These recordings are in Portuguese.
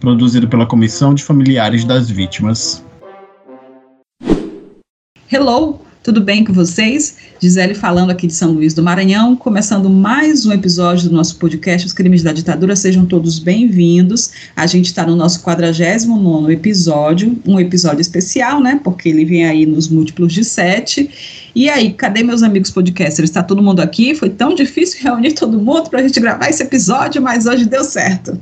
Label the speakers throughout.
Speaker 1: produzido pela Comissão de Familiares das Vítimas.
Speaker 2: Hello, tudo bem com vocês? Gisele falando aqui de São Luís do Maranhão, começando mais um episódio do nosso podcast Os Crimes da Ditadura. Sejam todos bem-vindos. A gente está no nosso 49 episódio, um episódio especial, né? Porque ele vem aí nos múltiplos de sete. E aí, cadê meus amigos podcasters? Está todo mundo aqui? Foi tão difícil reunir todo mundo para a gente gravar esse episódio, mas hoje deu certo.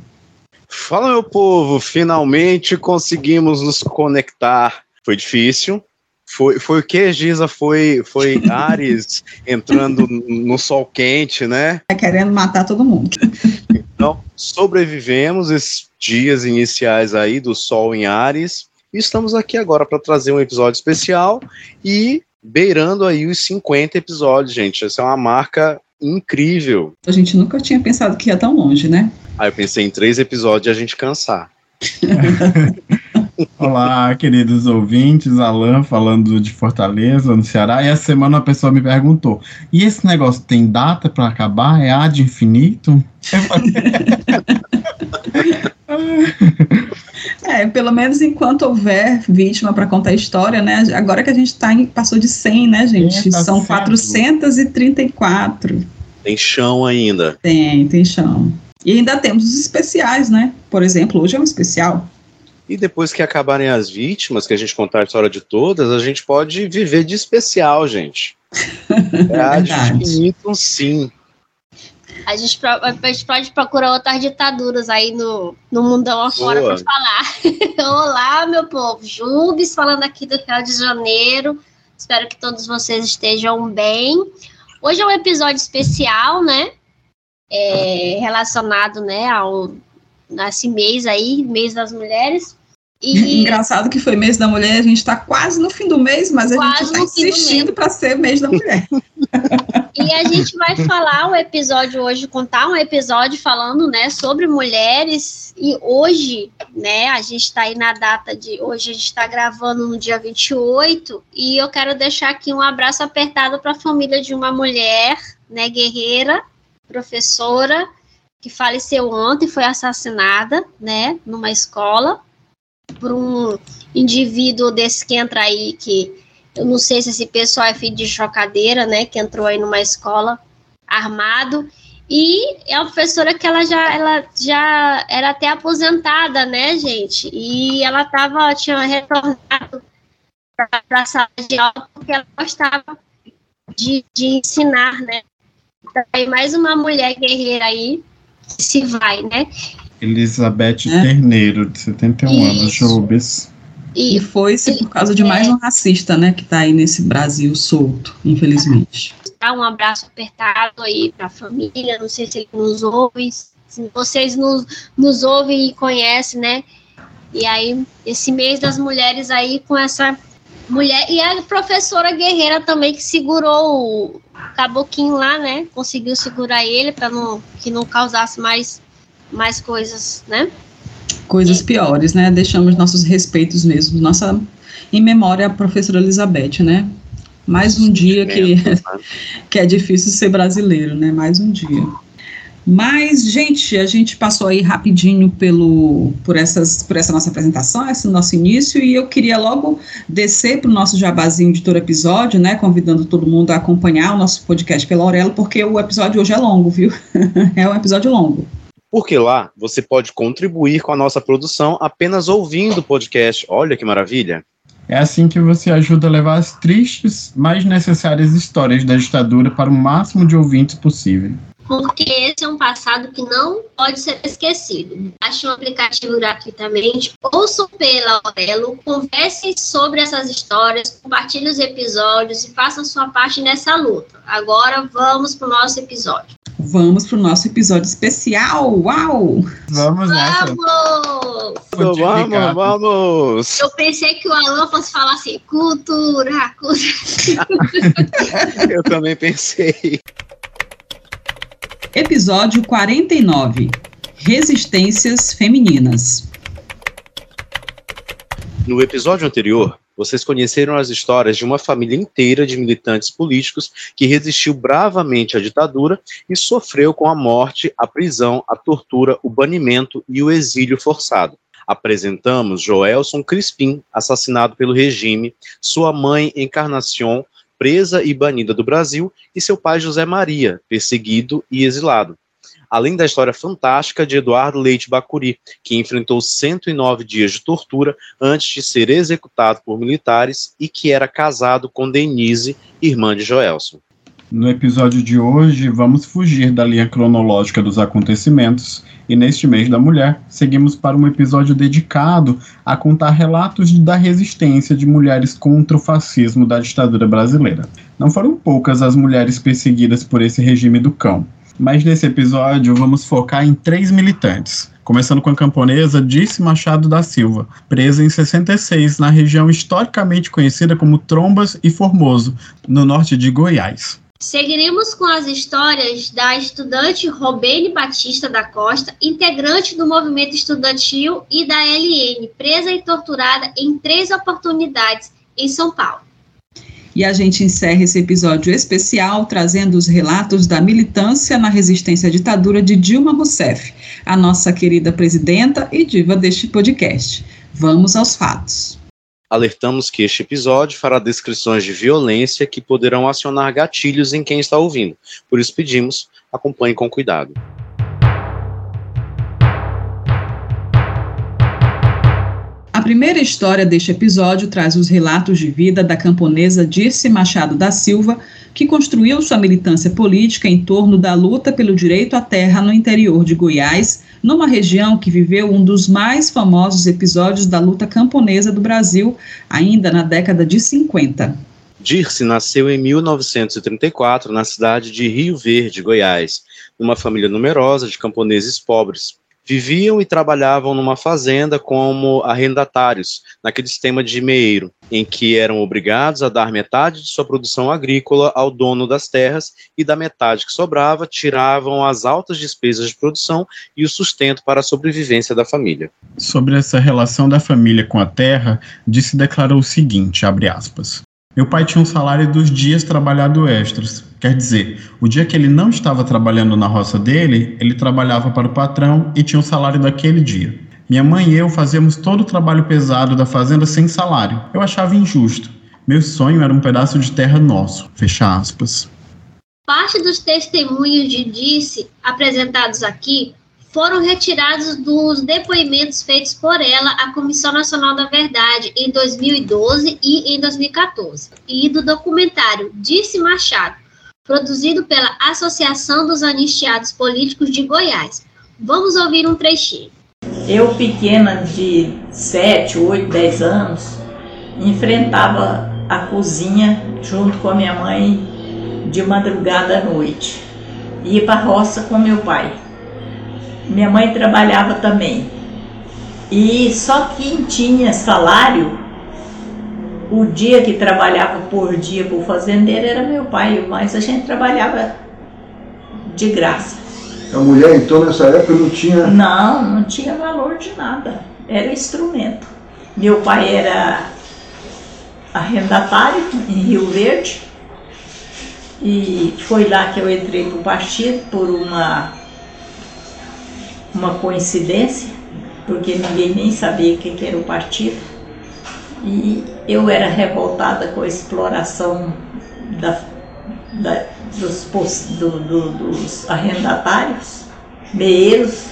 Speaker 3: Fala, meu povo! Finalmente conseguimos nos conectar. Foi difícil. Foi, foi o que, Giza? Foi, foi Ares entrando no sol quente, né?
Speaker 2: É querendo matar todo mundo.
Speaker 3: Então, sobrevivemos esses dias iniciais aí do sol em Ares. E estamos aqui agora para trazer um episódio especial e beirando aí os 50 episódios, gente. Essa é uma marca incrível.
Speaker 2: A gente nunca tinha pensado que ia tão longe, né?
Speaker 3: Aí eu pensei em três episódios e a gente cansar.
Speaker 1: Olá, queridos ouvintes, Alan falando de Fortaleza, no Ceará. E essa semana a pessoa me perguntou: e esse negócio tem data para acabar? É ad infinito?
Speaker 2: é, pelo menos enquanto houver vítima para contar a história, né? Agora que a gente tá em, passou de 100, né, gente? É, tá São certo. 434.
Speaker 3: Tem chão ainda.
Speaker 2: Tem, tem chão. E ainda temos os especiais, né? Por exemplo, hoje é um especial.
Speaker 3: E depois que acabarem as vítimas, que a gente contar a história de todas, a gente pode viver de especial, gente. É infinito, sim.
Speaker 4: A gente, a gente pode procurar outras ditaduras aí no, no mundão afora para falar. Olá, meu povo. Jubes falando aqui do Rio de Janeiro. Espero que todos vocês estejam bem. Hoje é um episódio especial, né? É, relacionado né, ao nesse mês aí, mês das mulheres.
Speaker 2: E... Engraçado que foi mês da mulher, a gente está quase no fim do mês, mas a quase gente está insistindo para ser mês da mulher.
Speaker 4: e a gente vai falar o um episódio hoje, contar um episódio falando, né, sobre mulheres. E hoje, né, a gente está aí na data de hoje, a gente está gravando no dia 28, e eu quero deixar aqui um abraço apertado para a família de uma mulher, né, guerreira, professora que faleceu ontem, foi assassinada, né, numa escola, por um indivíduo desse que entra aí, que eu não sei se esse pessoal é filho de chocadeira, né, que entrou aí numa escola armado, e é uma professora que ela já, ela já era até aposentada, né, gente, e ela tava, tinha retornado para a sala de aula porque ela gostava de, de ensinar, né, tem mais uma mulher guerreira aí que se vai, né?
Speaker 1: Elizabeth é. Terneiro, de 71 Isso. anos, Jobes.
Speaker 2: E foi-se por causa de mais é. um racista, né, que está aí nesse Brasil solto, infelizmente.
Speaker 4: Dá um abraço apertado aí para a família, não sei se ele nos ouve, se vocês nos, nos ouvem e conhecem, né? E aí, esse mês das mulheres aí com essa mulher, e a professora guerreira também que segurou o caboquinho lá, né? Conseguiu segurar ele para não que não causasse mais mais coisas, né?
Speaker 2: Coisas piores, né? Deixamos nossos respeitos mesmo, nossa em memória a professora Elizabeth, né? Mais um dia que, né? que é difícil ser brasileiro, né? Mais um dia. Mas, gente, a gente passou aí rapidinho pelo, por, essas, por essa nossa apresentação, esse nosso início, e eu queria logo descer para o nosso jabazinho de todo episódio, né? Convidando todo mundo a acompanhar o nosso podcast pela Aurelo, porque o episódio hoje é longo, viu? é um episódio longo.
Speaker 3: Porque lá você pode contribuir com a nossa produção apenas ouvindo o podcast. Olha que maravilha!
Speaker 1: É assim que você ajuda a levar as tristes, mas necessárias histórias da ditadura para o máximo de ouvintes possível.
Speaker 4: Porque esse é um passado que não pode ser esquecido. Baixe um aplicativo gratuitamente, ouçam pela Aurelo, conversem sobre essas histórias, compartilhem os episódios e façam sua parte nessa luta. Agora vamos para o nosso episódio.
Speaker 2: Vamos para o nosso episódio especial. Uau!
Speaker 1: Vamos nessa.
Speaker 4: Vamos!
Speaker 3: Vamos, vamos!
Speaker 4: Eu pensei que o Alan fosse falar assim, cultura, cultura.
Speaker 3: Eu também pensei.
Speaker 2: Episódio 49 Resistências Femininas.
Speaker 3: No episódio anterior, vocês conheceram as histórias de uma família inteira de militantes políticos que resistiu bravamente à ditadura e sofreu com a morte, a prisão, a tortura, o banimento e o exílio forçado. Apresentamos Joelson Crispim, assassinado pelo regime, sua mãe Encarnacion, presa e banida do Brasil, e seu pai José Maria, perseguido e exilado. Além da história fantástica de Eduardo Leite Bacuri, que enfrentou 109 dias de tortura antes de ser executado por militares e que era casado com Denise, irmã de Joelson.
Speaker 1: No episódio de hoje, vamos fugir da linha cronológica dos acontecimentos e, neste mês da mulher, seguimos para um episódio dedicado a contar relatos da resistência de mulheres contra o fascismo da ditadura brasileira. Não foram poucas as mulheres perseguidas por esse regime do cão, mas nesse episódio vamos focar em três militantes. Começando com a camponesa Dice Machado da Silva, presa em 66 na região historicamente conhecida como Trombas e Formoso, no norte de Goiás.
Speaker 4: Seguiremos com as histórias da estudante Robene Batista da Costa, integrante do movimento estudantil, e da LN, presa e torturada em três oportunidades em São Paulo.
Speaker 2: E a gente encerra esse episódio especial trazendo os relatos da militância na resistência à ditadura de Dilma Rousseff, a nossa querida presidenta e diva deste podcast. Vamos aos fatos.
Speaker 3: Alertamos que este episódio fará descrições de violência que poderão acionar gatilhos em quem está ouvindo. Por isso pedimos, acompanhe com cuidado.
Speaker 2: Primeira história deste episódio traz os relatos de vida da camponesa Dirce Machado da Silva, que construiu sua militância política em torno da luta pelo direito à terra no interior de Goiás, numa região que viveu um dos mais famosos episódios da luta camponesa do Brasil, ainda na década de 50.
Speaker 3: Dirce nasceu em 1934 na cidade de Rio Verde, Goiás, numa família numerosa de camponeses pobres viviam e trabalhavam numa fazenda como arrendatários, naquele sistema de meeiro, em que eram obrigados a dar metade de sua produção agrícola ao dono das terras e da metade que sobrava tiravam as altas despesas de produção e o sustento para a sobrevivência da família.
Speaker 1: Sobre essa relação da família com a terra, disse declarou o seguinte, abre aspas: Meu pai tinha um salário dos dias trabalhado extras, Quer dizer, o dia que ele não estava trabalhando na roça dele, ele trabalhava para o patrão e tinha o salário daquele dia. Minha mãe e eu fazíamos todo o trabalho pesado da fazenda sem salário. Eu achava injusto. Meu sonho era um pedaço de terra nosso. Fecha aspas.
Speaker 4: Parte dos testemunhos de Disse apresentados aqui foram retirados dos depoimentos feitos por ela à Comissão Nacional da Verdade em 2012 e em 2014, e do documentário Disse Machado, produzido pela Associação dos Anistiados Políticos de Goiás. Vamos ouvir um trechinho.
Speaker 5: Eu, pequena de 7, 8, 10 anos, enfrentava a cozinha junto com a minha mãe de madrugada à noite. Ia para a roça com meu pai. Minha mãe trabalhava também. E só quem tinha salário o dia que trabalhava por dia para o fazendeiro era meu pai, mas a gente trabalhava de graça.
Speaker 6: A mulher, então, nessa época não tinha.
Speaker 5: Não, não tinha valor de nada. Era instrumento. Meu pai era arrendatário em Rio Verde. E foi lá que eu entrei para o partido por uma, uma coincidência, porque ninguém nem sabia o que era o partido. E eu era revoltada com a exploração da, da, dos, do, do, dos arrendatários, meeiros,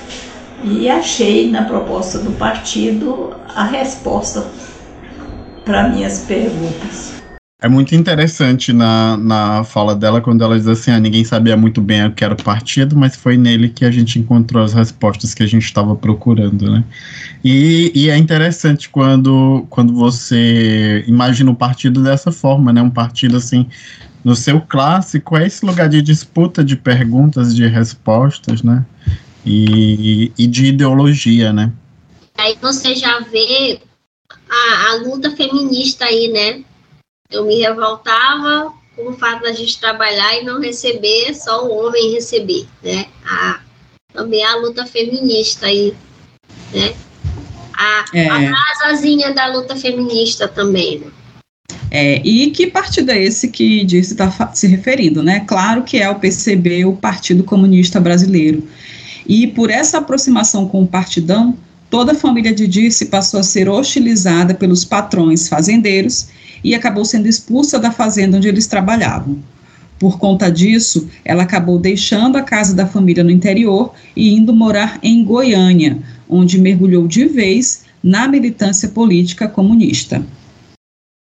Speaker 5: e achei na proposta do partido a resposta para minhas perguntas.
Speaker 1: É muito interessante na, na fala dela quando ela diz assim: ah, ninguém sabia muito bem o que era o partido, mas foi nele que a gente encontrou as respostas que a gente estava procurando, né? E, e, é interessante quando, quando você imagina o partido dessa forma, né? Um partido assim, no seu clássico, é esse lugar de disputa de perguntas, de respostas, né? E, e de ideologia, né?
Speaker 4: Aí você já vê a, a luta feminista aí, né? Eu me revoltava com o fato da gente trabalhar e não receber, só o homem receber, né? A, também a luta feminista aí, né? A, é. a asazinha da luta feminista também, né?
Speaker 2: É, e que partido é esse que disse está se referindo, né? Claro que é o PCB, o Partido Comunista Brasileiro. E por essa aproximação com o partidão, toda a família de Dirce passou a ser hostilizada pelos patrões fazendeiros e acabou sendo expulsa da fazenda onde eles trabalhavam. Por conta disso, ela acabou deixando a casa da família no interior e indo morar em Goiânia, onde mergulhou de vez na militância política comunista.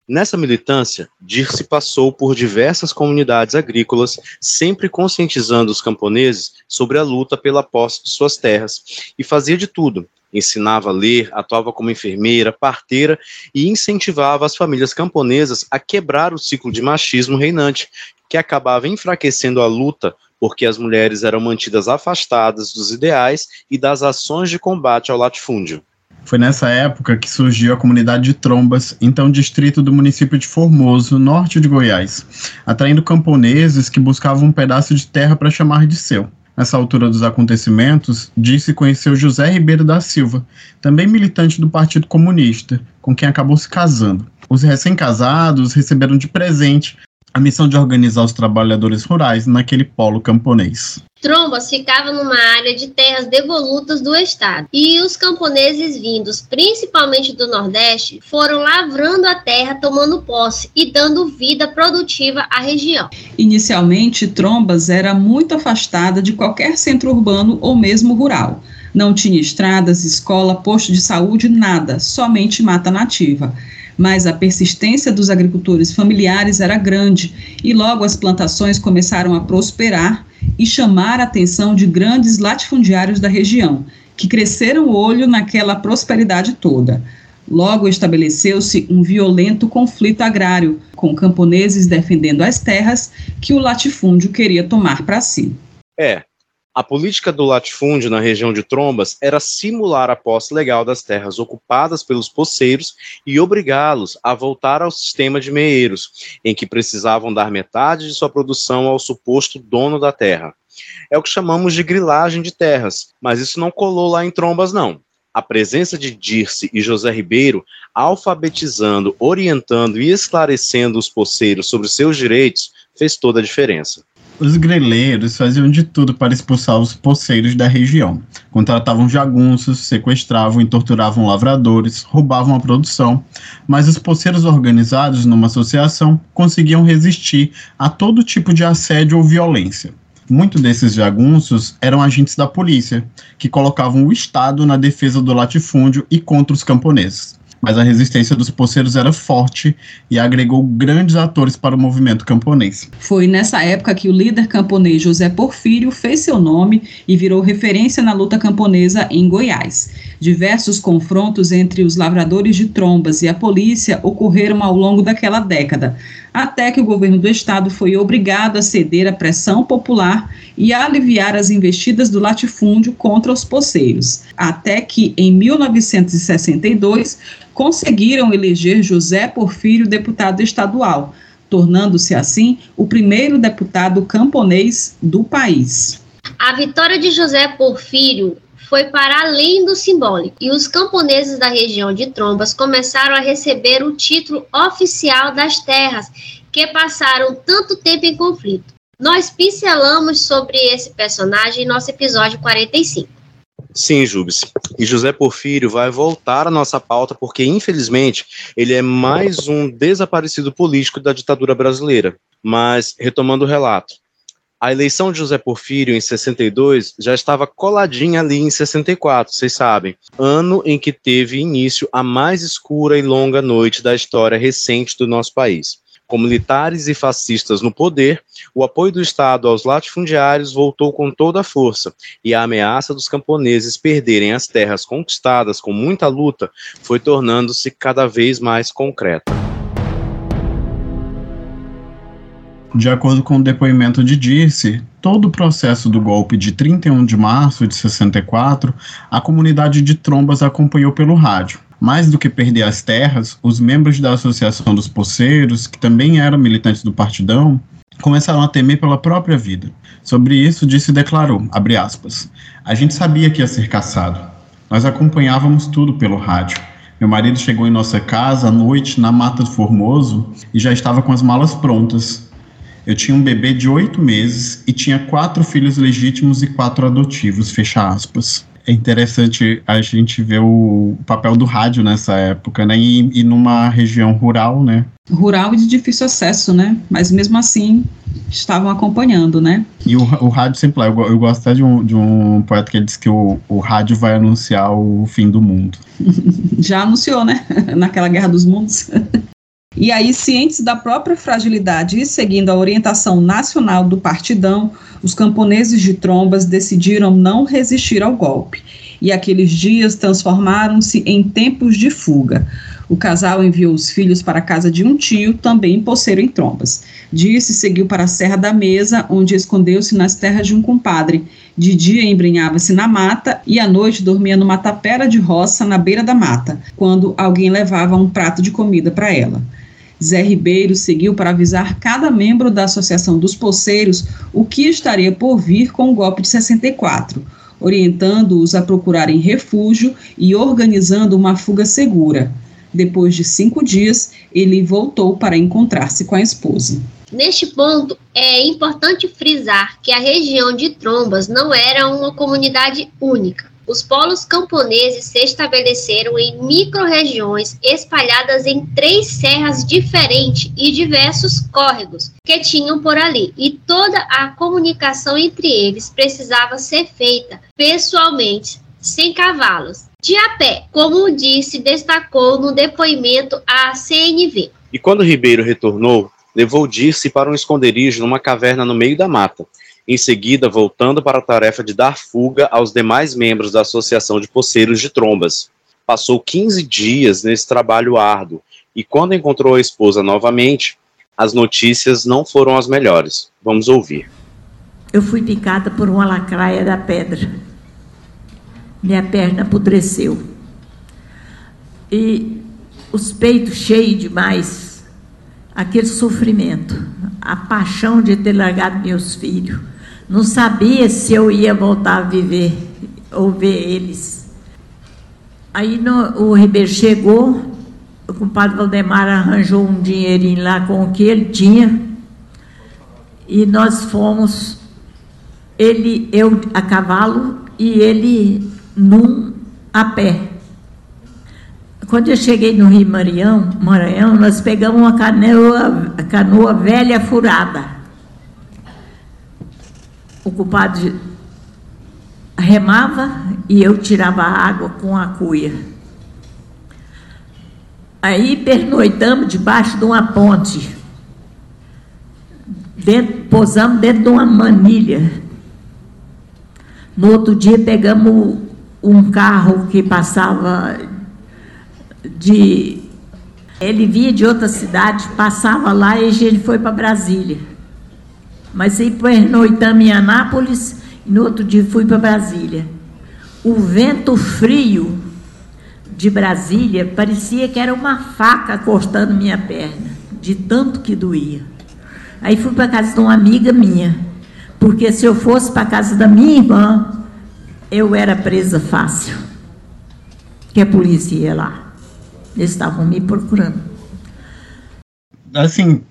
Speaker 3: Nessa militância, Dirce passou por diversas comunidades agrícolas, sempre conscientizando os camponeses sobre a luta pela posse de suas terras, e fazia de tudo, ensinava a ler, atuava como enfermeira, parteira e incentivava as famílias camponesas a quebrar o ciclo de machismo reinante, que acabava enfraquecendo a luta porque as mulheres eram mantidas afastadas dos ideais e das ações de combate ao latifúndio.
Speaker 1: Foi nessa época que surgiu a comunidade de Trombas, então distrito do município de Formoso, norte de Goiás, atraindo camponeses que buscavam um pedaço de terra para chamar de seu. Nessa altura dos acontecimentos, disse conheceu José Ribeiro da Silva, também militante do Partido Comunista, com quem acabou se casando. Os recém-casados receberam de presente a missão de organizar os trabalhadores rurais naquele polo camponês.
Speaker 4: Trombas ficava numa área de terras devolutas do estado, e os camponeses vindos, principalmente do Nordeste, foram lavrando a terra, tomando posse e dando vida produtiva à região.
Speaker 2: Inicialmente, Trombas era muito afastada de qualquer centro urbano ou mesmo rural. Não tinha estradas, escola, posto de saúde, nada, somente mata nativa mas a persistência dos agricultores familiares era grande e logo as plantações começaram a prosperar e chamar a atenção de grandes latifundiários da região, que cresceram o olho naquela prosperidade toda. Logo estabeleceu-se um violento conflito agrário, com camponeses defendendo as terras que o latifúndio queria tomar para si.
Speaker 3: É, a política do latifúndio na região de Trombas era simular a posse legal das terras ocupadas pelos poceiros e obrigá-los a voltar ao sistema de meeiros, em que precisavam dar metade de sua produção ao suposto dono da terra. É o que chamamos de grilagem de terras, mas isso não colou lá em Trombas, não. A presença de Dirce e José Ribeiro, alfabetizando, orientando e esclarecendo os poceiros sobre seus direitos, fez toda a diferença.
Speaker 1: Os greleiros faziam de tudo para expulsar os poceiros da região. Contratavam jagunços, sequestravam e torturavam lavradores, roubavam a produção, mas os poceiros organizados numa associação conseguiam resistir a todo tipo de assédio ou violência. Muitos desses jagunços eram agentes da polícia, que colocavam o Estado na defesa do latifúndio e contra os camponeses mas a resistência dos poceiros era forte e agregou grandes atores para o movimento camponês.
Speaker 2: Foi nessa época que o líder camponês José Porfírio fez seu nome e virou referência na luta camponesa em Goiás. Diversos confrontos entre os lavradores de trombas e a polícia ocorreram ao longo daquela década, até que o governo do estado foi obrigado a ceder à pressão popular e a aliviar as investidas do latifúndio contra os poceiros, até que em 1962 conseguiram eleger José Porfírio deputado estadual, tornando-se assim o primeiro deputado camponês do país.
Speaker 4: A vitória de José Porfírio foi para além do simbólico, e os camponeses da região de Trombas começaram a receber o título oficial das terras, que passaram tanto tempo em conflito. Nós pincelamos sobre esse personagem em nosso episódio 45.
Speaker 3: Sim, Jubes. E José Porfírio vai voltar à nossa pauta porque, infelizmente, ele é mais um desaparecido político da ditadura brasileira. Mas, retomando o relato, a eleição de José Porfírio em 62 já estava coladinha ali em 64, vocês sabem, ano em que teve início a mais escura e longa noite da história recente do nosso país. Com militares e fascistas no poder, o apoio do Estado aos latifundiários voltou com toda a força, e a ameaça dos camponeses perderem as terras conquistadas com muita luta foi tornando-se cada vez mais concreta.
Speaker 1: De acordo com o depoimento de Dirce, todo o processo do golpe de 31 de março de 64, a comunidade de Trombas acompanhou pelo rádio. Mais do que perder as terras, os membros da Associação dos Poceiros, que também eram militantes do Partidão, começaram a temer pela própria vida. Sobre isso, Dirce declarou, aspas, a gente sabia que ia ser caçado. Nós acompanhávamos tudo pelo rádio. Meu marido chegou em nossa casa à noite na Mata do Formoso e já estava com as malas prontas. Eu tinha um bebê de oito meses e tinha quatro filhos legítimos e quatro adotivos, fecha aspas. É interessante a gente ver o papel do rádio nessa época, né? E, e numa região rural, né?
Speaker 2: Rural e de difícil acesso, né? Mas mesmo assim estavam acompanhando, né?
Speaker 1: E o, o rádio sempre eu, eu gosto até de um, de um poeta que diz que o, o rádio vai anunciar o fim do mundo.
Speaker 2: Já anunciou, né? Naquela Guerra dos Mundos. E aí, cientes da própria fragilidade e seguindo a orientação nacional do partidão, os camponeses de Trombas decidiram não resistir ao golpe. E aqueles dias transformaram-se em tempos de fuga. O casal enviou os filhos para a casa de um tio, também poceiro em Trombas. Disse seguiu para a Serra da Mesa, onde escondeu-se nas terras de um compadre. De dia embrenhava-se na mata e à noite dormia numa tapera de roça na beira da mata, quando alguém levava um prato de comida para ela. Zé Ribeiro seguiu para avisar cada membro da Associação dos Poceiros o que estaria por vir com o golpe de 64, orientando-os a procurarem refúgio e organizando uma fuga segura. Depois de cinco dias, ele voltou para encontrar-se com a esposa.
Speaker 4: Neste ponto, é importante frisar que a região de Trombas não era uma comunidade única. Os polos camponeses se estabeleceram em micro-regiões espalhadas em três serras diferentes e diversos córregos que tinham por ali, e toda a comunicação entre eles precisava ser feita pessoalmente, sem cavalos, de a pé, como disse destacou no depoimento à CNV.
Speaker 3: E quando Ribeiro retornou, levou Dirce para um esconderijo numa caverna no meio da mata em seguida voltando para a tarefa de dar fuga aos demais membros da Associação de Poceiros de Trombas. Passou 15 dias nesse trabalho árduo e, quando encontrou a esposa novamente, as notícias não foram as melhores. Vamos ouvir.
Speaker 5: Eu fui picada por uma lacraia da pedra. Minha perna apodreceu. E os peitos cheios demais. Aquele sofrimento. A paixão de ter largado meus filhos não sabia se eu ia voltar a viver ou ver eles. Aí no, o Ribeiro chegou, o compadre Valdemar arranjou um dinheirinho lá com o que ele tinha, e nós fomos, ele, eu a cavalo e ele num a pé. Quando eu cheguei no Rio Maranhão, Maranhão nós pegamos uma canoa, canoa velha furada o culpado remava e eu tirava a água com a cuia. Aí pernoitamos debaixo de uma ponte. Dentro, posamos dentro de uma manilha. No outro dia pegamos um carro que passava de. Ele vinha de outra cidade, passava lá e a gente foi para Brasília. Mas aí pernoitamos em Anápolis e no outro dia fui para Brasília. O vento frio de Brasília parecia que era uma faca cortando minha perna, de tanto que doía. Aí fui para casa de uma amiga minha, porque se eu fosse para casa da minha irmã, eu era presa fácil. Que a polícia ia lá. Eles estavam me procurando.
Speaker 1: Assim,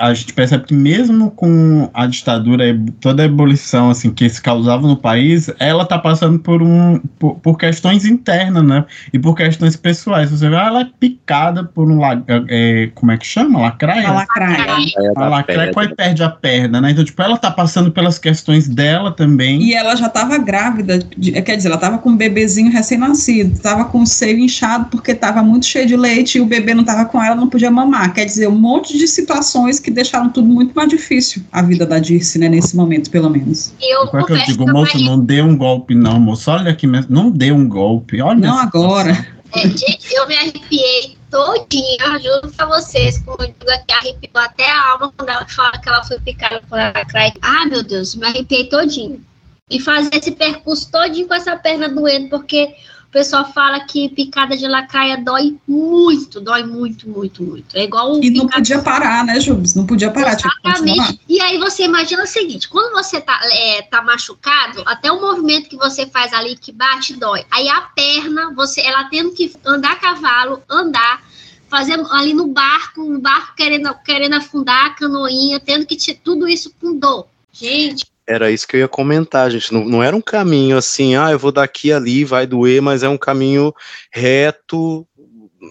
Speaker 1: a gente percebe que mesmo com a ditadura e toda a ebulição assim que se causava no país, ela tá passando por um por, por questões internas, né? E por questões pessoais. Você vê, ela é picada por um é, como é que chama? Lacraia? A
Speaker 2: lacraia.
Speaker 1: A lacraia quase perde a perna, né? Então, tipo, ela tá passando pelas questões dela também.
Speaker 2: E ela já tava grávida, de, quer dizer, ela tava com um bebezinho recém-nascido, tava com o seio inchado porque tava muito cheio de leite e o bebê não tava com ela, não podia mamar. Quer dizer, um monte de situações que deixaram tudo muito mais difícil, a vida da Dirce, né, nesse momento, pelo menos.
Speaker 1: Eu, é que eu digo, moço, não dê um golpe não, moço, olha aqui mesmo, não dê um golpe, olha.
Speaker 2: Não agora.
Speaker 4: É, gente, eu me arrepiei todinha, juro pra vocês, como eu digo aqui, arrepiou até a alma quando ela fala que ela foi picada por lacraia. Ah, meu Deus, me arrepiei todinho. E fazer esse percurso todinho com essa perna doendo, porque o pessoal fala que picada de lacraia dói muito, dói muito, muito, muito. É igual
Speaker 2: E não podia parar, né, Jubes? Não podia parar.
Speaker 4: Exatamente. E aí você imagina o seguinte: quando você tá, é, tá machucado, até o movimento que você faz ali que bate, dói. Aí a perna, você, ela tendo que andar a cavalo, andar fazer ali no barco, no barco querendo, querendo afundar a canoinha, tendo que ter tudo isso com dor. Gente,
Speaker 3: era isso que eu ia comentar, gente. Não, não era um caminho assim, ah, eu vou daqui ali, vai doer, mas é um caminho reto.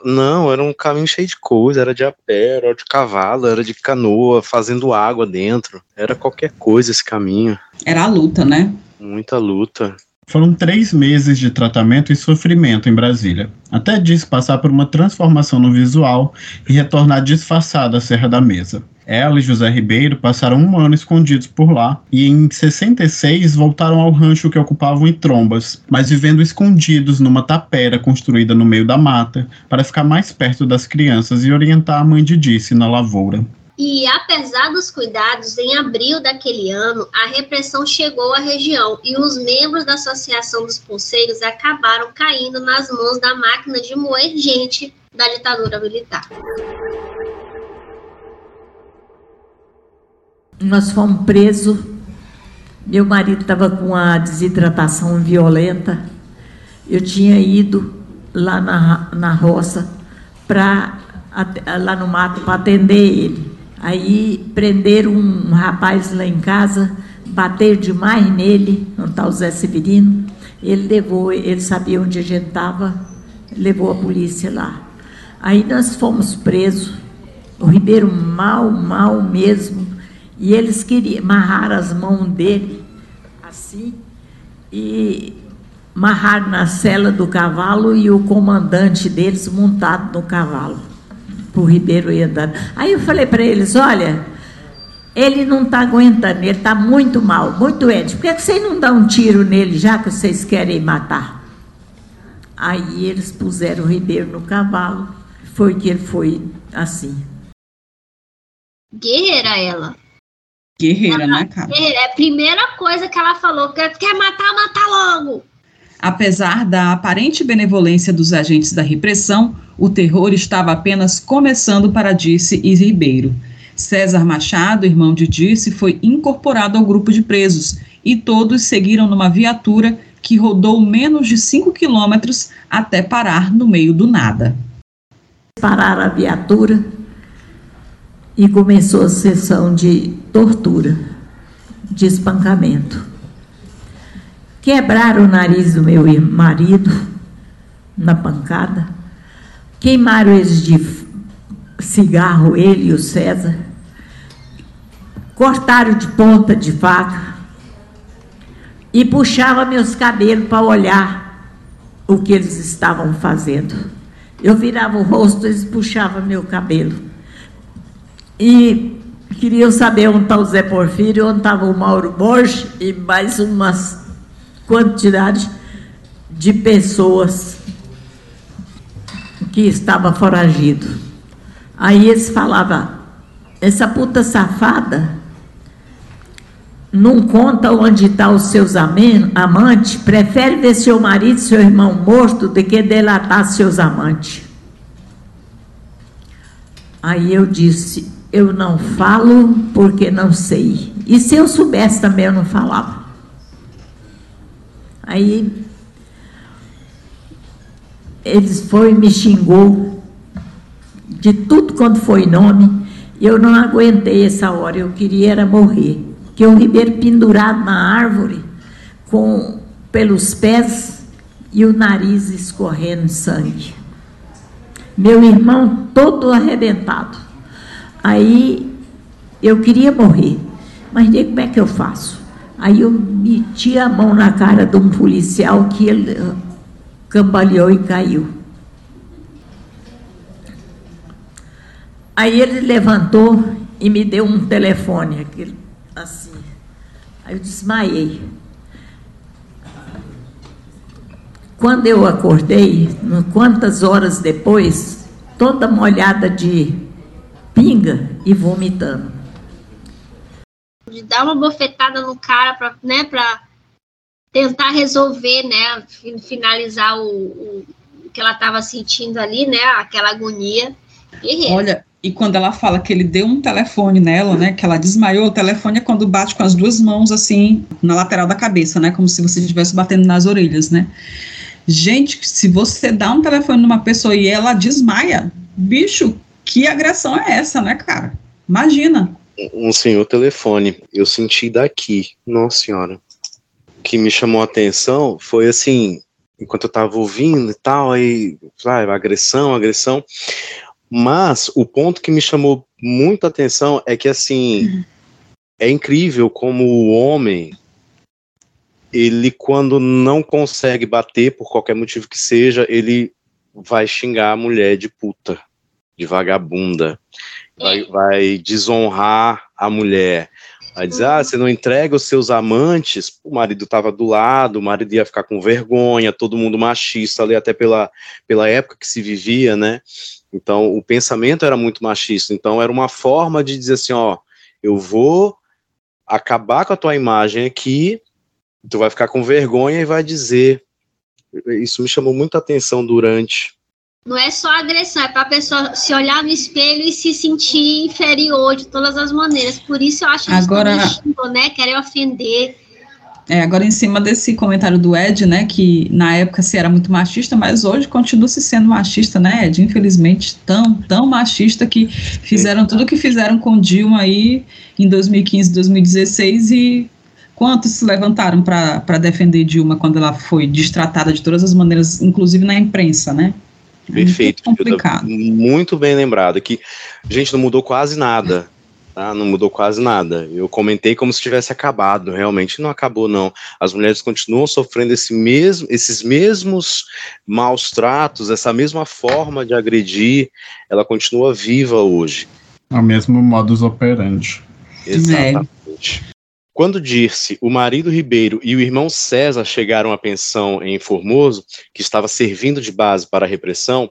Speaker 3: Não, era um caminho cheio de coisa, era de a pé, era de cavalo, era de canoa, fazendo água dentro. Era qualquer coisa esse caminho.
Speaker 2: Era a luta, né?
Speaker 3: Muita luta.
Speaker 1: Foram três meses de tratamento e sofrimento em Brasília, até disso passar por uma transformação no visual e retornar disfarçada à Serra da Mesa. Ela e José Ribeiro passaram um ano escondidos por lá e em 66 voltaram ao rancho que ocupavam em Trombas, mas vivendo escondidos numa tapera construída no meio da mata para ficar mais perto das crianças e orientar a mãe de Dice na lavoura.
Speaker 4: E apesar dos cuidados, em abril daquele ano, a repressão chegou à região e os membros da Associação dos Pulseiros acabaram caindo nas mãos da máquina de moer gente da ditadura militar.
Speaker 5: Nós fomos presos. Meu marido estava com a desidratação violenta. Eu tinha ido lá na, na roça, pra, lá no mato, para atender ele. Aí prenderam um rapaz lá em casa, bateram demais nele, não está o Zé Severino. Ele levou, ele sabia onde a gente estava, levou a polícia lá. Aí nós fomos presos. O Ribeiro mal, mal mesmo e eles queriam amarrar as mãos dele assim e amarrar na cela do cavalo e o comandante deles montado no cavalo. O Ribeiro ia andando. Aí eu falei para eles: olha, ele não está aguentando, ele está muito mal, muito doente. Por que vocês não dão um tiro nele já que vocês querem matar? Aí eles puseram o Ribeiro no cavalo. Foi que ele foi assim.
Speaker 4: Guerreira ela.
Speaker 2: Guerreira, né, cara?
Speaker 4: Guerreira. É a primeira coisa que ela falou, que quer matar, matar logo.
Speaker 2: Apesar da aparente benevolência dos agentes da repressão, o terror estava apenas começando para Dirce e Ribeiro. César Machado, irmão de Dirce, foi incorporado ao grupo de presos e todos seguiram numa viatura que rodou menos de 5 quilômetros até parar no meio do nada.
Speaker 5: Pararam a viatura, e começou a sessão de tortura, de espancamento. Quebraram o nariz do meu marido na pancada, queimaram eles de cigarro, ele e o César, cortaram de ponta de faca e puxavam meus cabelos para olhar o que eles estavam fazendo. Eu virava o rosto, eles puxavam meu cabelo. E queriam saber onde está o Zé Porfírio, onde estava o Mauro Borges e mais umas quantidade de pessoas que estava foragido. Aí eles falavam, essa puta safada não conta onde está os seus amantes, prefere ver seu marido seu irmão morto do que delatar seus amantes. Aí eu disse, eu não falo porque não sei. E se eu soubesse também eu não falava. Aí eles foi me xingou de tudo quanto foi nome Eu não aguentei essa hora, eu queria era morrer. Que o Ribeiro pendurado na árvore, com pelos pés e o nariz escorrendo sangue. Meu irmão todo arrebentado. Aí eu queria morrer, mas nem como é que eu faço? Aí eu meti a mão na cara de um policial que ele ah, cambaleou e caiu. Aí ele levantou e me deu um telefone, aquele, assim. Aí eu desmaiei. Quando eu acordei, quantas horas depois, toda molhada de pinga e vomitando.
Speaker 4: De dar uma bofetada no cara para né, pra tentar resolver, né, finalizar o, o que ela estava sentindo ali, né, aquela agonia.
Speaker 2: Olha, e quando ela fala que ele deu um telefone nela, né, que ela desmaiou, o telefone é quando bate com as duas mãos assim na lateral da cabeça, né, como se você estivesse batendo nas orelhas, né. Gente, se você dá um telefone numa pessoa e ela desmaia, bicho, que agressão é essa, né, cara? Imagina.
Speaker 3: Um senhor telefone, eu senti daqui, nossa senhora. O que me chamou a atenção foi assim, enquanto eu tava ouvindo e tal, aí, sabe, agressão, agressão. Mas o ponto que me chamou muita atenção é que, assim, uhum. é incrível como o homem, ele, quando não consegue bater, por qualquer motivo que seja, ele vai xingar a mulher de puta, de vagabunda, vai, vai desonrar a mulher. Vai dizer, ah, você não entrega os seus amantes, o marido estava do lado, o marido ia ficar com vergonha, todo mundo machista ali, até pela, pela época que se vivia, né? Então, o pensamento era muito machista. Então, era uma forma de dizer assim: ó, eu vou acabar com a tua imagem aqui, tu vai ficar com vergonha e vai dizer. Isso me chamou muita atenção durante.
Speaker 4: Não é só agressão, é para a pessoa se olhar no espelho e se sentir inferior de todas as maneiras. Por isso eu acho que
Speaker 2: Agora,
Speaker 4: né? Querem ofender.
Speaker 2: É, agora em cima desse comentário do Ed, né, que na época se era muito machista, mas hoje continua se sendo machista, né, Ed? Infelizmente, tão, tão machista que fizeram tudo o que fizeram com Dilma aí em 2015, 2016 e quantos se levantaram para defender Dilma quando ela foi destratada de todas as maneiras, inclusive na imprensa, né?
Speaker 3: É Perfeito, muito complicado. Muito bem lembrado que a gente não mudou quase nada Tá? Não mudou quase nada. Eu comentei como se tivesse acabado, realmente não acabou, não. As mulheres continuam sofrendo esse mesmo, esses mesmos maus tratos, essa mesma forma de agredir, ela continua viva hoje.
Speaker 1: É o mesmo modus operandi.
Speaker 3: Exatamente. É. Quando Dirce, o marido Ribeiro e o irmão César chegaram à pensão em Formoso, que estava servindo de base para a repressão,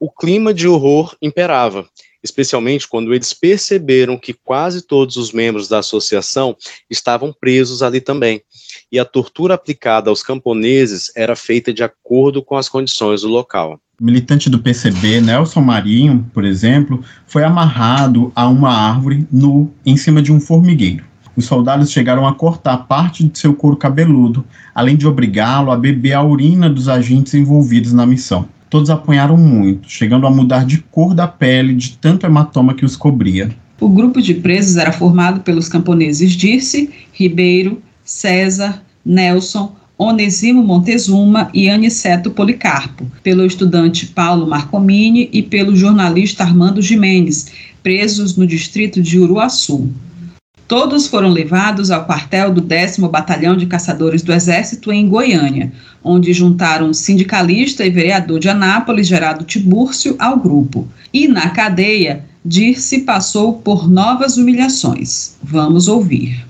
Speaker 3: o clima de horror imperava especialmente quando eles perceberam que quase todos os membros da associação estavam presos ali também. E a tortura aplicada aos camponeses era feita de acordo com as condições do local.
Speaker 1: Militante do PCB, Nelson Marinho, por exemplo, foi amarrado a uma árvore nu em cima de um formigueiro. Os soldados chegaram a cortar parte de seu couro cabeludo, além de obrigá-lo a beber a urina dos agentes envolvidos na missão. Todos apanharam muito, chegando a mudar de cor da pele de tanto hematoma que os cobria.
Speaker 2: O grupo de presos era formado pelos camponeses Dirce, Ribeiro, César, Nelson, Onesimo Montezuma e Aniceto Policarpo, pelo estudante Paulo Marcomini e pelo jornalista Armando Jimenez, presos no distrito de Uruaçu. Todos foram levados ao quartel do 10 Batalhão de Caçadores do Exército em Goiânia, onde juntaram sindicalista e vereador de Anápolis, Gerardo Tibúrcio, ao grupo. E na cadeia, Dirce passou por novas humilhações. Vamos ouvir.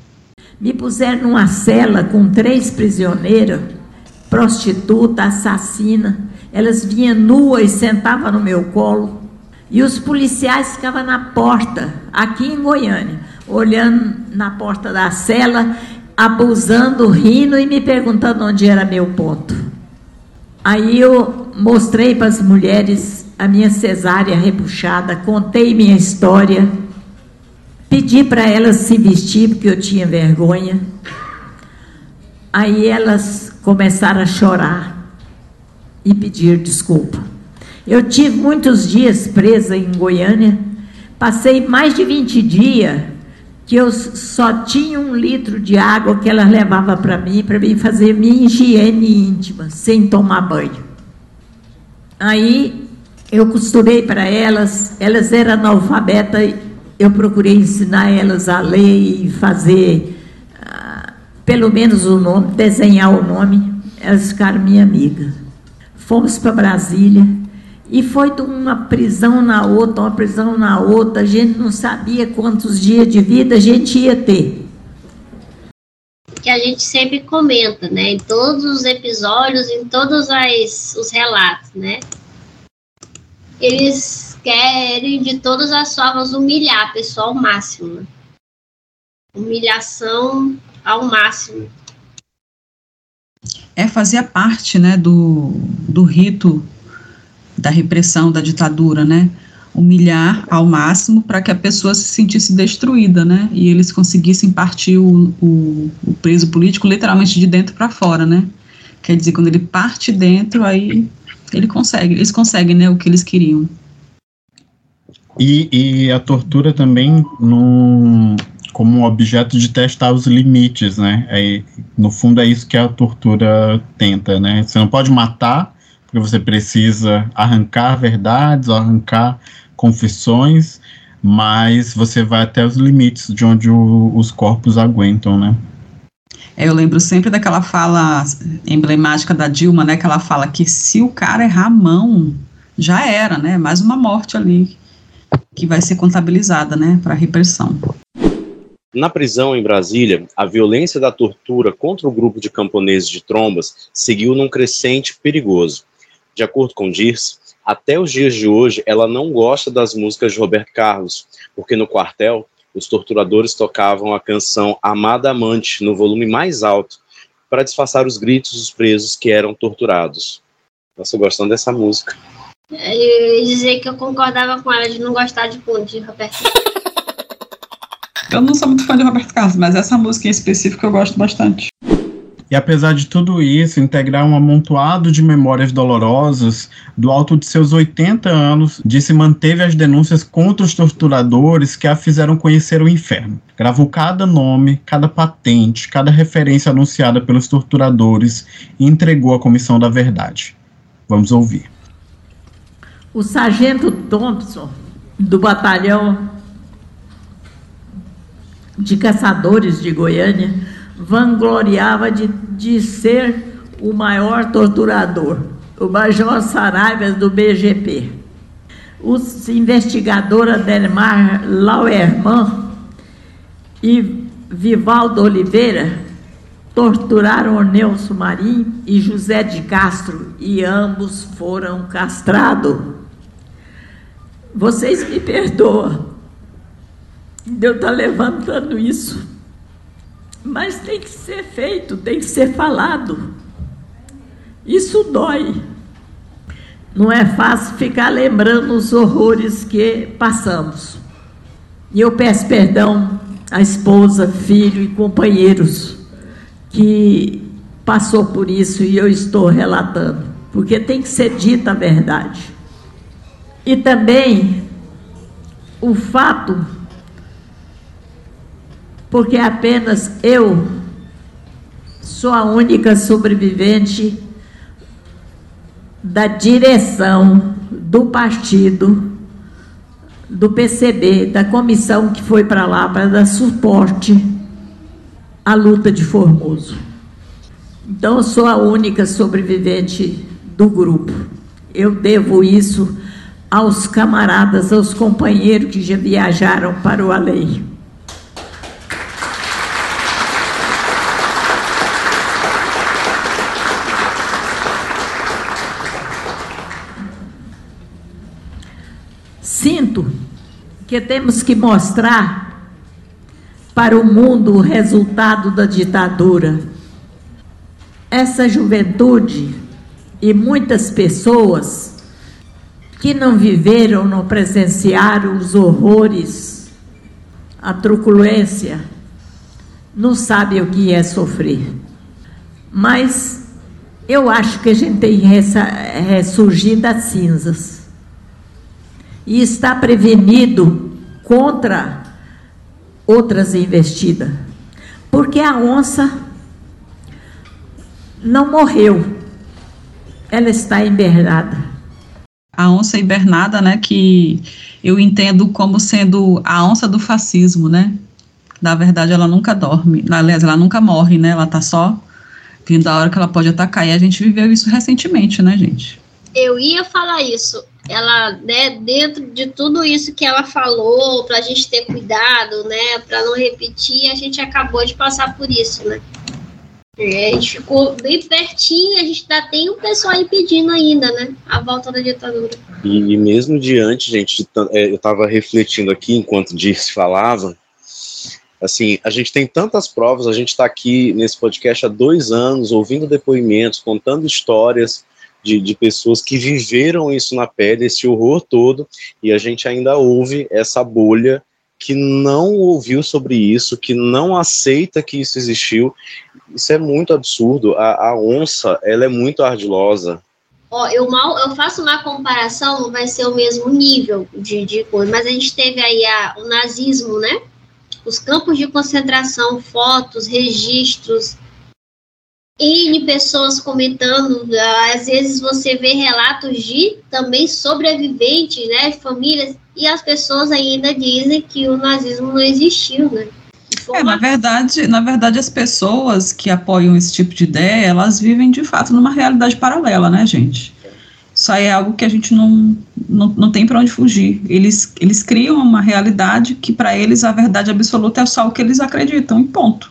Speaker 5: Me puseram numa cela com três prisioneiras, prostituta, assassina. Elas vinham nuas e sentavam no meu colo. E os policiais ficavam na porta, aqui em Goiânia olhando na porta da cela, abusando, rindo e me perguntando onde era meu ponto. Aí eu mostrei para as mulheres a minha cesárea repuxada, contei minha história, pedi para elas se vestir porque eu tinha vergonha. Aí elas começaram a chorar e pedir desculpa. Eu tive muitos dias presa em Goiânia Passei mais de 20 dias que eu só tinha um litro de água que ela levava para mim, para mim fazer minha higiene íntima, sem tomar banho. Aí eu costurei para elas, elas eram analfabetas, eu procurei ensinar elas a ler e fazer uh, pelo menos o nome, desenhar o nome. Elas ficaram minha amiga. Fomos para Brasília e foi de uma prisão na outra, uma prisão na outra. A gente não sabia quantos dias de vida a gente ia ter.
Speaker 4: Que a gente sempre comenta, né? Em todos os episódios, em todos as, os relatos, né? eles querem de todas as formas humilhar a pessoa ao máximo. Né? Humilhação ao máximo.
Speaker 2: É, fazia parte, né, do, do rito da repressão, da ditadura, né, humilhar ao máximo para que a pessoa se sentisse destruída, né, e eles conseguissem partir o, o, o preso político literalmente de dentro para fora, né, quer dizer, quando ele parte dentro, aí ele consegue, eles conseguem, né, o que eles queriam.
Speaker 1: E, e a tortura também no, como objeto de testar os limites, né? É, no fundo é isso que a tortura tenta, né? Você não pode matar, porque você precisa arrancar verdades, arrancar confissões, mas você vai até os limites de onde o, os corpos aguentam, né?
Speaker 2: É, eu lembro sempre daquela fala emblemática da Dilma, né? Que ela fala que se o cara errar a mão, já era, né? Mais uma morte ali que vai ser contabilizada, né? Para repressão.
Speaker 3: Na prisão em Brasília, a violência da tortura contra o grupo de camponeses de Trombas seguiu num crescente perigoso. De acordo com Dirce, até os dias de hoje ela não gosta das músicas de Roberto Carlos, porque no quartel os torturadores tocavam a canção Amada Amante no volume mais alto para disfarçar os gritos dos presos que eram torturados. Nossa, gostando dessa música.
Speaker 4: Eu ia dizer que eu concordava com ela de não gostar de, de Roberto
Speaker 2: Eu não sou muito fã de Roberto Carlos, mas essa música em específico eu gosto bastante.
Speaker 1: E apesar de tudo isso, integrar um amontoado de memórias dolorosas, do alto de seus 80 anos, disse manteve as denúncias contra os torturadores que a fizeram conhecer o inferno. Gravou cada nome, cada patente, cada referência anunciada pelos torturadores e entregou à Comissão da Verdade. Vamos ouvir.
Speaker 5: O sargento Thompson, do batalhão de caçadores de Goiânia, vangloriava de, de ser o maior torturador, o Major Saraiva do BGP. O investigador Adelmar Lauerman e Vivaldo Oliveira torturaram Nelson Marim e José de Castro e ambos foram castrados. Vocês me perdoam de eu estar levantando isso mas tem que ser feito, tem que ser falado. Isso dói. Não é fácil ficar lembrando os horrores que passamos. E eu peço perdão à esposa, filho e companheiros que passou por isso e eu estou relatando, porque tem que ser dita a verdade. E também o fato porque apenas eu sou a única sobrevivente da direção do partido, do PCB, da comissão que foi para lá para dar suporte à luta de Formoso. Então, eu sou a única sobrevivente do grupo. Eu devo isso aos camaradas, aos companheiros que já viajaram para o além. Que temos que mostrar para o mundo o resultado da ditadura. Essa juventude e muitas pessoas que não viveram, não presenciaram os horrores, a truculência, não sabem o que é sofrer. Mas eu acho que a gente tem que ressurgir das cinzas e está prevenido contra outras investidas. Porque a onça não morreu, ela está hibernada.
Speaker 2: A onça hibernada, né, que eu entendo como sendo a onça do fascismo, né? Na verdade, ela nunca dorme. Aliás, ela nunca morre, né? Ela tá só vindo a hora que ela pode atacar. E a gente viveu isso recentemente, né, gente?
Speaker 4: Eu ia falar isso. Ela, né, dentro de tudo isso que ela falou, para a gente ter cuidado, né, para não repetir, a gente acabou de passar por isso, né? A gente ficou bem pertinho, a gente ainda tem um pessoal aí pedindo ainda, né? A volta da ditadura.
Speaker 3: E, e mesmo diante, gente, é, eu estava refletindo aqui enquanto disse falava, assim, a gente tem tantas provas, a gente está aqui nesse podcast há dois anos, ouvindo depoimentos, contando histórias de, de pessoas que viveram isso na pele, esse horror todo, e a gente ainda ouve essa bolha que não ouviu sobre isso, que não aceita que isso existiu. Isso é muito absurdo. A, a onça, ela é muito ardilosa.
Speaker 4: Ó, eu mal, eu faço uma comparação, não vai ser o mesmo nível de, de coisa, mas a gente teve aí a, o nazismo, né? Os campos de concentração, fotos, registros, N pessoas comentando, às vezes você vê relatos de também sobreviventes, né, famílias, e as pessoas ainda dizem que o nazismo não existiu, né.
Speaker 2: É, na verdade, na verdade, as pessoas que apoiam esse tipo de ideia, elas vivem de fato numa realidade paralela, né, gente? Isso aí é algo que a gente não, não, não tem para onde fugir. Eles, eles criam uma realidade que, para eles, a verdade absoluta é só o que eles acreditam, e ponto.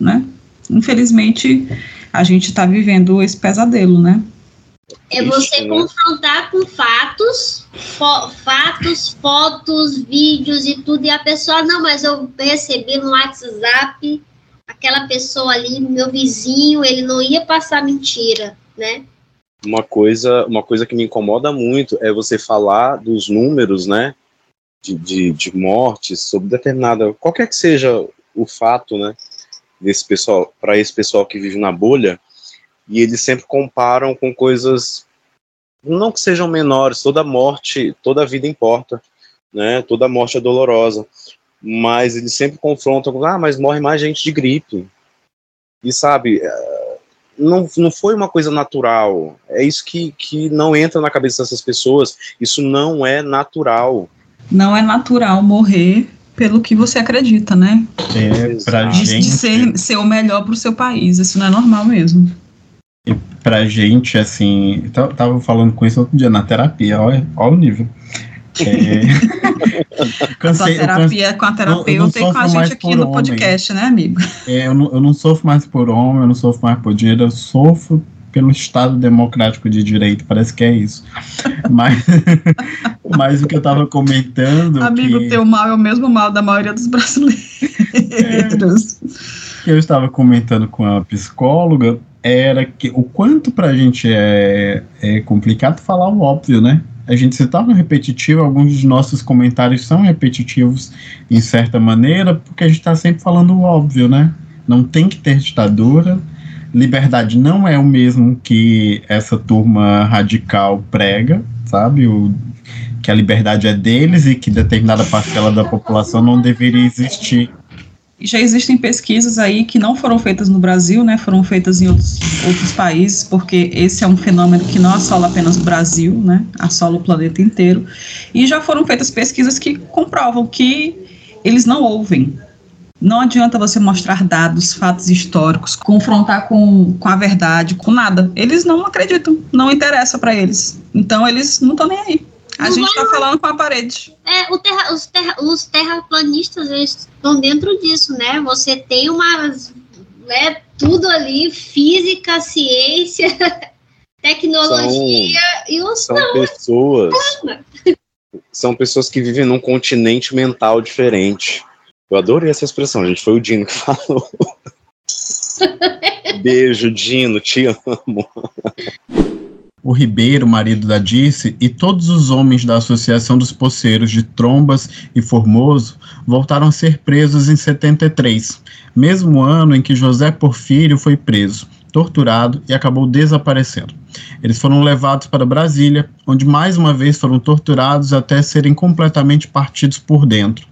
Speaker 2: Né? Infelizmente, a gente está vivendo esse pesadelo, né?
Speaker 4: É você né? confrontar com fatos, fo fatos, fotos, vídeos e tudo, e a pessoa, não, mas eu recebi no WhatsApp aquela pessoa ali, meu vizinho, ele não ia passar mentira, né?
Speaker 3: Uma coisa, uma coisa que me incomoda muito é você falar dos números, né? De, de, de mortes sobre determinada, qualquer que seja o fato, né? Desse pessoal, para esse pessoal que vive na bolha, e eles sempre comparam com coisas não que sejam menores, toda morte, toda vida importa, né? Toda morte é dolorosa, mas eles sempre confrontam com, ah, mas morre mais gente de gripe. E sabe, eh, não, não foi uma coisa natural. É isso que, que não entra na cabeça dessas pessoas. Isso não é natural.
Speaker 2: Não é natural morrer pelo que você acredita, né?
Speaker 1: É, pra de, gente.
Speaker 2: De ser, ser o melhor para o seu país. Isso não é normal mesmo.
Speaker 1: E pra gente, assim, eu tava falando com isso outro dia na terapia, olha, olha o nível. É...
Speaker 2: cansei, terapia com a terapeuta e com a gente aqui no homem. podcast, né, amigo?
Speaker 1: É, eu, não, eu não sofro mais por homem, eu não sofro mais por dinheiro, eu sofro pelo Estado Democrático de Direito, parece que é isso. Mas, mas o que eu estava comentando.
Speaker 2: Amigo, que... teu mal é o mesmo mal da maioria dos brasileiros.
Speaker 1: É, eu estava comentando com a psicóloga era que o quanto para a gente é, é complicado falar o óbvio, né? A gente se torna repetitivo, alguns dos nossos comentários são repetitivos em certa maneira, porque a gente está sempre falando o óbvio, né? Não tem que ter ditadura, liberdade não é o mesmo que essa turma radical prega, sabe? O, que a liberdade é deles e que determinada parcela da população não deveria existir.
Speaker 2: Já existem pesquisas aí que não foram feitas no Brasil, né? Foram feitas em outros, outros países, porque esse é um fenômeno que não assola apenas o Brasil, né? Assola o planeta inteiro. E já foram feitas pesquisas que comprovam que eles não ouvem não adianta você mostrar dados, fatos históricos, confrontar com, com a verdade, com nada. Eles não acreditam, não interessa para eles. Então eles não estão nem aí. A não gente está falando com a parede.
Speaker 4: É, terra, os, terra, os terraplanistas estão dentro disso, né? Você tem uma. É, tudo ali, física, ciência, tecnologia
Speaker 3: são,
Speaker 4: e os
Speaker 3: são não, pessoas. São pessoas que vivem num continente mental diferente. Eu adorei essa expressão, gente. Foi o Dino que falou. Beijo, Dino, te amo.
Speaker 1: O Ribeiro, marido da Dice, e todos os homens da Associação dos Poceiros de Trombas e Formoso voltaram a ser presos em 73, mesmo ano em que José Porfírio foi preso, torturado e acabou desaparecendo. Eles foram levados para Brasília, onde mais uma vez foram torturados até serem completamente partidos por dentro.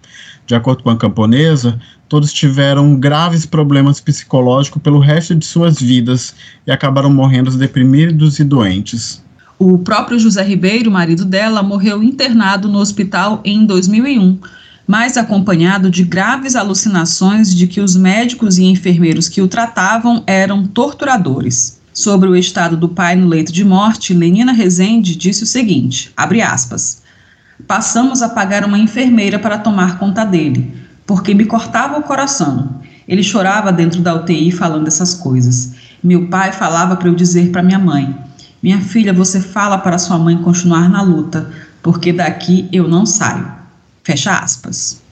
Speaker 1: De acordo com a camponesa, todos tiveram graves problemas psicológicos pelo resto de suas vidas e acabaram morrendo deprimidos e doentes.
Speaker 2: O próprio José Ribeiro, marido dela, morreu internado no hospital em 2001, mas acompanhado de graves alucinações de que os médicos e enfermeiros que o tratavam eram torturadores. Sobre o estado do pai no leito de morte, Lenina Rezende disse o seguinte: abre aspas. Passamos a pagar uma enfermeira para tomar conta dele, porque me cortava o coração. Ele chorava dentro da UTI falando essas coisas. Meu pai falava para eu dizer para minha mãe: minha filha, você fala para sua mãe continuar na luta, porque daqui eu não saio. Fecha aspas.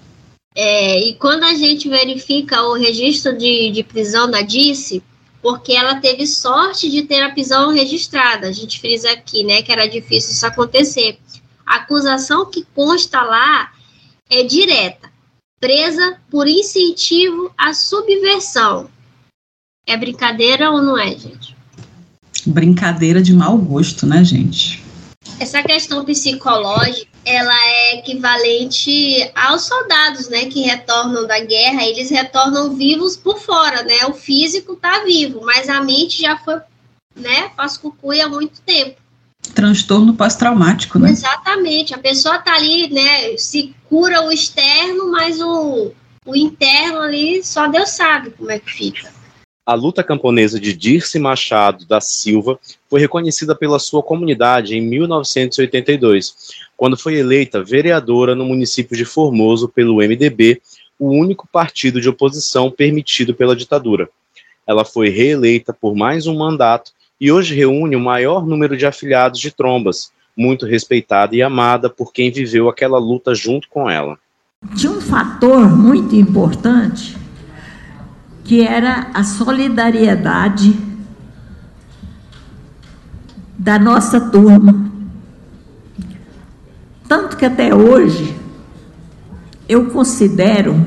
Speaker 4: É, e quando a gente verifica o registro de, de prisão da Dice, porque ela teve sorte de ter a prisão registrada, a gente frisa aqui, né, que era difícil isso acontecer. A acusação que consta lá é direta, presa por incentivo à subversão. É brincadeira ou não é, gente?
Speaker 2: brincadeira de mau gosto, né, gente?
Speaker 4: Essa questão psicológica, ela é equivalente aos soldados, né, que retornam da guerra, eles retornam vivos por fora, né? O físico tá vivo, mas a mente já foi, né, pascucui há muito tempo.
Speaker 2: Transtorno pós-traumático, né?
Speaker 4: Exatamente. A pessoa tá ali, né, se cura o externo, mas o, o interno ali só Deus sabe como é que fica.
Speaker 3: A luta camponesa de Dirce Machado da Silva foi reconhecida pela sua comunidade em 1982, quando foi eleita vereadora no município de Formoso pelo MDB, o único partido de oposição permitido pela ditadura. Ela foi reeleita por mais um mandato e hoje reúne o maior número de afiliados de Trombas, muito respeitada e amada por quem viveu aquela luta junto com ela.
Speaker 5: Tinha um fator muito importante que era a solidariedade da nossa turma. Tanto que até hoje eu considero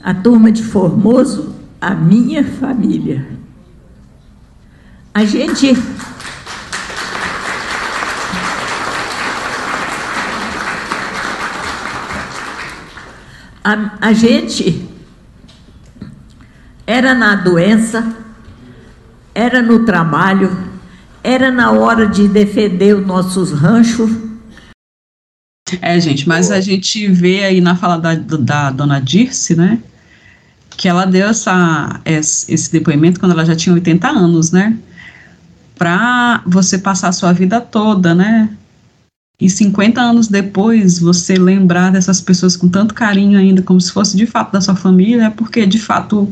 Speaker 5: a turma de Formoso a minha família. A gente a, a gente era na doença, era no trabalho, era na hora de defender os nossos ranchos.
Speaker 2: É, gente, mas a gente vê aí na fala da, da dona Dirce, né? Que ela deu essa, esse depoimento quando ela já tinha 80 anos, né? Para você passar a sua vida toda, né? E 50 anos depois, você lembrar dessas pessoas com tanto carinho ainda, como se fosse de fato da sua família, é porque de fato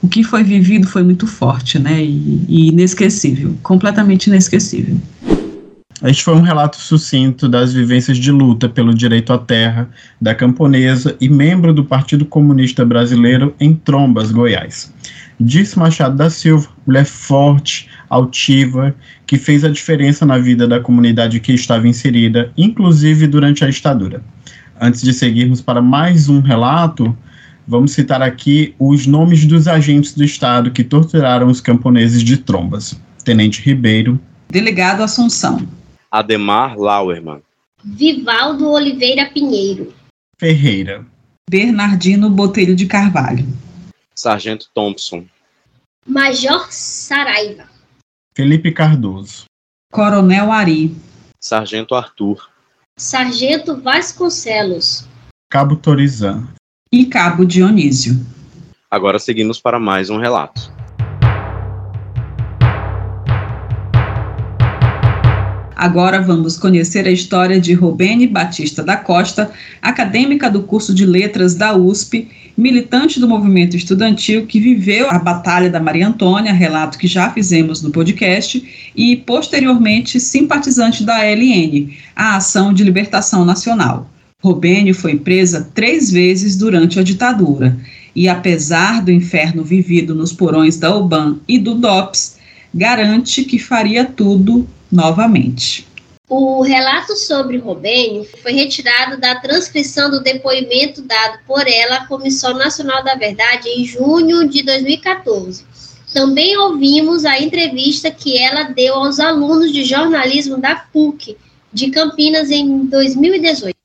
Speaker 2: o que foi vivido foi muito forte, né? E, e inesquecível, completamente inesquecível.
Speaker 1: Este foi um relato sucinto das vivências de luta pelo direito à terra da camponesa e membro do Partido Comunista Brasileiro em Trombas, Goiás. Disse Machado da Silva, mulher forte, altiva, que fez a diferença na vida da comunidade que estava inserida, inclusive durante a ditadura. Antes de seguirmos para mais um relato, Vamos citar aqui os nomes dos agentes do Estado que torturaram os camponeses de Trombas. Tenente Ribeiro.
Speaker 2: Delegado Assunção.
Speaker 3: Ademar Lauerman.
Speaker 4: Vivaldo Oliveira Pinheiro.
Speaker 1: Ferreira.
Speaker 2: Bernardino Botelho de Carvalho.
Speaker 3: Sargento Thompson.
Speaker 4: Major Saraiva.
Speaker 1: Felipe Cardoso.
Speaker 2: Coronel Ari.
Speaker 3: Sargento Arthur.
Speaker 4: Sargento Vasconcelos.
Speaker 1: Cabo Torizan
Speaker 2: e Cabo Dionísio.
Speaker 3: Agora seguimos para mais um relato.
Speaker 2: Agora vamos conhecer a história de Robene Batista da Costa, acadêmica do curso de Letras da USP, militante do movimento estudantil que viveu a Batalha da Maria Antônia, relato que já fizemos no podcast, e posteriormente simpatizante da ALN, a Ação de Libertação Nacional. Robênio foi presa três vezes durante a ditadura e, apesar do inferno vivido nos porões da UBAN e do DOPS, garante que faria tudo novamente.
Speaker 4: O relato sobre Robênio foi retirado da transcrição do depoimento dado por ela à Comissão Nacional da Verdade em junho de 2014. também ouvimos a entrevista que ela deu aos alunos de jornalismo da PUC de Campinas em 2018.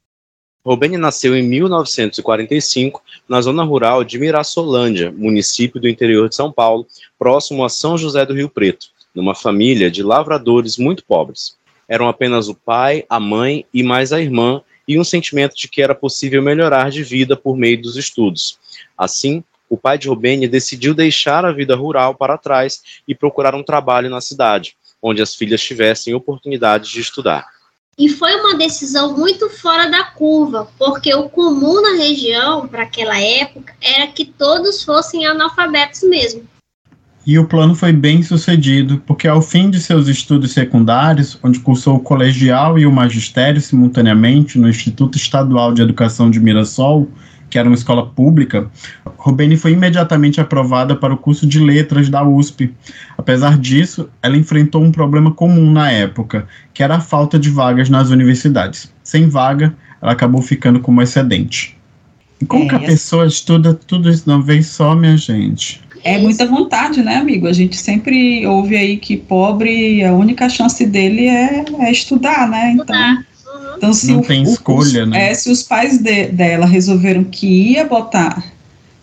Speaker 3: Robene nasceu em 1945 na zona rural de Mirassolândia, município do interior de São Paulo, próximo a São José do Rio Preto, numa família de lavradores muito pobres. Eram apenas o pai, a mãe e mais a irmã, e um sentimento de que era possível melhorar de vida por meio dos estudos. Assim, o pai de Robene decidiu deixar a vida rural para trás e procurar um trabalho na cidade, onde as filhas tivessem oportunidade de estudar.
Speaker 4: E foi uma decisão muito fora da curva, porque o comum na região, para aquela época, era que todos fossem analfabetos mesmo.
Speaker 1: E o plano foi bem sucedido, porque ao fim de seus estudos secundários, onde cursou o colegial e o magistério simultaneamente no Instituto Estadual de Educação de Mirassol, que era uma escola pública, Robene foi imediatamente aprovada para o curso de letras da USP. Apesar disso, ela enfrentou um problema comum na época, que era a falta de vagas nas universidades. Sem vaga, ela acabou ficando como excedente. E como é, que a pessoa estuda tudo isso de uma vez só, minha gente?
Speaker 2: É muita vontade, né, amigo? A gente sempre ouve aí que pobre, a única chance dele é, é estudar, né? Então,
Speaker 1: então, se não o, tem escolha,
Speaker 2: os,
Speaker 1: né?
Speaker 2: É, se os pais de, dela resolveram que ia botar,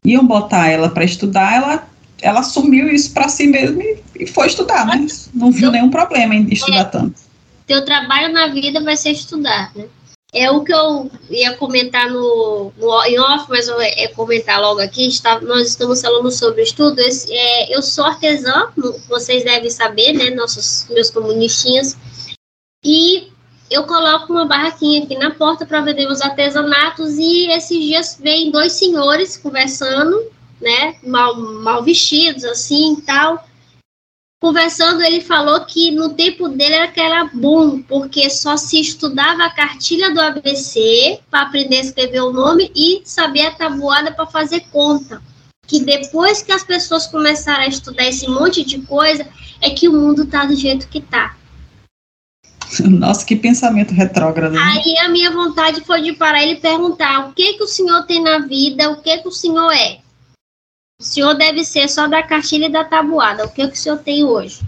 Speaker 2: iam botar ela para estudar, ela, ela assumiu isso para si mesma e, e, foi estudar, né? Não viu nenhum problema em estudar é, tanto.
Speaker 4: Teu trabalho na vida vai ser estudar, né? É o que eu ia comentar no, no em off, mas eu é comentar logo aqui. Está, nós estamos falando sobre estudo. Esse, é, eu sou artesã, vocês devem saber, né? Nossos meus comunistinhas. E eu coloco uma barraquinha aqui na porta para vender os artesanatos e esses dias vêm dois senhores conversando, né, mal, mal vestidos assim e tal. Conversando, ele falou que no tempo dele era que era bom, porque só se estudava a cartilha do ABC para aprender a escrever o nome e saber a tabuada para fazer conta. Que depois que as pessoas começaram a estudar esse monte de coisa, é que o mundo tá do jeito que tá.
Speaker 2: Nossa, que pensamento retrógrado. Né?
Speaker 4: Aí a minha vontade foi de parar ele perguntar o que que o senhor tem na vida, o que que o senhor é. O senhor deve ser só da cartilha e da tabuada, o que que o senhor tem hoje?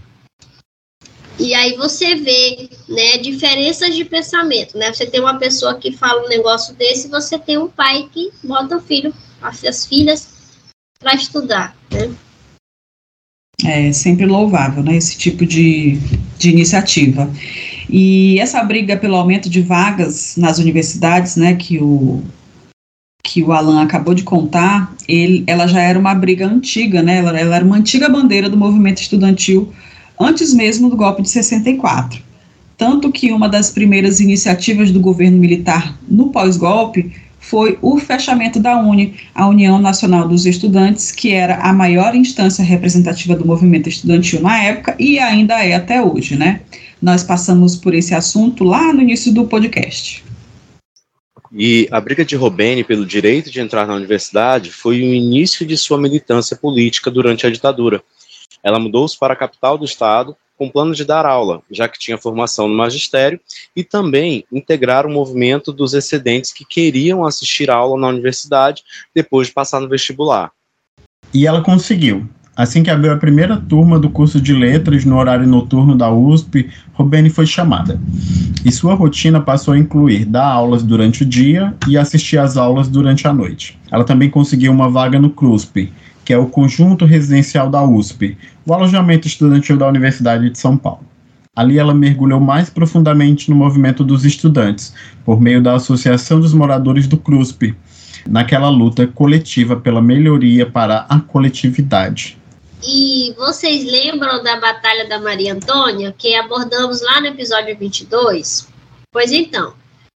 Speaker 4: E aí você vê, né, diferenças de pensamento, né? Você tem uma pessoa que fala um negócio desse, você tem um pai que bota o filho, as filhas para estudar, né?
Speaker 2: É sempre louvável, né, esse tipo de, de iniciativa. E essa briga pelo aumento de vagas nas universidades, né, que o que o Alan acabou de contar, ele, ela já era uma briga antiga, né? Ela, ela era uma antiga bandeira do movimento estudantil antes mesmo do golpe de 64. Tanto que uma das primeiras iniciativas do governo militar no pós-golpe foi o fechamento da UNE, a União Nacional dos Estudantes, que era a maior instância representativa do movimento estudantil na época e ainda é até hoje, né? Nós passamos por esse assunto lá no início do podcast.
Speaker 3: E a briga de Robene pelo direito de entrar na universidade foi o início de sua militância política durante a ditadura. Ela mudou-se para a capital do estado com plano de dar aula, já que tinha formação no magistério, e também integrar o movimento dos excedentes que queriam assistir aula na universidade depois de passar no vestibular.
Speaker 1: E ela conseguiu. Assim que abriu a primeira turma do curso de letras no horário noturno da USP, Robene foi chamada. E sua rotina passou a incluir dar aulas durante o dia e assistir às aulas durante a noite. Ela também conseguiu uma vaga no CRUSP, que é o Conjunto Residencial da USP, o alojamento estudantil da Universidade de São Paulo. Ali ela mergulhou mais profundamente no movimento dos estudantes, por meio da Associação dos Moradores do CRUSP, naquela luta coletiva pela melhoria para a coletividade.
Speaker 4: E vocês lembram da Batalha da Maria Antônia, que abordamos lá no episódio 22? Pois então,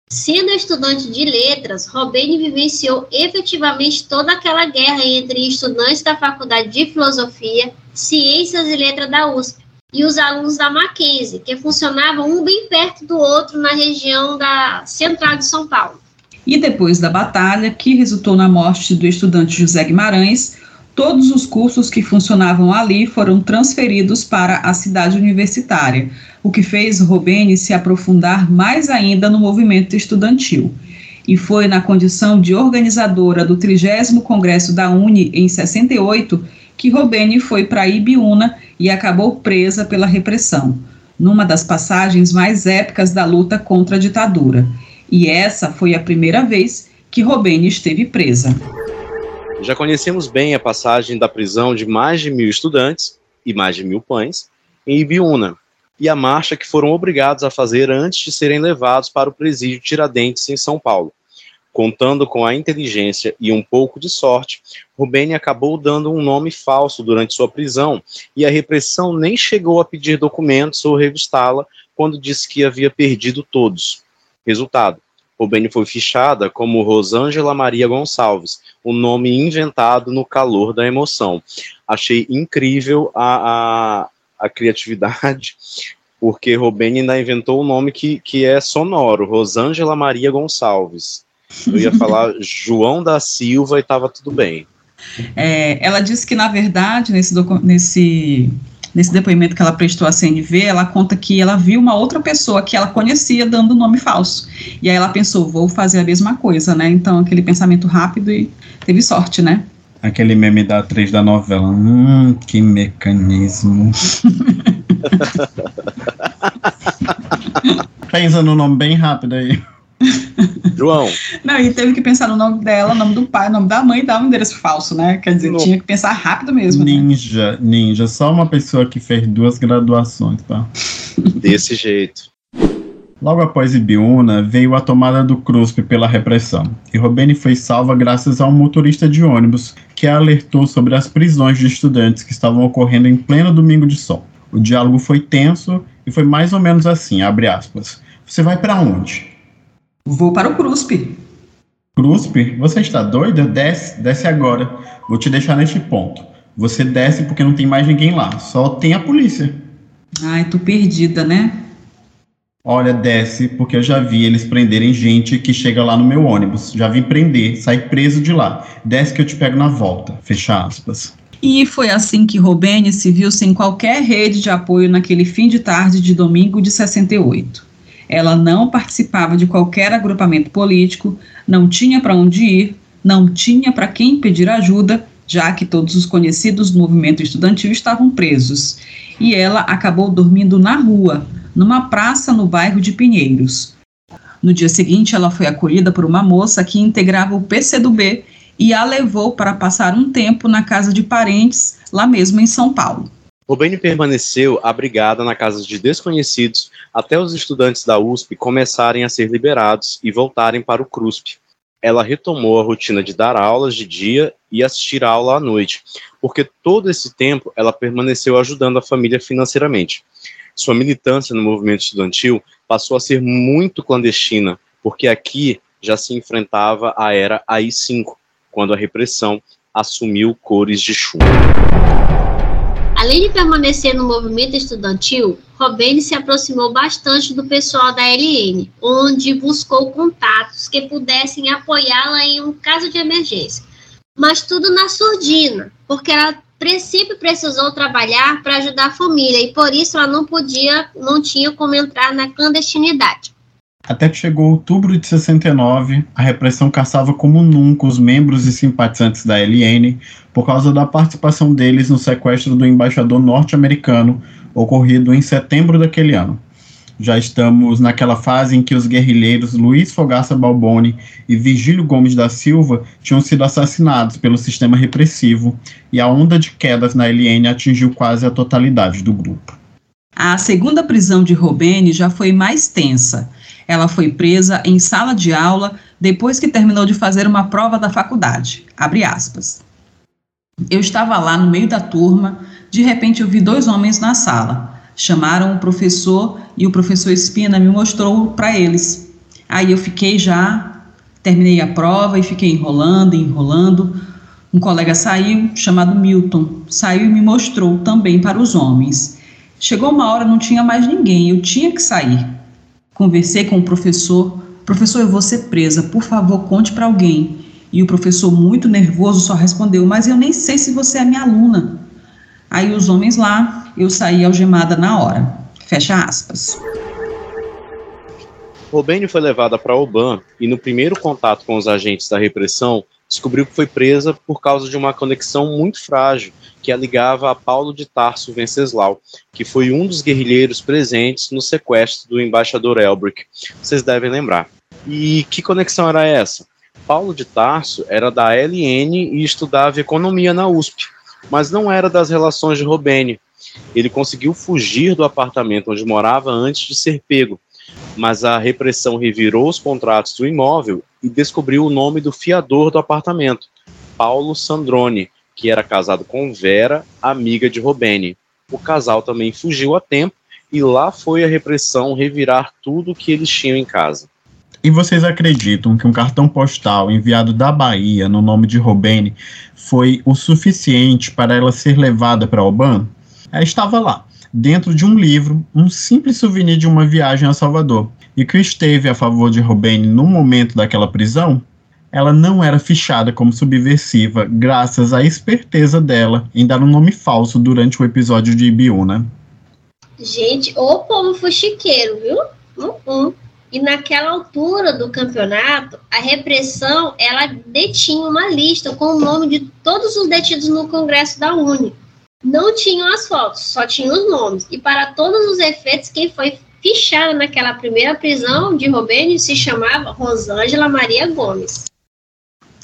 Speaker 4: sendo estudante de letras, Robene vivenciou efetivamente toda aquela guerra entre estudantes da Faculdade de Filosofia, Ciências e Letras da USP e os alunos da Mackenzie, que funcionavam um bem perto do outro na região da central de São Paulo.
Speaker 2: E depois da batalha, que resultou na morte do estudante José Guimarães, Todos os cursos que funcionavam ali foram transferidos para a cidade universitária, o que fez Robene se aprofundar mais ainda no movimento estudantil. E foi na condição de organizadora do 30 Congresso da UNE em 68 que Robene foi para Ibiúna e acabou presa pela repressão, numa das passagens mais épicas da luta contra a ditadura. E essa foi a primeira vez que Robene esteve presa.
Speaker 3: Já conhecemos bem a passagem da prisão de mais de mil estudantes e mais de mil pães em Ibiúna, e a marcha que foram obrigados a fazer antes de serem levados para o presídio Tiradentes, em São Paulo. Contando com a inteligência e um pouco de sorte, Rubene acabou dando um nome falso durante sua prisão e a repressão nem chegou a pedir documentos ou revistá-la quando disse que havia perdido todos. Resultado: Rubene foi fichada como Rosângela Maria Gonçalves, um nome inventado no calor da emoção. Achei incrível a, a, a criatividade, porque Rubene ainda inventou um nome que, que é sonoro, Rosângela Maria Gonçalves. Eu ia falar João da Silva e estava tudo bem.
Speaker 2: É, ela disse que, na verdade, nesse, nesse, nesse depoimento que ela prestou à CNV, ela conta que ela viu uma outra pessoa que ela conhecia dando nome falso. E aí ela pensou, vou fazer a mesma coisa, né? Então, aquele pensamento rápido e teve sorte, né?
Speaker 1: Aquele meme da atriz da novela. Hum, que mecanismo. Pensa no nome bem rápido aí.
Speaker 3: João.
Speaker 2: Não, e teve que pensar no nome dela, nome do pai, nome da mãe e dar um endereço falso, né? Quer dizer, tinha que pensar rápido mesmo.
Speaker 1: Né? Ninja, né? ninja. Só uma pessoa que fez duas graduações, tá?
Speaker 3: Desse jeito.
Speaker 1: Logo após Ibiúna, veio a tomada do CRUSP pela repressão, e Robene foi salva graças a um motorista de ônibus que a alertou sobre as prisões de estudantes que estavam ocorrendo em pleno domingo de sol. O diálogo foi tenso e foi mais ou menos assim, abre aspas. Você vai para onde?
Speaker 2: Vou para o CRUSP.
Speaker 1: CRUSP? Você está doida? Desce, desce agora. Vou te deixar neste ponto. Você desce porque não tem mais ninguém lá, só tem a polícia.
Speaker 2: Ai, tô perdida, né?
Speaker 1: Olha, desce, porque eu já vi eles prenderem gente que chega lá no meu ônibus. Já vi prender, sair preso de lá. Desce que eu te pego na volta. Fecha aspas.
Speaker 2: E foi assim que Robene se viu sem qualquer rede de apoio naquele fim de tarde de domingo de 68. Ela não participava de qualquer agrupamento político, não tinha para onde ir, não tinha para quem pedir ajuda, já que todos os conhecidos do movimento estudantil estavam presos. E ela acabou dormindo na rua, numa praça no bairro de Pinheiros. No dia seguinte, ela foi acolhida por uma moça que integrava o PCdoB e a levou para passar um tempo na casa de parentes, lá mesmo em São Paulo.
Speaker 3: Rubene permaneceu abrigada na casa de desconhecidos até os estudantes da USP começarem a ser liberados e voltarem para o CRUSP. Ela retomou a rotina de dar aulas de dia e assistir a aula à noite, porque todo esse tempo ela permaneceu ajudando a família financeiramente. Sua militância no movimento estudantil passou a ser muito clandestina, porque aqui já se enfrentava a era AI-5, quando a repressão assumiu cores de chumbo.
Speaker 4: Além de permanecer no movimento estudantil, Robene se aproximou bastante do pessoal da LN, onde buscou contatos que pudessem apoiá-la em um caso de emergência. Mas tudo na surdina, porque ela sempre precisou trabalhar para ajudar a família e por isso ela não podia, não tinha como entrar na clandestinidade.
Speaker 1: Até que chegou outubro de 69, a repressão caçava como nunca os membros e simpatizantes da LN por causa da participação deles no sequestro do embaixador norte-americano ocorrido em setembro daquele ano. Já estamos naquela fase em que os guerrilheiros Luiz Fogaça Balboni e Virgílio Gomes da Silva tinham sido assassinados pelo sistema repressivo e a onda de quedas na LN atingiu quase a totalidade do grupo.
Speaker 2: A segunda prisão de Robene já foi mais tensa ela foi presa em sala de aula depois que terminou de fazer uma prova da faculdade. Abre aspas. Eu estava lá no meio da turma, de repente eu vi dois homens na sala. Chamaram o professor e o professor Espina me mostrou para eles. Aí eu fiquei já, terminei a prova e fiquei enrolando, enrolando. Um colega saiu, chamado Milton, saiu e me mostrou também para os homens. Chegou uma hora, não tinha mais ninguém, eu tinha que sair. Conversei com o professor. Professor, eu vou ser presa, por favor, conte para alguém. E o professor, muito nervoso, só respondeu: Mas eu nem sei se você é minha aluna. Aí os homens lá, eu saí algemada na hora. Fecha aspas.
Speaker 3: Robênio foi levada para Oban e, no primeiro contato com os agentes da repressão, descobriu que foi presa por causa de uma conexão muito frágil que a ligava a Paulo de Tarso Venceslau, que foi um dos guerrilheiros presentes no sequestro do embaixador Elbrick. Vocês devem lembrar. E que conexão era essa? Paulo de Tarso era da LN e estudava economia na USP, mas não era das relações de Robene. Ele conseguiu fugir do apartamento onde morava antes de ser pego, mas a repressão revirou os contratos do imóvel e descobriu o nome do fiador do apartamento, Paulo Sandrone, que era casado com Vera, amiga de Robene. O casal também fugiu a tempo e lá foi a repressão revirar tudo o que eles tinham em casa.
Speaker 1: E vocês acreditam que um cartão postal enviado da Bahia no nome de Robene foi o suficiente para ela ser levada para Oban? Ela estava lá, dentro de um livro, um simples souvenir de uma viagem a Salvador. E que esteve a favor de Robene no momento daquela prisão, ela não era fichada como subversiva, graças à esperteza dela em dar um nome falso durante o episódio de Ibiúna.
Speaker 4: Gente, o povo fuxiqueiro, viu? -uh. E naquela altura do campeonato, a repressão ela detinha uma lista com o nome de todos os detidos no Congresso da Uni. Não tinham as fotos, só tinham os nomes. E para todos os efeitos, quem foi fichada naquela primeira prisão de Robeni se chamava Rosângela Maria Gomes.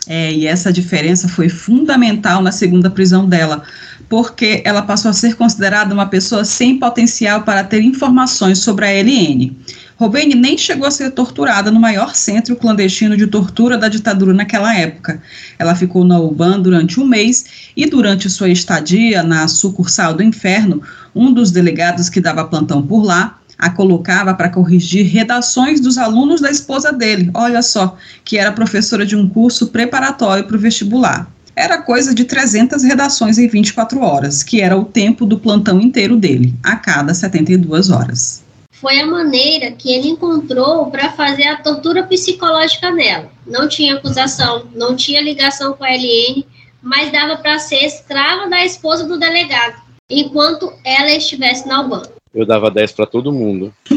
Speaker 2: É, e essa diferença foi fundamental na segunda prisão dela, porque ela passou a ser considerada uma pessoa sem potencial para ter informações sobre a LN. Robene nem chegou a ser torturada no maior centro clandestino de tortura da ditadura naquela época. Ela ficou na UBAN durante um mês e, durante sua estadia na sucursal do inferno, um dos delegados que dava plantão por lá a colocava para corrigir redações dos alunos da esposa dele, olha só, que era professora de um curso preparatório para o vestibular. Era coisa de 300 redações em 24 horas, que era o tempo do plantão inteiro dele, a cada 72 horas
Speaker 4: foi a maneira que ele encontrou para fazer a tortura psicológica nela. Não tinha acusação, não tinha ligação com a LN, mas dava para ser escrava da esposa do delegado, enquanto ela estivesse na Albânia.
Speaker 3: Eu dava 10 para todo mundo.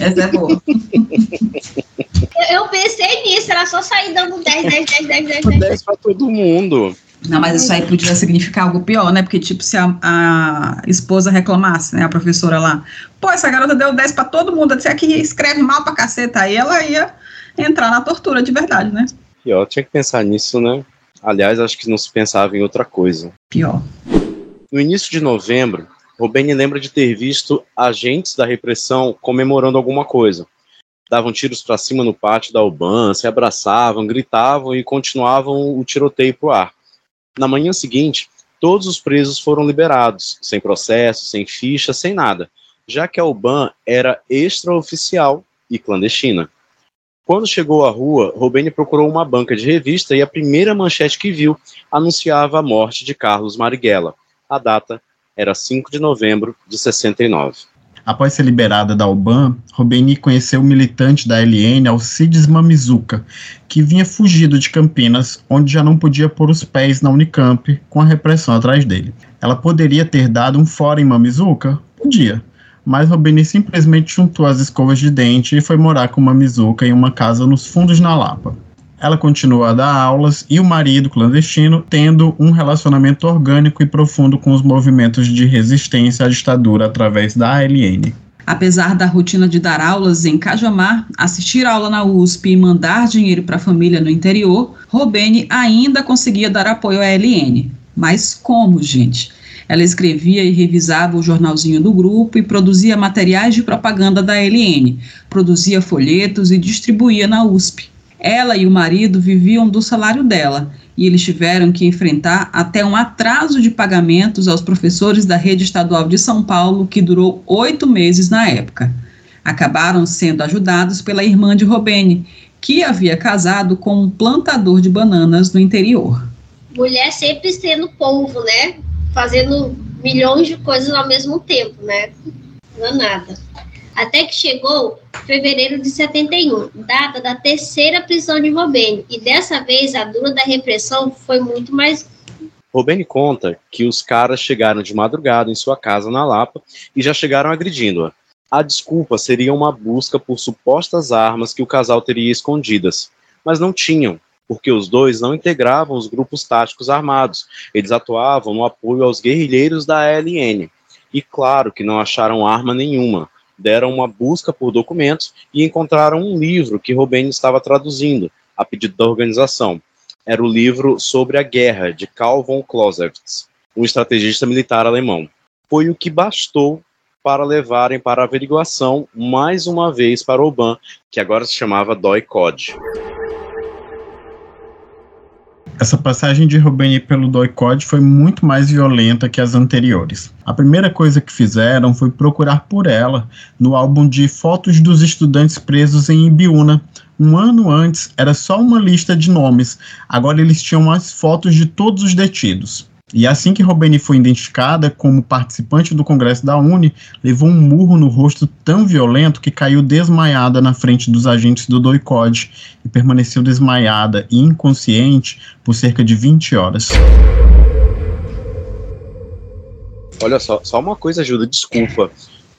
Speaker 2: Essa é boa.
Speaker 4: Eu pensei nisso, era só sair dando 10, 10, 10, 10, 10. 10,
Speaker 3: 10 para todo mundo.
Speaker 2: Não, mas isso aí podia significar algo pior, né? Porque, tipo, se a, a esposa reclamasse, né? A professora lá, pô, essa garota deu 10 pra todo mundo, disse que escreve mal pra caceta, aí ela ia entrar na tortura de verdade, né?
Speaker 3: Pior, tinha que pensar nisso, né? Aliás, acho que não se pensava em outra coisa.
Speaker 2: Pior.
Speaker 3: No início de novembro, Robeni lembra de ter visto agentes da repressão comemorando alguma coisa. Davam tiros para cima no pátio da UBAN, se abraçavam, gritavam e continuavam o tiroteio pro ar. Na manhã seguinte, todos os presos foram liberados, sem processo, sem ficha, sem nada, já que a UBAN era extraoficial e clandestina. Quando chegou à rua, Robeni procurou uma banca de revista e a primeira manchete que viu anunciava a morte de Carlos Marighella. A data era 5 de novembro de 69.
Speaker 1: Após ser liberada da UBAN, Robeni conheceu o militante da LN, Alcides Mamizuca, que vinha fugido de Campinas, onde já não podia pôr os pés na Unicamp, com a repressão atrás dele. Ela poderia ter dado um fora em Mamizuca? Podia. Mas Robeni simplesmente juntou as escovas de dente e foi morar com Mamizuca em uma casa nos fundos na Lapa ela continua a dar aulas e o marido clandestino tendo um relacionamento orgânico e profundo com os movimentos de resistência à ditadura através da ALN.
Speaker 2: Apesar da rotina de dar aulas em Cajamar, assistir aula na USP e mandar dinheiro para a família no interior, Robene ainda conseguia dar apoio à ALN. Mas como, gente? Ela escrevia e revisava o jornalzinho do grupo e produzia materiais de propaganda da ALN, produzia folhetos e distribuía na USP. Ela e o marido viviam do salário dela e eles tiveram que enfrentar até um atraso de pagamentos aos professores da rede estadual de São Paulo, que durou oito meses na época. Acabaram sendo ajudados pela irmã de Robene, que havia casado com um plantador de bananas no interior.
Speaker 4: Mulher sempre sendo polvo, né? Fazendo milhões de coisas ao mesmo tempo, né? Não é nada até que chegou fevereiro de 71, data da terceira prisão de Robene, e dessa vez a dura da repressão foi muito mais.
Speaker 3: Robene conta que os caras chegaram de madrugada em sua casa na Lapa e já chegaram agredindo-a. A desculpa seria uma busca por supostas armas que o casal teria escondidas, mas não tinham. porque os dois não integravam os grupos táticos armados, eles atuavam no apoio aos guerrilheiros da ALN. E claro que não acharam arma nenhuma, deram uma busca por documentos e encontraram um livro que Robeni estava traduzindo, a pedido da organização. Era o livro Sobre a Guerra, de Karl von Clausewitz, um estrategista militar alemão. Foi o que bastou para levarem para averiguação mais uma vez para Oban, que agora se chamava Doi Code.
Speaker 1: Essa passagem de Rubeni pelo Doicode foi muito mais violenta que as anteriores. A primeira coisa que fizeram foi procurar por ela no álbum de fotos dos estudantes presos em Ibiúna. Um ano antes era só uma lista de nomes, agora eles tinham as fotos de todos os detidos. E assim que Robeni foi identificada como participante do Congresso da Uni, levou um murro no rosto tão violento que caiu desmaiada na frente dos agentes do DOICOD e permaneceu desmaiada e inconsciente por cerca de 20 horas.
Speaker 3: Olha só, só uma coisa ajuda, desculpa,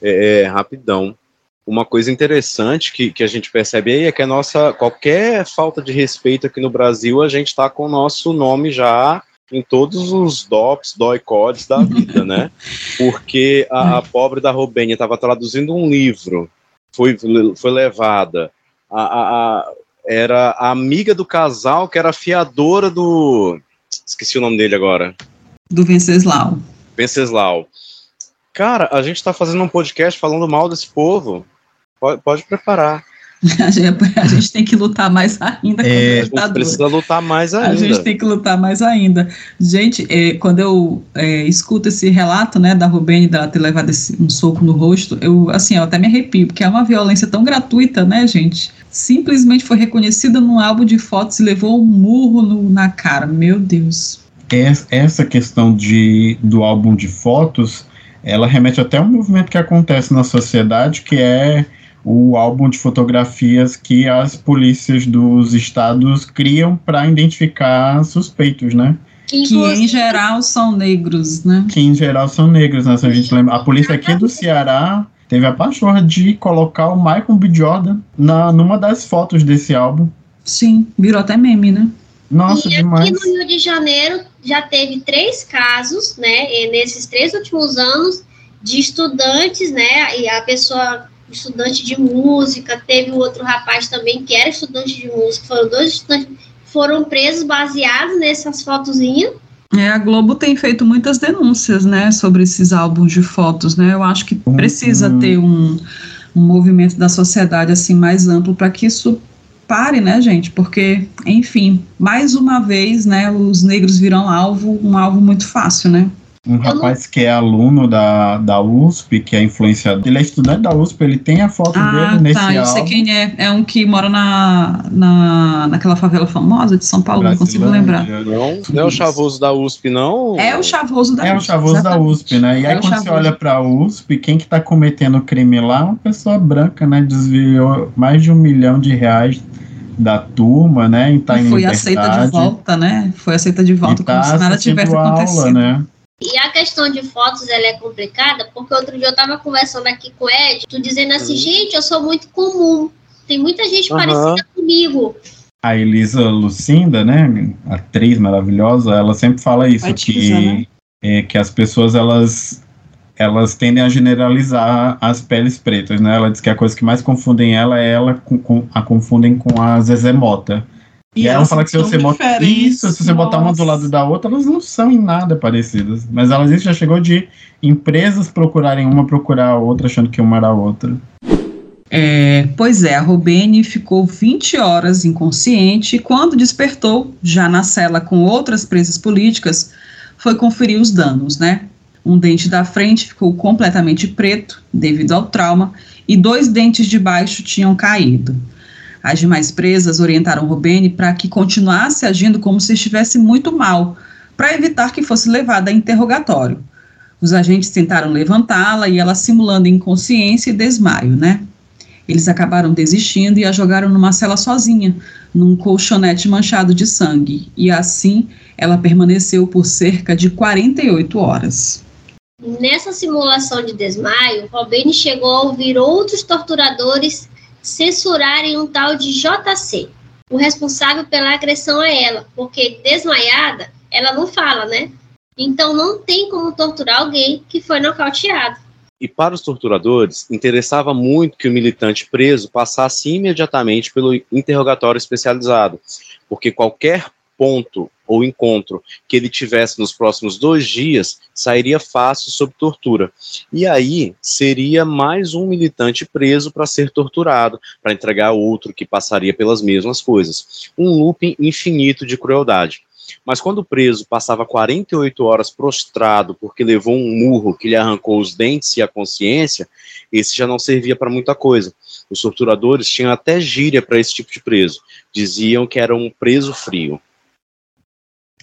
Speaker 3: é, é, rapidão. Uma coisa interessante que, que a gente percebe aí é que a nossa, qualquer falta de respeito aqui no Brasil, a gente está com o nosso nome já em todos os DOPs, DOI-CODs da vida, né? Porque a, a pobre da Robênia estava traduzindo um livro, foi, foi levada, a, a, a, era a amiga do casal que era fiadora do... Esqueci o nome dele agora.
Speaker 2: Do Venceslau.
Speaker 3: Venceslau. Cara, a gente está fazendo um podcast falando mal desse povo. Pode, pode preparar.
Speaker 2: A gente, a gente, tem que lutar mais ainda
Speaker 3: é, a gente precisa lutar mais ainda.
Speaker 2: A gente tem que lutar mais ainda. Gente, é, quando eu é, escuto esse relato, né, da Rubene, dela ter levado esse, um soco no rosto, eu, assim, eu até me arrepio, porque é uma violência tão gratuita, né, gente? Simplesmente foi reconhecida num álbum de fotos e levou um murro no, na cara. Meu Deus.
Speaker 1: Essa questão de, do álbum de fotos, ela remete até a um movimento que acontece na sociedade, que é o álbum de fotografias que as polícias dos estados criam para identificar suspeitos, né?
Speaker 2: Que em geral são negros, né?
Speaker 1: Que em geral são negros, né? Se a gente lembra, a polícia aqui do Ceará teve a pachorra de colocar o Michael B. Jordan na, numa das fotos desse álbum.
Speaker 2: Sim, virou até meme, né?
Speaker 1: Nossa, e demais.
Speaker 4: aqui no Rio de Janeiro já teve três casos, né? nesses três últimos anos de estudantes, né? E a pessoa estudante de música, teve o outro rapaz também que era estudante de música, foram dois estudantes foram presos baseados nessas fotozinhas.
Speaker 2: É, a Globo tem feito muitas denúncias, né, sobre esses álbuns de fotos, né? Eu acho que uhum. precisa uhum. ter um, um movimento da sociedade assim mais amplo para que isso pare, né, gente? Porque, enfim, mais uma vez, né, os negros viram alvo, um alvo muito fácil, né?
Speaker 1: Um rapaz que é aluno da, da USP, que é influenciador. Ele é estudante da USP, ele tem a foto ah, dele nesse tá,
Speaker 2: eu sei quem é. É um que mora na, na, naquela favela famosa de São Paulo, não consigo lembrar.
Speaker 3: Não, não é o chavoso da USP, não?
Speaker 2: É o chavoso da
Speaker 1: é USP. É o chavoso da USP, né? E é aí quando chavoso. você olha pra USP, quem que tá cometendo o crime lá é uma pessoa branca, né? Desviou mais de um milhão de reais da turma, né? E tá e
Speaker 2: foi aceita de volta, né? Foi aceita de volta,
Speaker 1: como tá se nada tivesse aula, acontecido. Né?
Speaker 4: E a questão de fotos, ela é complicada, porque outro dia eu tava conversando aqui com o Ed, tu dizendo assim, uhum. gente, eu sou muito comum, tem muita gente uhum. parecida comigo.
Speaker 1: A Elisa Lucinda, né, atriz maravilhosa, ela sempre fala isso, que, né? é, que as pessoas, elas elas tendem a generalizar as peles pretas, né? Ela diz que a coisa que mais confundem ela é ela com, com a confundem com a Zezé Mota. E, e ela fala que se você botar isso, se você botar uma do lado da outra, elas não são em nada parecidas. Mas ela disse já chegou de empresas procurarem uma procurar a outra, achando que uma era a outra.
Speaker 2: É, pois é, a Robene ficou 20 horas inconsciente e quando despertou, já na cela com outras presas políticas, foi conferir os danos, né? Um dente da frente ficou completamente preto devido ao trauma e dois dentes de baixo tinham caído. As demais presas orientaram Rubene para que continuasse agindo como se estivesse muito mal, para evitar que fosse levada a interrogatório. Os agentes tentaram levantá-la e ela simulando inconsciência e desmaio, né? Eles acabaram desistindo e a jogaram numa cela sozinha, num colchonete manchado de sangue, e assim ela permaneceu por cerca de 48 horas.
Speaker 4: Nessa simulação de desmaio, Robene chegou a ouvir outros torturadores censurarem um tal de JC. o responsável pela agressão a ela, porque desmaiada, ela não fala, né? Então não tem como torturar alguém que foi nocauteado.
Speaker 3: E para os torturadores, interessava muito que o militante preso passasse imediatamente pelo interrogatório especializado, porque qualquer ponto ou encontro que ele tivesse nos próximos dois dias sairia fácil sob tortura. E aí seria mais um militante preso para ser torturado, para entregar outro que passaria pelas mesmas coisas. Um looping infinito de crueldade. Mas quando o preso passava 48 horas prostrado porque levou um murro que lhe arrancou os dentes e a consciência, esse já não servia para muita coisa. Os torturadores tinham até gíria para esse tipo de preso. Diziam que era um preso frio.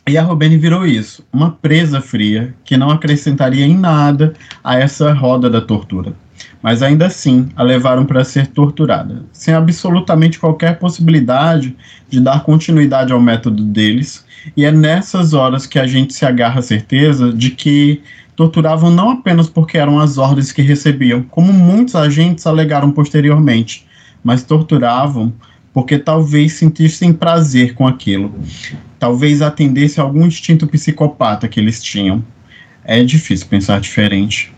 Speaker 1: E a Robene virou isso, uma presa fria que não acrescentaria em nada a essa roda da tortura. Mas ainda assim a levaram para ser torturada, sem absolutamente qualquer possibilidade de dar continuidade ao método deles, e é nessas horas que a gente se agarra à certeza de que torturavam não apenas porque eram as ordens que recebiam, como muitos agentes alegaram posteriormente, mas torturavam porque talvez sentissem prazer com aquilo, talvez atendesse algum instinto psicopata que eles tinham. É difícil pensar diferente.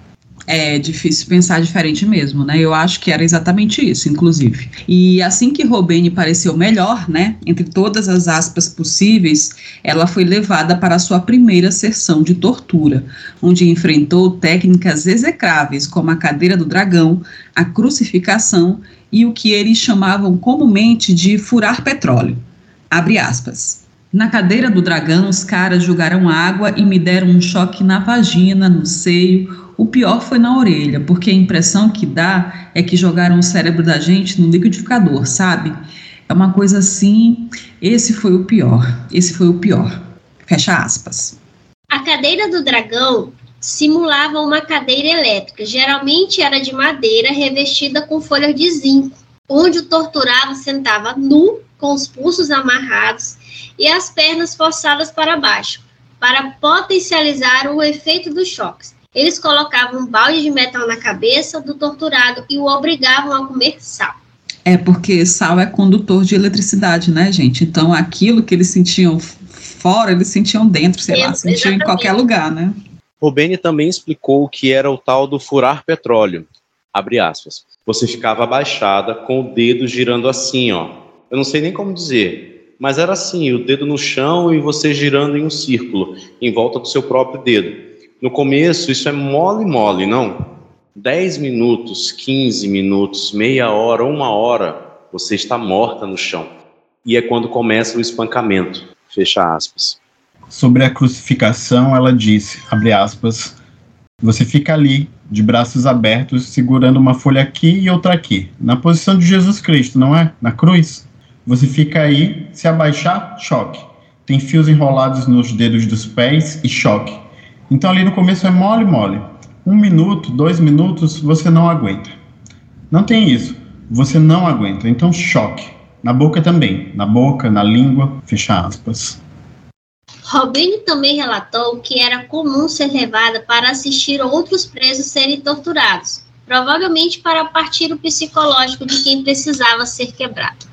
Speaker 2: É difícil pensar diferente mesmo, né? Eu acho que era exatamente isso, inclusive. E assim que Robene pareceu melhor, né, entre todas as aspas possíveis, ela foi levada para sua primeira sessão de tortura, onde enfrentou técnicas execráveis como a cadeira do dragão, a crucificação e o que eles chamavam comumente de furar petróleo. Abre aspas. Na cadeira do dragão, os caras jogaram água e me deram um choque na vagina, no seio, o pior foi na orelha, porque a impressão que dá é que jogaram o cérebro da gente no liquidificador, sabe? É uma coisa assim. Esse foi o pior. Esse foi o pior. Fecha aspas.
Speaker 4: A cadeira do dragão simulava uma cadeira elétrica, geralmente era de madeira revestida com folhas de zinco, onde o torturado sentava nu, com os pulsos amarrados e as pernas forçadas para baixo, para potencializar o efeito dos choques. Eles colocavam um balde de metal na cabeça do torturado e o obrigavam a comer sal.
Speaker 2: É porque sal é condutor de eletricidade, né, gente? Então aquilo que eles sentiam fora, eles sentiam dentro, sei lá, sentiam em qualquer lugar, né?
Speaker 3: Rubene também explicou o que era o tal do furar petróleo. Abre aspas. Você ficava abaixada com o dedo girando assim, ó. Eu não sei nem como dizer, mas era assim, o dedo no chão e você girando em um círculo, em volta do seu próprio dedo. No começo, isso é mole, mole, não? 10 minutos, 15 minutos, meia hora, uma hora, você está morta no chão. E é quando começa o espancamento. Fecha aspas.
Speaker 1: Sobre a crucificação, ela disse, abre aspas, você fica ali, de braços abertos, segurando uma folha aqui e outra aqui, na posição de Jesus Cristo, não é? Na cruz. Você fica aí, se abaixar, choque. Tem fios enrolados nos dedos dos pés e choque. Então ali no começo é mole, mole. Um minuto, dois minutos, você não aguenta. Não tem isso. Você não aguenta. Então choque. Na boca também. Na boca, na língua, fecha aspas.
Speaker 4: Robine também relatou que era comum ser levada para assistir outros presos serem torturados, provavelmente para partir o psicológico de quem precisava ser quebrado.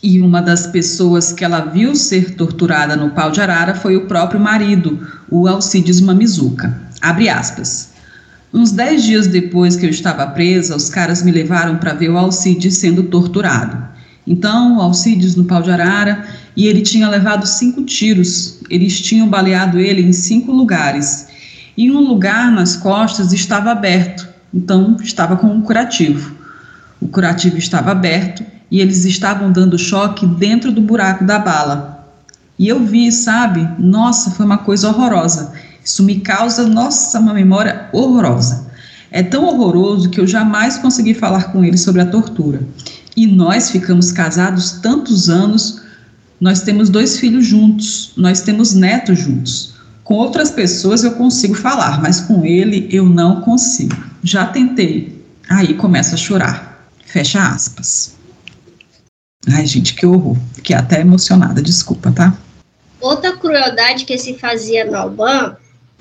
Speaker 2: E uma das pessoas que ela viu ser torturada no pau de arara foi o próprio marido, o Alcides Mamizuka. Abre aspas. Uns dez dias depois que eu estava presa, os caras me levaram para ver o Alcides sendo torturado. Então, o Alcides no pau de arara, e ele tinha levado cinco tiros. Eles tinham baleado ele em cinco lugares. E um lugar nas costas estava aberto, então estava com um curativo. O curativo estava aberto e eles estavam dando choque dentro do buraco da bala. E eu vi, sabe? Nossa, foi uma coisa horrorosa. Isso me causa, nossa, uma memória horrorosa. É tão horroroso que eu jamais consegui falar com ele sobre a tortura. E nós ficamos casados tantos anos, nós temos dois filhos juntos, nós temos netos juntos. Com outras pessoas eu consigo falar, mas com ele eu não consigo. Já tentei. Aí começa a chorar. Fecha aspas. Ai, gente, que horror. Fiquei até emocionada, desculpa, tá?
Speaker 4: Outra crueldade que se fazia no Alban,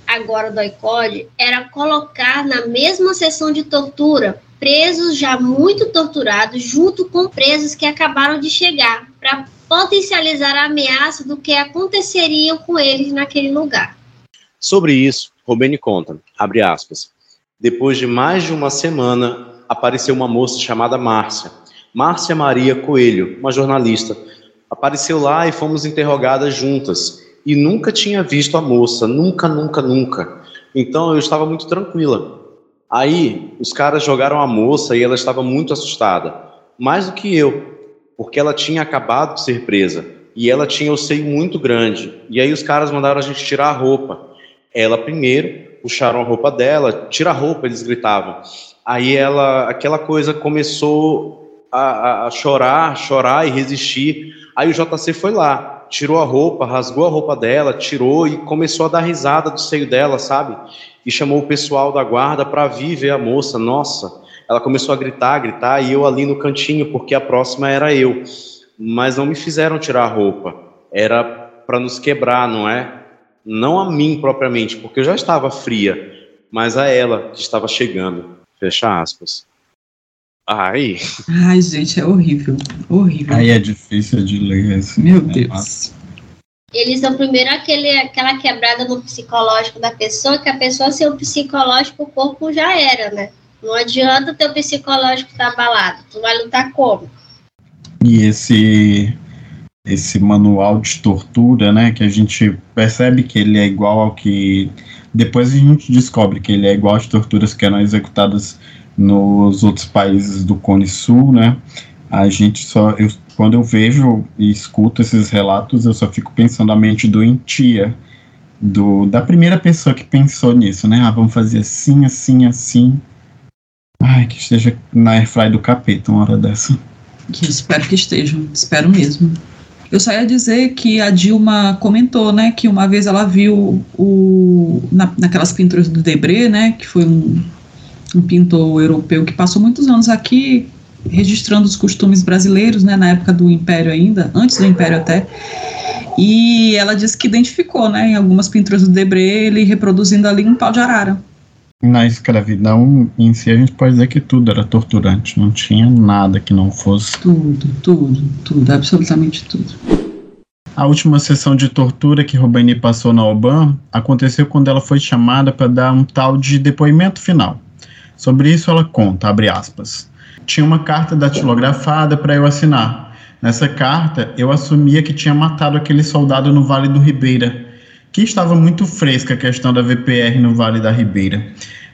Speaker 4: agora do ICOD, era colocar na mesma sessão de tortura presos já muito torturados junto com presos que acabaram de chegar, para potencializar a ameaça do que aconteceria com eles naquele lugar.
Speaker 3: Sobre isso, Robene conta, abre aspas, depois de mais de uma semana, apareceu uma moça chamada Márcia, Márcia Maria Coelho, uma jornalista. Apareceu lá e fomos interrogadas juntas. E nunca tinha visto a moça, nunca, nunca, nunca. Então eu estava muito tranquila. Aí os caras jogaram a moça e ela estava muito assustada, mais do que eu, porque ela tinha acabado de ser presa e ela tinha o seio muito grande. E aí os caras mandaram a gente tirar a roupa. Ela primeiro puxaram a roupa dela, tira a roupa, eles gritavam. Aí ela, aquela coisa começou a, a, chorar, chorar e resistir. Aí o JC foi lá, tirou a roupa, rasgou a roupa dela, tirou e começou a dar risada do seio dela, sabe? E chamou o pessoal da guarda para vir ver a moça. Nossa, ela começou a gritar, gritar, e eu ali no cantinho, porque a próxima era eu. Mas não me fizeram tirar a roupa. Era para nos quebrar, não é? Não a mim propriamente, porque eu já estava fria, mas a ela que estava chegando. Fecha aspas. Ai.
Speaker 2: Ai, gente, é horrível. Horrível.
Speaker 1: Aí é difícil de ler. Assim,
Speaker 2: Meu? Deus.
Speaker 4: Eles dão primeiro aquele, aquela quebrada no psicológico da pessoa, que a pessoa sem o psicológico, o corpo já era, né? Não adianta ter o psicológico estar tá abalado. Tu vai lutar como?
Speaker 1: E esse esse manual de tortura, né, que a gente percebe que ele é igual ao que depois a gente descobre que ele é igual às torturas que eram executadas nos outros países do Cone Sul, né? A gente só, eu, quando eu vejo e escuto esses relatos, eu só fico pensando a mente doentia do, da primeira pessoa que pensou nisso, né? Ah, vamos fazer assim, assim, assim. Ai, que esteja na airfry do capeta uma hora dessa.
Speaker 2: Que espero que estejam, espero mesmo. Eu só ia dizer que a Dilma comentou, né, que uma vez ela viu o, na, naquelas pinturas do Debré, né, que foi um, um pintor europeu que passou muitos anos aqui registrando os costumes brasileiros, né, na época do Império ainda, antes do Império até. E ela disse que identificou, né, em algumas pinturas do Debré, ele reproduzindo ali um pau de arara.
Speaker 1: Na escravidão em si, a gente pode dizer que tudo era torturante, não tinha nada que não fosse.
Speaker 2: Tudo, tudo, tudo, absolutamente tudo.
Speaker 1: A última sessão de tortura que Robeni passou na OBAN aconteceu quando ela foi chamada para dar um tal de depoimento final. Sobre isso ela conta, abre aspas. Tinha uma carta datilografada para eu assinar. Nessa carta, eu assumia que tinha matado aquele soldado no Vale do Ribeira, que estava muito fresca a questão da VPR no Vale da Ribeira.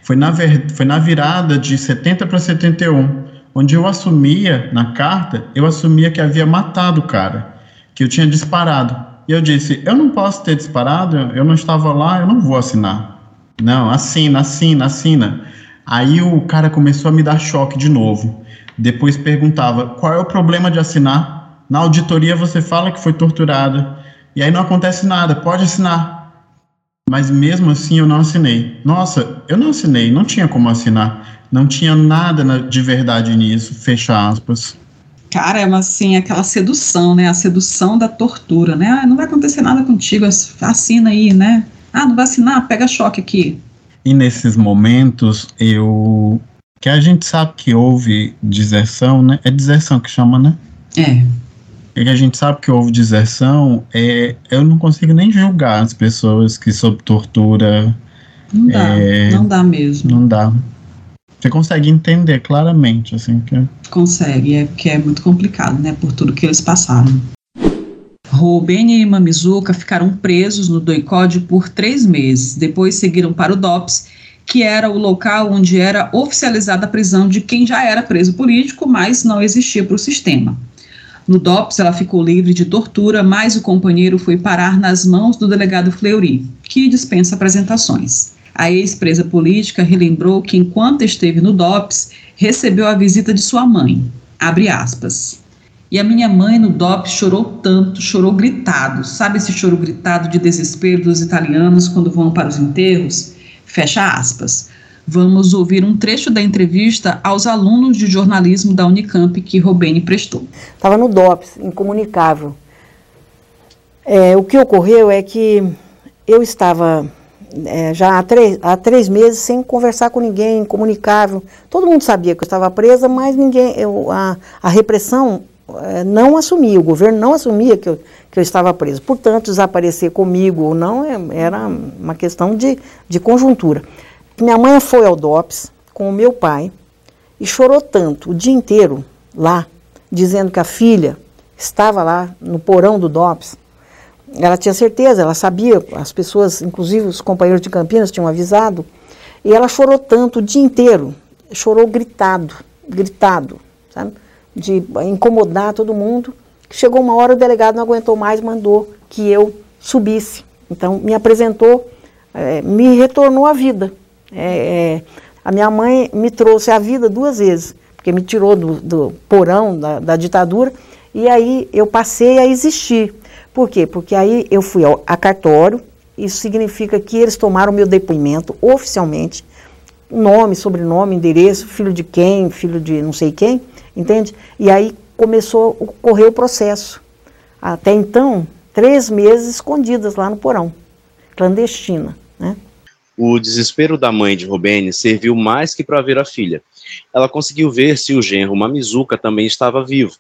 Speaker 1: Foi na, ver, foi na virada de 70 para 71, onde eu assumia, na carta, eu assumia que havia matado o cara, que eu tinha disparado. E eu disse: eu não posso ter disparado, eu não estava lá, eu não vou assinar. Não, assina, assina, assina. Aí o cara começou a me dar choque de novo. Depois perguntava: qual é o problema de assinar? Na auditoria você fala que foi torturada. E aí não acontece nada, pode assinar. Mas mesmo assim eu não assinei. Nossa, eu não assinei, não tinha como assinar. Não tinha nada de verdade nisso. Fecha aspas.
Speaker 2: Cara, é uma, assim, aquela sedução, né? A sedução da tortura, né? Ah, não vai acontecer nada contigo, assina aí, né? Ah, não vai assinar? Pega choque aqui.
Speaker 1: E nesses momentos, eu. Que a gente sabe que houve deserção, né? É deserção que chama, né?
Speaker 2: É.
Speaker 1: E que a gente sabe que houve deserção, é, eu não consigo nem julgar as pessoas que sob tortura.
Speaker 2: Não dá, é, não dá mesmo.
Speaker 1: Não dá. Você consegue entender claramente, assim, que...
Speaker 2: Consegue, é porque é muito complicado, né, por tudo que eles passaram. Rubem e Mamizuka ficaram presos no Doicode por três meses. Depois seguiram para o DOPS, que era o local onde era oficializada a prisão de quem já era preso político, mas não existia para o sistema. No DOPS, ela ficou livre de tortura, mas o companheiro foi parar nas mãos do delegado Fleury, que dispensa apresentações. A ex-presa política relembrou que, enquanto esteve no DOPS, recebeu a visita de sua mãe. Abre aspas. E a minha mãe no DOP chorou tanto, chorou gritado. Sabe esse choro gritado de desespero dos italianos quando vão para os enterros? Fecha aspas. Vamos ouvir um trecho da entrevista aos alunos de jornalismo da Unicamp que Robene prestou.
Speaker 7: Estava no DOPS, incomunicável. É, o que ocorreu é que eu estava é, já há três, há três meses sem conversar com ninguém, incomunicável. Todo mundo sabia que eu estava presa, mas ninguém, eu, a, a repressão não assumia, o governo não assumia que eu, que eu estava preso. Portanto, desaparecer comigo ou não é, era uma questão de, de conjuntura. Minha mãe foi ao DOPS com o meu pai e chorou tanto o dia inteiro lá, dizendo que a filha estava lá no porão do DOPS. Ela tinha certeza, ela sabia, as pessoas, inclusive os companheiros de Campinas tinham avisado, e ela chorou tanto o dia inteiro, chorou gritado, gritado, sabe? De incomodar todo mundo. Chegou uma hora, o delegado não aguentou mais, mandou que eu subisse. Então, me apresentou, é, me retornou à vida. É, é, a minha mãe me trouxe à vida duas vezes, porque me tirou do, do porão da, da, ditadura, e aí eu passei a existir. Por quê? Porque aí eu fui ao, a cartório, isso significa que eles tomaram meu depoimento oficialmente, nome, sobrenome, endereço, filho de quem, filho de não sei quem, entende? E aí começou a ocorrer o processo. Até então, três meses escondidas lá no porão, clandestina, né?
Speaker 3: O desespero da mãe de Robene serviu mais que para ver a filha. Ela conseguiu ver se o genro Mamizuka também estava vivo.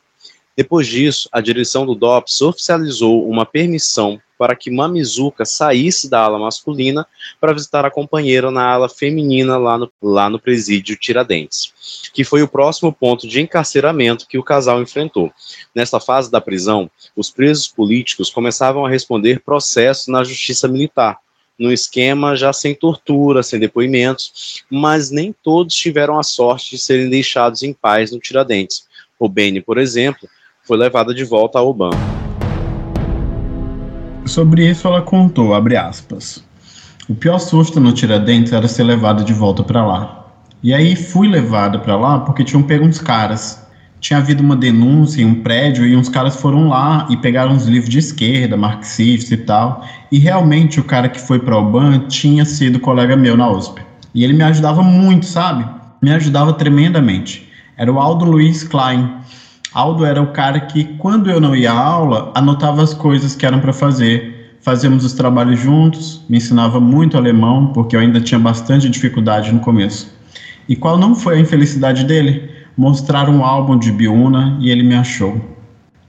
Speaker 3: Depois disso, a direção do DOPS oficializou uma permissão para que Mamizuka saísse da ala masculina para visitar a companheira na ala feminina lá no, lá no presídio Tiradentes, que foi o próximo ponto de encarceramento que o casal enfrentou. Nesta fase da prisão, os presos políticos começavam a responder processos na justiça militar, no esquema já sem tortura, sem depoimentos, mas nem todos tiveram a sorte de serem deixados em paz no Tiradentes. O Beni, por exemplo, foi levada de volta ao Oban.
Speaker 1: Sobre isso ela contou, abre aspas. O pior susto no Tiradentes era ser levado de volta para lá. E aí fui levado para lá porque tinham pego uns caras. Tinha havido uma denúncia em um prédio e uns caras foram lá e pegaram uns livros de esquerda, marxistas e tal. E realmente o cara que foi para o Ban tinha sido colega meu na USP. E ele me ajudava muito, sabe? Me ajudava tremendamente. Era o Aldo Luiz Klein. Aldo era o cara que, quando eu não ia à aula, anotava as coisas que eram para fazer. Fazíamos os trabalhos juntos, me ensinava muito alemão, porque eu ainda tinha bastante dificuldade no começo. E qual não foi a infelicidade dele? Mostrar um álbum de Biuna e ele me achou.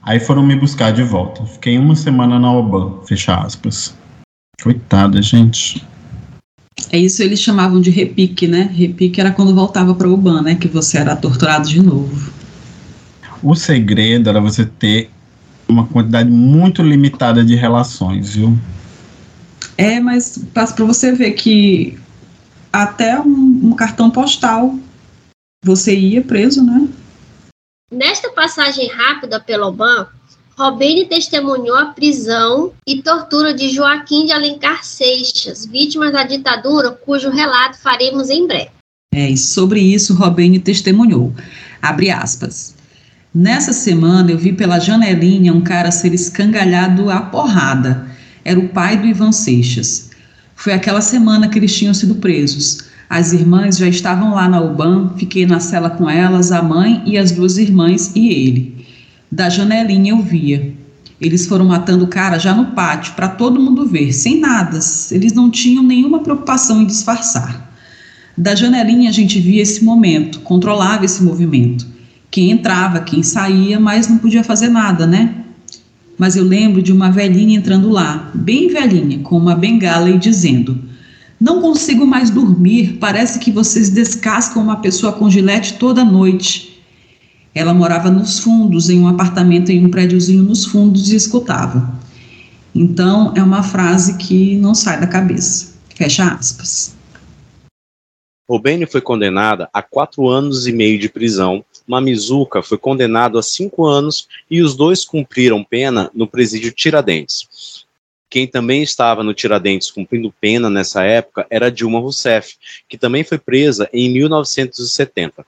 Speaker 1: Aí foram me buscar de volta. Fiquei uma semana na Oban, fecha aspas. Coitada, gente.
Speaker 2: É isso eles chamavam de repique, né? Repique era quando voltava para Oban, né? Que você era torturado de novo.
Speaker 1: O segredo era você ter uma quantidade muito limitada de relações, viu?
Speaker 2: É, mas passa para você ver que até um, um, cartão postal você ia preso, né?
Speaker 4: Nesta passagem rápida pelo Oban, Robene testemunhou a prisão e tortura de Joaquim de Alencar Seixas, vítima da ditadura, cujo relato faremos em breve.
Speaker 2: É, e sobre isso Robene testemunhou. Abre aspas. Nessa semana eu vi pela janelinha um cara ser escangalhado à porrada. Era o pai do Ivan Seixas. Foi aquela semana que eles tinham sido presos. As irmãs já estavam lá na UBAN, fiquei na cela com elas, a mãe e as duas irmãs e ele. Da janelinha eu via. Eles foram matando o cara já no pátio, para todo mundo ver, sem nada. Eles não tinham nenhuma preocupação em disfarçar. Da janelinha a gente via esse momento, controlava esse movimento quem entrava, quem saía, mas não podia fazer nada, né? Mas eu lembro de uma velhinha entrando lá, bem velhinha, com uma bengala e dizendo: Não consigo mais dormir, parece que vocês descascam uma pessoa com gilete toda noite. Ela morava nos fundos, em um apartamento em um prédiozinho nos fundos e escutava. Então, é uma frase que não sai da cabeça. Fecha aspas.
Speaker 3: Robene foi condenada a quatro anos e meio de prisão Mamizuka foi condenado a cinco anos e os dois cumpriram pena no presídio Tiradentes. Quem também estava no Tiradentes cumprindo pena nessa época era Dilma Rousseff, que também foi presa em 1970.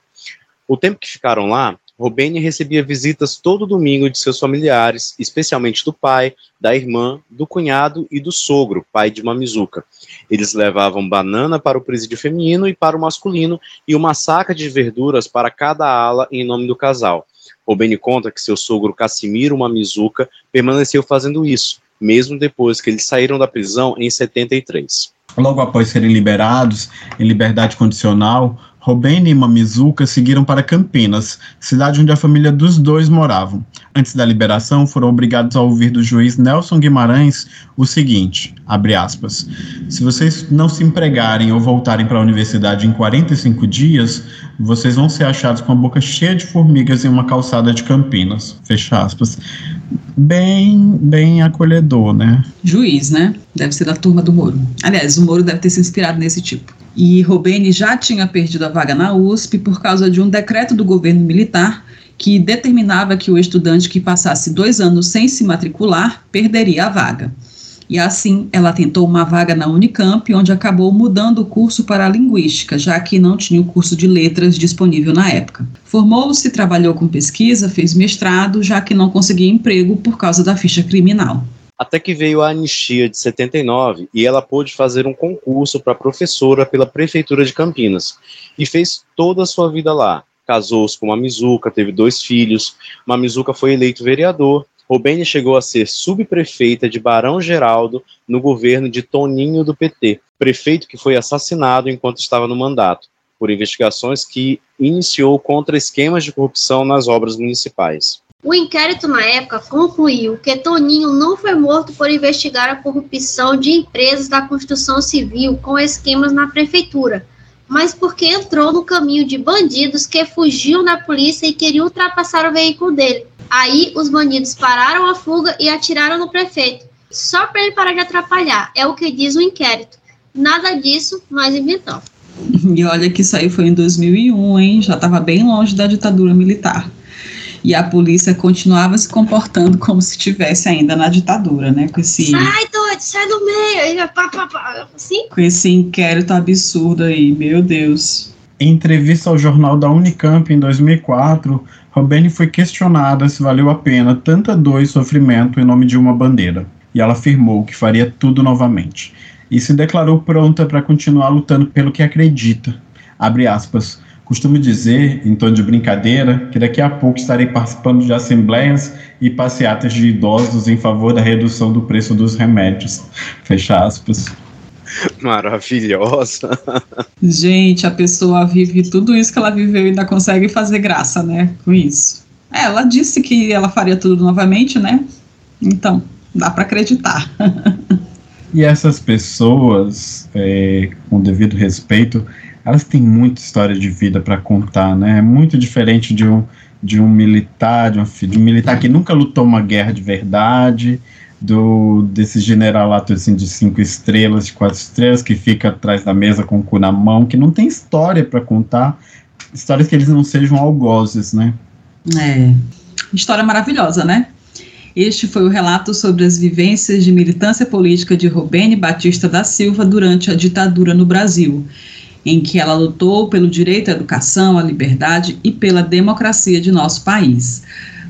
Speaker 3: O tempo que ficaram lá, Robene recebia visitas todo domingo de seus familiares, especialmente do pai, da irmã, do cunhado e do sogro, pai de Mamizuka. Eles levavam banana para o presídio feminino e para o masculino e uma saca de verduras para cada ala em nome do casal. Robene conta que seu sogro Cassimiro Mamizuka permaneceu fazendo isso, mesmo depois que eles saíram da prisão em 73.
Speaker 1: Logo após serem liberados em liberdade condicional, Robene e Mamizuka seguiram para Campinas, cidade onde a família dos dois moravam. Antes da liberação, foram obrigados a ouvir do juiz Nelson Guimarães o seguinte, aspas, se vocês não se empregarem ou voltarem para a universidade em 45 dias, vocês vão ser achados com a boca cheia de formigas em uma calçada de Campinas, fecha aspas. Bem, bem acolhedor, né?
Speaker 2: Juiz, né? Deve ser da turma do Moro. Aliás, o Moro deve ter se inspirado nesse tipo. E Robeni já tinha perdido a vaga na USP por causa de um decreto do governo militar que determinava que o estudante que passasse dois anos sem se matricular perderia a vaga. E assim, ela tentou uma vaga na Unicamp, onde acabou mudando o curso para a Linguística, já que não tinha o curso de letras disponível na época. Formou-se, trabalhou com pesquisa, fez mestrado, já que não conseguia emprego por causa da ficha criminal
Speaker 3: até que veio a anistia de 79 e ela pôde fazer um concurso para professora pela prefeitura de Campinas e fez toda a sua vida lá. Casou-se com Mamizuca, teve dois filhos. Mamizuca foi eleito vereador. Robene chegou a ser subprefeita de Barão Geraldo no governo de Toninho do PT, prefeito que foi assassinado enquanto estava no mandato, por investigações que iniciou contra esquemas de corrupção nas obras municipais.
Speaker 4: O inquérito na época concluiu que Toninho não foi morto por investigar a corrupção de empresas da construção civil com esquemas na prefeitura, mas porque entrou no caminho de bandidos que fugiam da polícia e queriam ultrapassar o veículo dele. Aí os bandidos pararam a fuga e atiraram no prefeito, só para ele parar de atrapalhar, é o que diz o inquérito. Nada disso nós inventamos.
Speaker 2: E olha que isso aí foi em 2001, hein? Já estava bem longe da ditadura militar e a polícia continuava se comportando como se estivesse ainda na ditadura, né? Com esse,
Speaker 4: sai, doido, sai do meio, pá, pá, pá, assim?
Speaker 2: Com esse inquérito absurdo aí, meu Deus.
Speaker 1: Em entrevista ao jornal da Unicamp em 2004, Robene foi questionada se valeu a pena tanta dor e sofrimento em nome de uma bandeira. E ela afirmou que faria tudo novamente. E se declarou pronta para continuar lutando pelo que acredita. Abre aspas Costumo dizer, em tom de brincadeira, que daqui a pouco estarei participando de assembleias e passeatas de idosos em favor da redução do preço dos remédios. Fecha aspas.
Speaker 3: Maravilhosa.
Speaker 2: Gente, a pessoa vive tudo isso que ela viveu e ainda consegue fazer graça, né? Com isso. É, ela disse que ela faria tudo novamente, né? Então, dá para acreditar.
Speaker 1: e essas pessoas, é, com devido respeito, elas têm muita história de vida para contar, né? É muito diferente de um, de um militar, de um, de um militar que nunca lutou uma guerra de verdade, do desse generalato assim de cinco estrelas, de quatro estrelas, que fica atrás da mesa com o cu na mão, que não tem história para contar, histórias que eles não sejam algozes, né?
Speaker 2: É, história maravilhosa, né? Este foi o relato sobre as vivências de militância política de Robene Batista da Silva durante a ditadura no Brasil em que ela lutou pelo direito à educação, à liberdade e pela democracia de nosso país.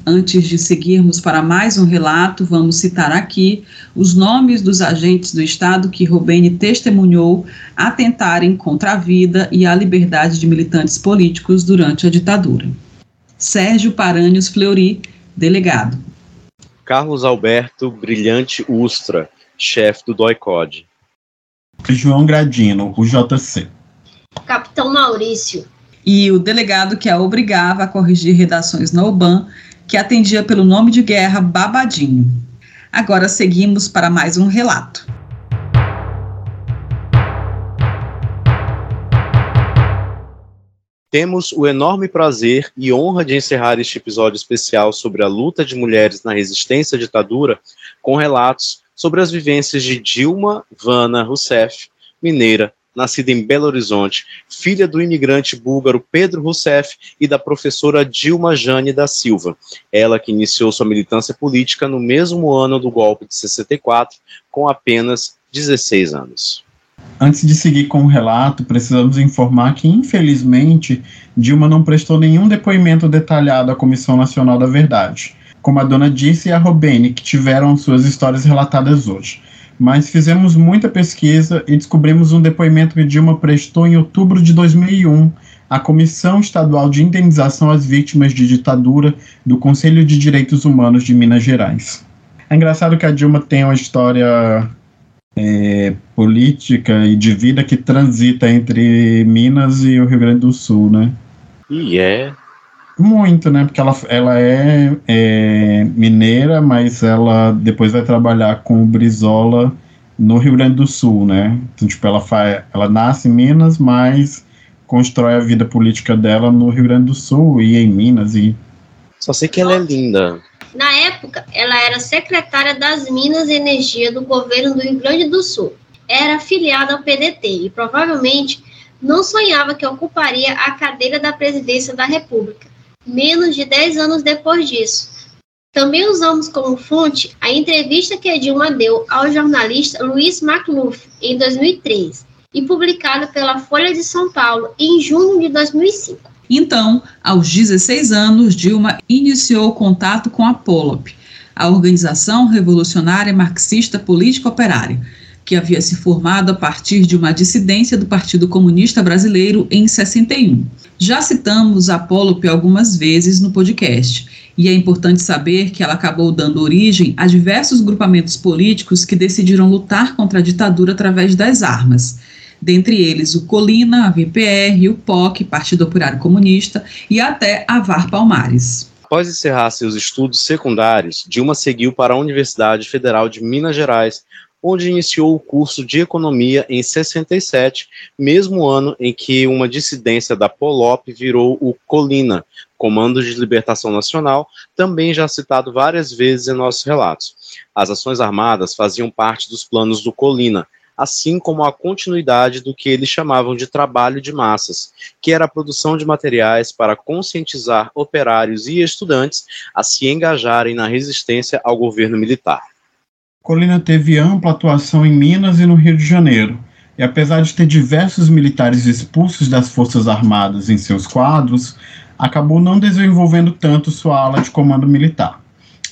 Speaker 2: Antes de seguirmos para mais um relato, vamos citar aqui os nomes dos agentes do Estado que Robene testemunhou atentarem contra a vida e a liberdade de militantes políticos durante a ditadura. Sérgio Paranhos Fleury, delegado.
Speaker 3: Carlos Alberto Brilhante Ustra, chefe do DOICOD.
Speaker 1: João Gradino, o JC.
Speaker 4: Capitão Maurício.
Speaker 2: E o delegado que a obrigava a corrigir redações na OBAN, que atendia pelo nome de guerra Babadinho. Agora seguimos para mais um relato.
Speaker 3: Temos o enorme prazer e honra de encerrar este episódio especial sobre a luta de mulheres na resistência à ditadura com relatos sobre as vivências de Dilma Vana Rousseff, mineira, nascida em Belo Horizonte, filha do imigrante búlgaro Pedro Rousseff e da professora Dilma Jane da Silva. Ela que iniciou sua militância política no mesmo ano do golpe de 64, com apenas 16 anos.
Speaker 1: Antes de seguir com o relato, precisamos informar que, infelizmente, Dilma não prestou nenhum depoimento detalhado à Comissão Nacional da Verdade, como a dona disse e a Robene, que tiveram suas histórias relatadas hoje mas fizemos muita pesquisa e descobrimos um depoimento que Dilma prestou em outubro de 2001 à Comissão Estadual de Indenização às Vítimas de Ditadura do Conselho de Direitos Humanos de Minas Gerais. É engraçado que a Dilma tem uma história é, política e de vida que transita entre Minas e o Rio Grande do Sul, né?
Speaker 3: E é.
Speaker 1: Muito, né? Porque ela, ela é, é mineira, mas ela depois vai trabalhar com o Brizola no Rio Grande do Sul, né? Então, tipo, ela, faz, ela nasce em Minas, mas constrói a vida política dela no Rio Grande do Sul e em Minas. E...
Speaker 3: Só sei que ela é linda.
Speaker 4: Na época, ela era secretária das Minas e Energia do governo do Rio Grande do Sul. Era afiliada ao PDT e provavelmente não sonhava que ocuparia a cadeira da presidência da República, menos de 10 anos depois disso. Também usamos como fonte a entrevista que Dilma deu ao jornalista Luiz McLuff em 2003 e publicada pela Folha de São Paulo em junho de 2005.
Speaker 2: Então, aos 16 anos, Dilma iniciou o contato com a POLOP, a Organização Revolucionária Marxista Política Operária, que havia se formado a partir de uma dissidência do Partido Comunista Brasileiro em 61. Já citamos a POLOP algumas vezes no podcast, e é importante saber que ela acabou dando origem a diversos grupamentos políticos que decidiram lutar contra a ditadura através das armas dentre eles o Colina, a VPR, o POC, Partido Operário Comunista, e até a VAR Palmares.
Speaker 3: Após encerrar seus estudos secundários, Dilma seguiu para a Universidade Federal de Minas Gerais, onde iniciou o curso de Economia em 67, mesmo ano em que uma dissidência da POLOP virou o Colina, Comando de Libertação Nacional, também já citado várias vezes em nossos relatos. As ações armadas faziam parte dos planos do Colina, assim como a continuidade do que eles chamavam de trabalho de massas, que era a produção de materiais para conscientizar operários e estudantes a se engajarem na resistência ao governo militar.
Speaker 1: Colina teve ampla atuação em Minas e no Rio de Janeiro, e apesar de ter diversos militares expulsos das Forças Armadas em seus quadros, acabou não desenvolvendo tanto sua ala de comando militar.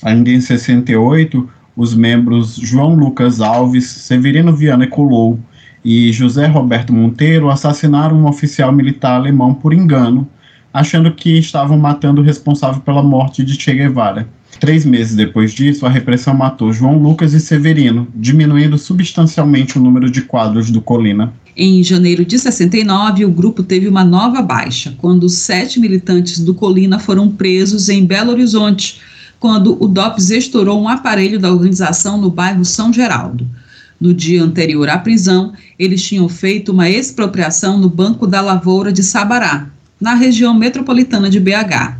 Speaker 1: Ainda em 68, os membros João Lucas Alves, Severino Viana Colou e José Roberto Monteiro assassinaram um oficial militar alemão por engano, achando que estavam matando o responsável pela morte de Che Guevara. Três meses depois disso, a repressão matou João Lucas e Severino, diminuindo substancialmente o número de quadros do Colina.
Speaker 2: Em janeiro de 69, o grupo teve uma nova baixa, quando sete militantes do Colina foram presos em Belo Horizonte, quando o DOPS estourou um aparelho da organização no bairro São Geraldo. No dia anterior à prisão, eles tinham feito uma expropriação no Banco da Lavoura de Sabará, na região metropolitana de BH.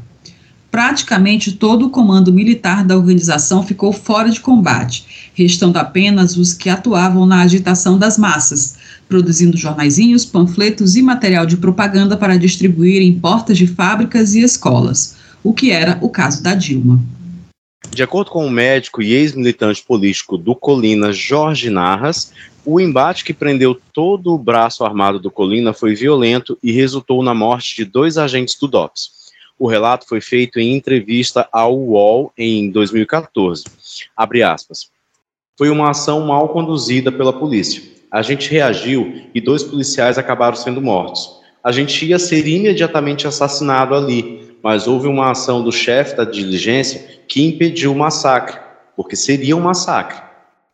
Speaker 2: Praticamente todo o comando militar da organização ficou fora de combate, restando apenas os que atuavam na agitação das massas, produzindo jornaizinhos, panfletos e material de propaganda para distribuir em portas de fábricas e escolas, o que era o caso da Dilma.
Speaker 3: De acordo com o médico e ex-militante político do Colina, Jorge Narras, o embate que prendeu todo o braço armado do Colina foi violento e resultou na morte de dois agentes do DOPS. O relato foi feito em entrevista ao UOL em 2014. Abre aspas. Foi uma ação mal conduzida pela polícia. A gente reagiu e dois policiais acabaram sendo mortos. A gente ia ser imediatamente assassinado ali, mas houve uma ação do chefe da diligência que impediu o massacre, porque seria um massacre.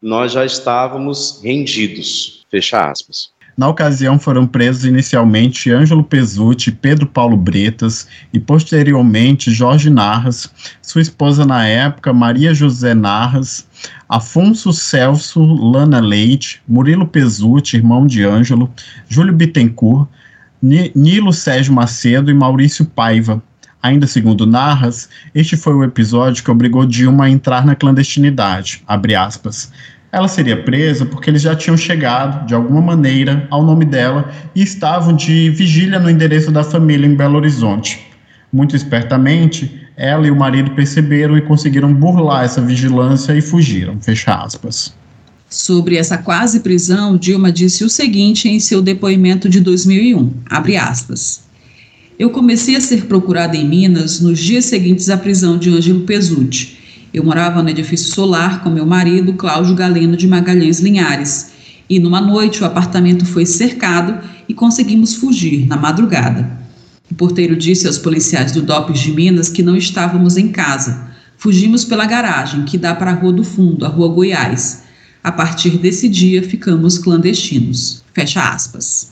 Speaker 3: Nós já estávamos rendidos. Fecha aspas.
Speaker 1: Na ocasião foram presos inicialmente Ângelo Pesutti, Pedro Paulo Bretas e posteriormente Jorge Narras, sua esposa na época Maria José Narras, Afonso Celso Lana Leite, Murilo Pesutti, irmão de Ângelo, Júlio Bittencourt, Nilo Sérgio Macedo e Maurício Paiva, Ainda segundo Narras, este foi o episódio que obrigou Dilma a entrar na clandestinidade. Ela seria presa porque eles já tinham chegado, de alguma maneira, ao nome dela e estavam de vigília no endereço da família em Belo Horizonte. Muito espertamente, ela e o marido perceberam e conseguiram burlar essa vigilância e fugiram. Fecha aspas.
Speaker 2: Sobre essa quase prisão, Dilma disse o seguinte em seu depoimento de 2001, abre aspas. Eu comecei a ser procurada em Minas nos dias seguintes à prisão de Ângelo Pesutti. Eu morava no edifício solar com meu marido, Cláudio Galeno de Magalhães Linhares, e numa noite o apartamento foi cercado e conseguimos fugir na madrugada. O porteiro disse aos policiais do DOPS de Minas que não estávamos em casa. Fugimos pela garagem, que dá para a Rua do Fundo, a Rua Goiás. A partir desse dia, ficamos clandestinos. Fecha aspas.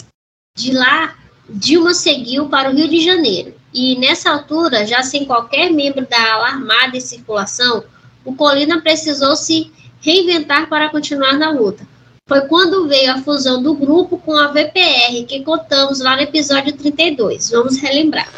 Speaker 4: De lá, Dilma seguiu para o Rio de Janeiro. E nessa altura, já sem qualquer membro da ala armada em circulação, o Colina precisou se reinventar para continuar na luta. Foi quando veio a fusão do grupo com a VPR, que contamos lá no episódio 32. Vamos relembrar.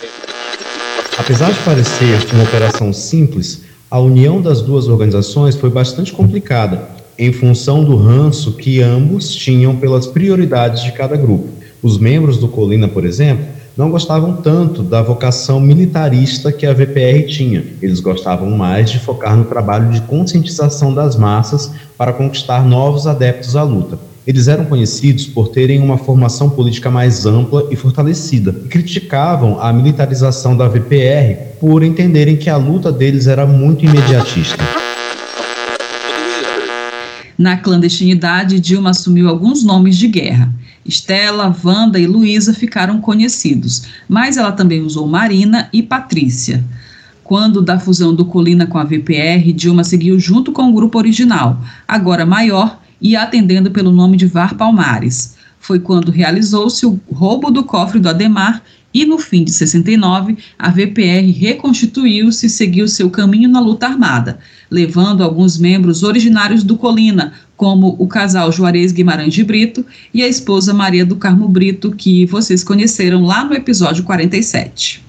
Speaker 8: Apesar de parecer uma operação simples, a união das duas organizações foi bastante complicada, em função do ranço que ambos tinham pelas prioridades de cada grupo. Os membros do Colina, por exemplo, não gostavam tanto da vocação militarista que a VPR tinha. Eles gostavam mais de focar no trabalho de conscientização das massas para conquistar novos adeptos à luta. Eles eram conhecidos por terem uma formação política mais ampla e fortalecida, e criticavam a militarização da VPR por entenderem que a luta deles era muito imediatista.
Speaker 2: Na clandestinidade, Dilma assumiu alguns nomes de guerra. Estela, Wanda e Luísa ficaram conhecidos, mas ela também usou Marina e Patrícia. Quando da fusão do Colina com a VPR, Dilma seguiu junto com o grupo original, agora maior e atendendo pelo nome de VAR Palmares. Foi quando realizou-se o roubo do cofre do Ademar e no fim de 69, a VPR reconstituiu-se e seguiu seu caminho na luta armada, levando alguns membros originários do Colina, como o casal Juarez Guimarães de Brito e a esposa Maria do Carmo Brito, que vocês conheceram lá no episódio 47.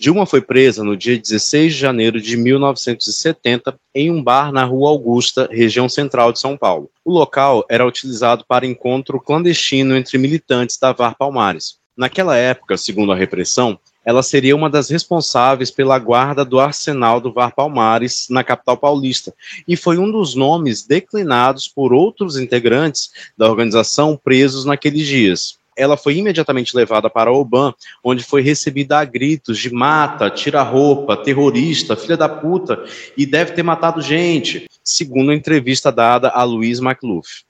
Speaker 3: Dilma foi presa no dia 16 de janeiro de 1970 em um bar na Rua Augusta, região central de São Paulo. O local era utilizado para encontro clandestino entre militantes da VAR Palmares. Naquela época, segundo a repressão, ela seria uma das responsáveis pela guarda do arsenal do VAR Palmares na capital paulista e foi um dos nomes declinados por outros integrantes da organização presos naqueles dias. Ela foi imediatamente levada para Oban, onde foi recebida a gritos de mata, tira roupa, terrorista, filha da puta e deve ter matado gente, segundo a entrevista dada a Luiz McLuff.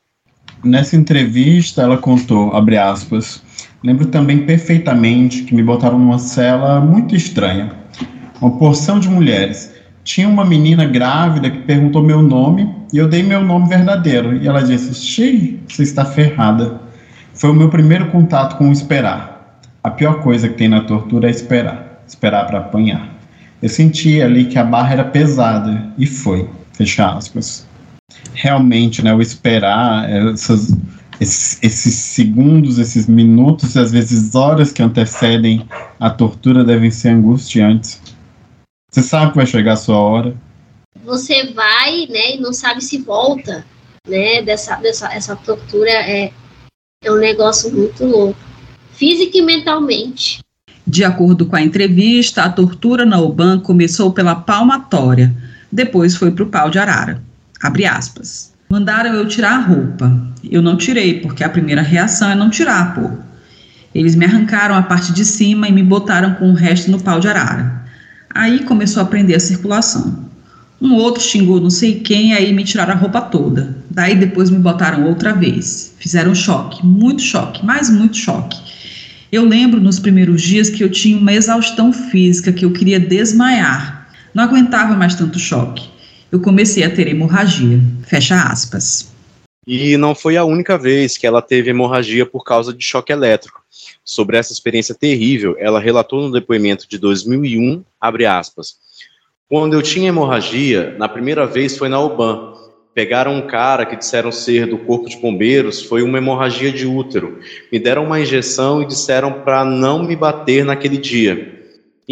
Speaker 1: Nessa entrevista, ela contou, abre aspas, Lembro também perfeitamente que me botaram numa cela muito estranha. Uma porção de mulheres. Tinha uma menina grávida que perguntou meu nome e eu dei meu nome verdadeiro. E ela disse: Xi, você está ferrada. Foi o meu primeiro contato com o esperar. A pior coisa que tem na tortura é esperar esperar para apanhar. Eu senti ali que a barra era pesada e foi. Fecha aspas. Realmente, né, o esperar, essas esses, esses, segundos, esses minutos, às vezes horas que antecedem a tortura devem ser angustiantes. Você sabe que vai chegar a sua hora.
Speaker 4: Você vai, né, e não sabe se volta, né, dessa, dessa essa tortura é, é um negócio muito louco, física e mentalmente.
Speaker 2: De acordo com a entrevista, a tortura na UBAN começou pela palmatória, depois foi para o pau de arara. Abre aspas. Mandaram eu tirar a roupa. Eu não tirei, porque a primeira reação é não tirar, pô. Eles me arrancaram a parte de cima e me botaram com o resto no pau de arara. Aí começou a prender a circulação. Um outro xingou não sei quem, aí me tiraram a roupa toda. Daí depois me botaram outra vez. Fizeram choque, muito choque, mas muito choque. Eu lembro nos primeiros dias que eu tinha uma exaustão física, que eu queria desmaiar. Não aguentava mais tanto choque eu comecei a ter hemorragia. Fecha aspas.
Speaker 3: E não foi a única vez que ela teve hemorragia por causa de choque elétrico. Sobre essa experiência terrível, ela relatou no depoimento de 2001, abre aspas, quando eu tinha hemorragia, na primeira vez foi na UBAN. Pegaram um cara que disseram ser do corpo de bombeiros, foi uma hemorragia de útero. Me deram uma injeção e disseram para não me bater naquele dia.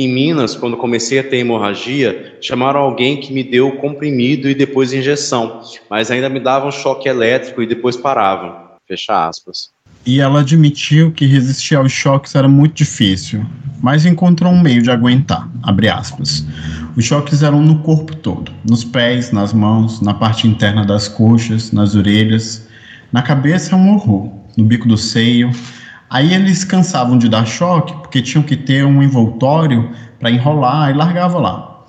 Speaker 3: Em Minas, quando comecei a ter hemorragia, chamaram alguém que me deu comprimido e depois injeção, mas ainda me davam choque elétrico e depois paravam. Fecha aspas.
Speaker 1: E ela admitiu que resistir aos choques era muito difícil, mas encontrou um meio de aguentar. Abre aspas. Os choques eram no corpo todo, nos pés, nas mãos, na parte interna das coxas, nas orelhas, na cabeça um horror, no bico do seio, Aí eles cansavam de dar choque porque tinham que ter um envoltório para enrolar e largava lá.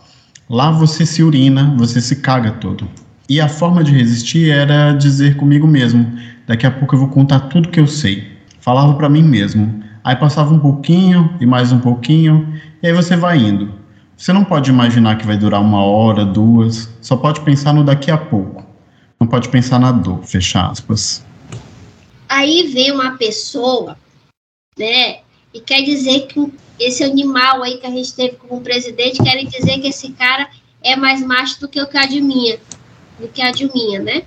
Speaker 1: Lá você se urina, você se caga todo. E a forma de resistir era dizer comigo mesmo: daqui a pouco eu vou contar tudo que eu sei. Falava para mim mesmo. Aí passava um pouquinho e mais um pouquinho, e aí você vai indo. Você não pode imaginar que vai durar uma hora, duas, só pode pensar no daqui a pouco. Não pode pensar na dor, fecha aspas.
Speaker 4: Aí vem uma pessoa, né, e quer dizer que esse animal aí que a gente teve como presidente, querem dizer que esse cara é mais macho do que o que a Dilminha, do que a Dilminha, né?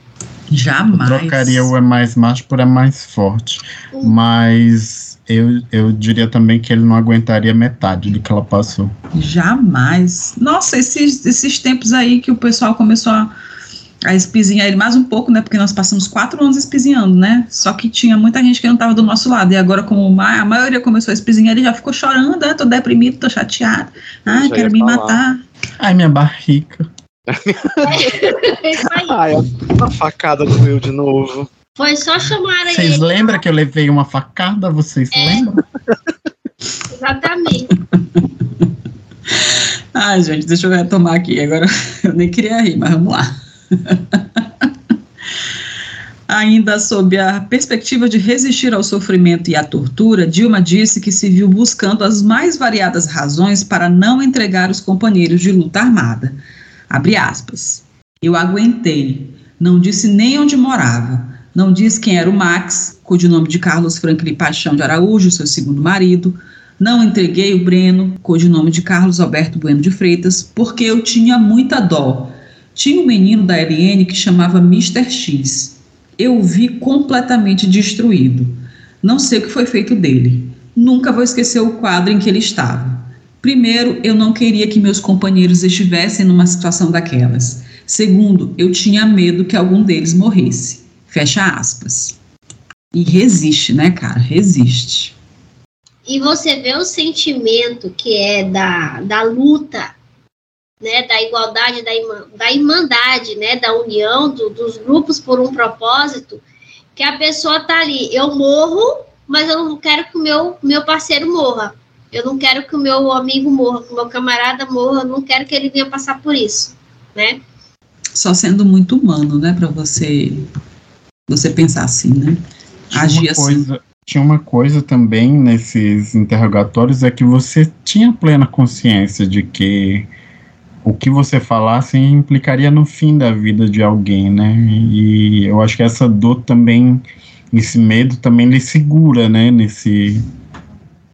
Speaker 2: Jamais.
Speaker 1: Eu trocaria o é mais macho por é mais forte. Hum. Mas eu, eu diria também que ele não aguentaria metade do que ela passou.
Speaker 2: Jamais. Nossa, esses, esses tempos aí que o pessoal começou a, a espizinhar ele mais um pouco, né? Porque nós passamos quatro anos espizinhando, né? Só que tinha muita gente que não estava do nosso lado. E agora, como a maioria começou a espizinhar, ele já ficou chorando, ah, tô deprimido, tô chateado. Ah, quero me falar. matar.
Speaker 1: Ai, minha barriga.
Speaker 3: Ai, a facada doeu de novo.
Speaker 4: Foi só chamar
Speaker 1: aí. Vocês lembram que eu levei uma facada? Vocês é. lembram?
Speaker 4: Exatamente.
Speaker 2: Ai, gente, deixa eu retomar aqui. Agora eu nem queria rir, mas vamos lá. Ainda sob a perspectiva de resistir ao sofrimento e à tortura, Dilma disse que se viu buscando as mais variadas razões para não entregar os companheiros de luta armada. Abre aspas. Eu aguentei. Não disse nem onde morava. Não disse quem era o Max, codinome de Carlos Franklin Paixão de Araújo, seu segundo marido. Não entreguei o Breno, codinome de Carlos Alberto Bueno de Freitas, porque eu tinha muita dó. Tinha um menino da LN que chamava Mr. X. Eu o vi completamente destruído. Não sei o que foi feito dele. Nunca vou esquecer o quadro em que ele estava. Primeiro, eu não queria que meus companheiros estivessem numa situação daquelas. Segundo, eu tinha medo que algum deles morresse. Fecha aspas. E resiste, né, cara? Resiste.
Speaker 4: E você vê o sentimento que é da, da luta, né, da igualdade, da, irmã, da irmandade, né, da união do, dos grupos por um propósito, que a pessoa tá ali, eu morro, mas eu não quero que o meu, meu parceiro morra. Eu não quero que o meu amigo morra, que o meu camarada morra, eu não quero que ele venha passar por isso, né?
Speaker 2: Só sendo muito humano, né, para você você pensar assim, né?
Speaker 1: Tinha Agir assim. Coisa, tinha uma coisa também nesses interrogatórios é que você tinha plena consciência de que o que você falasse implicaria no fim da vida de alguém, né? E eu acho que essa dor também, esse medo também lhe segura, né? Nesse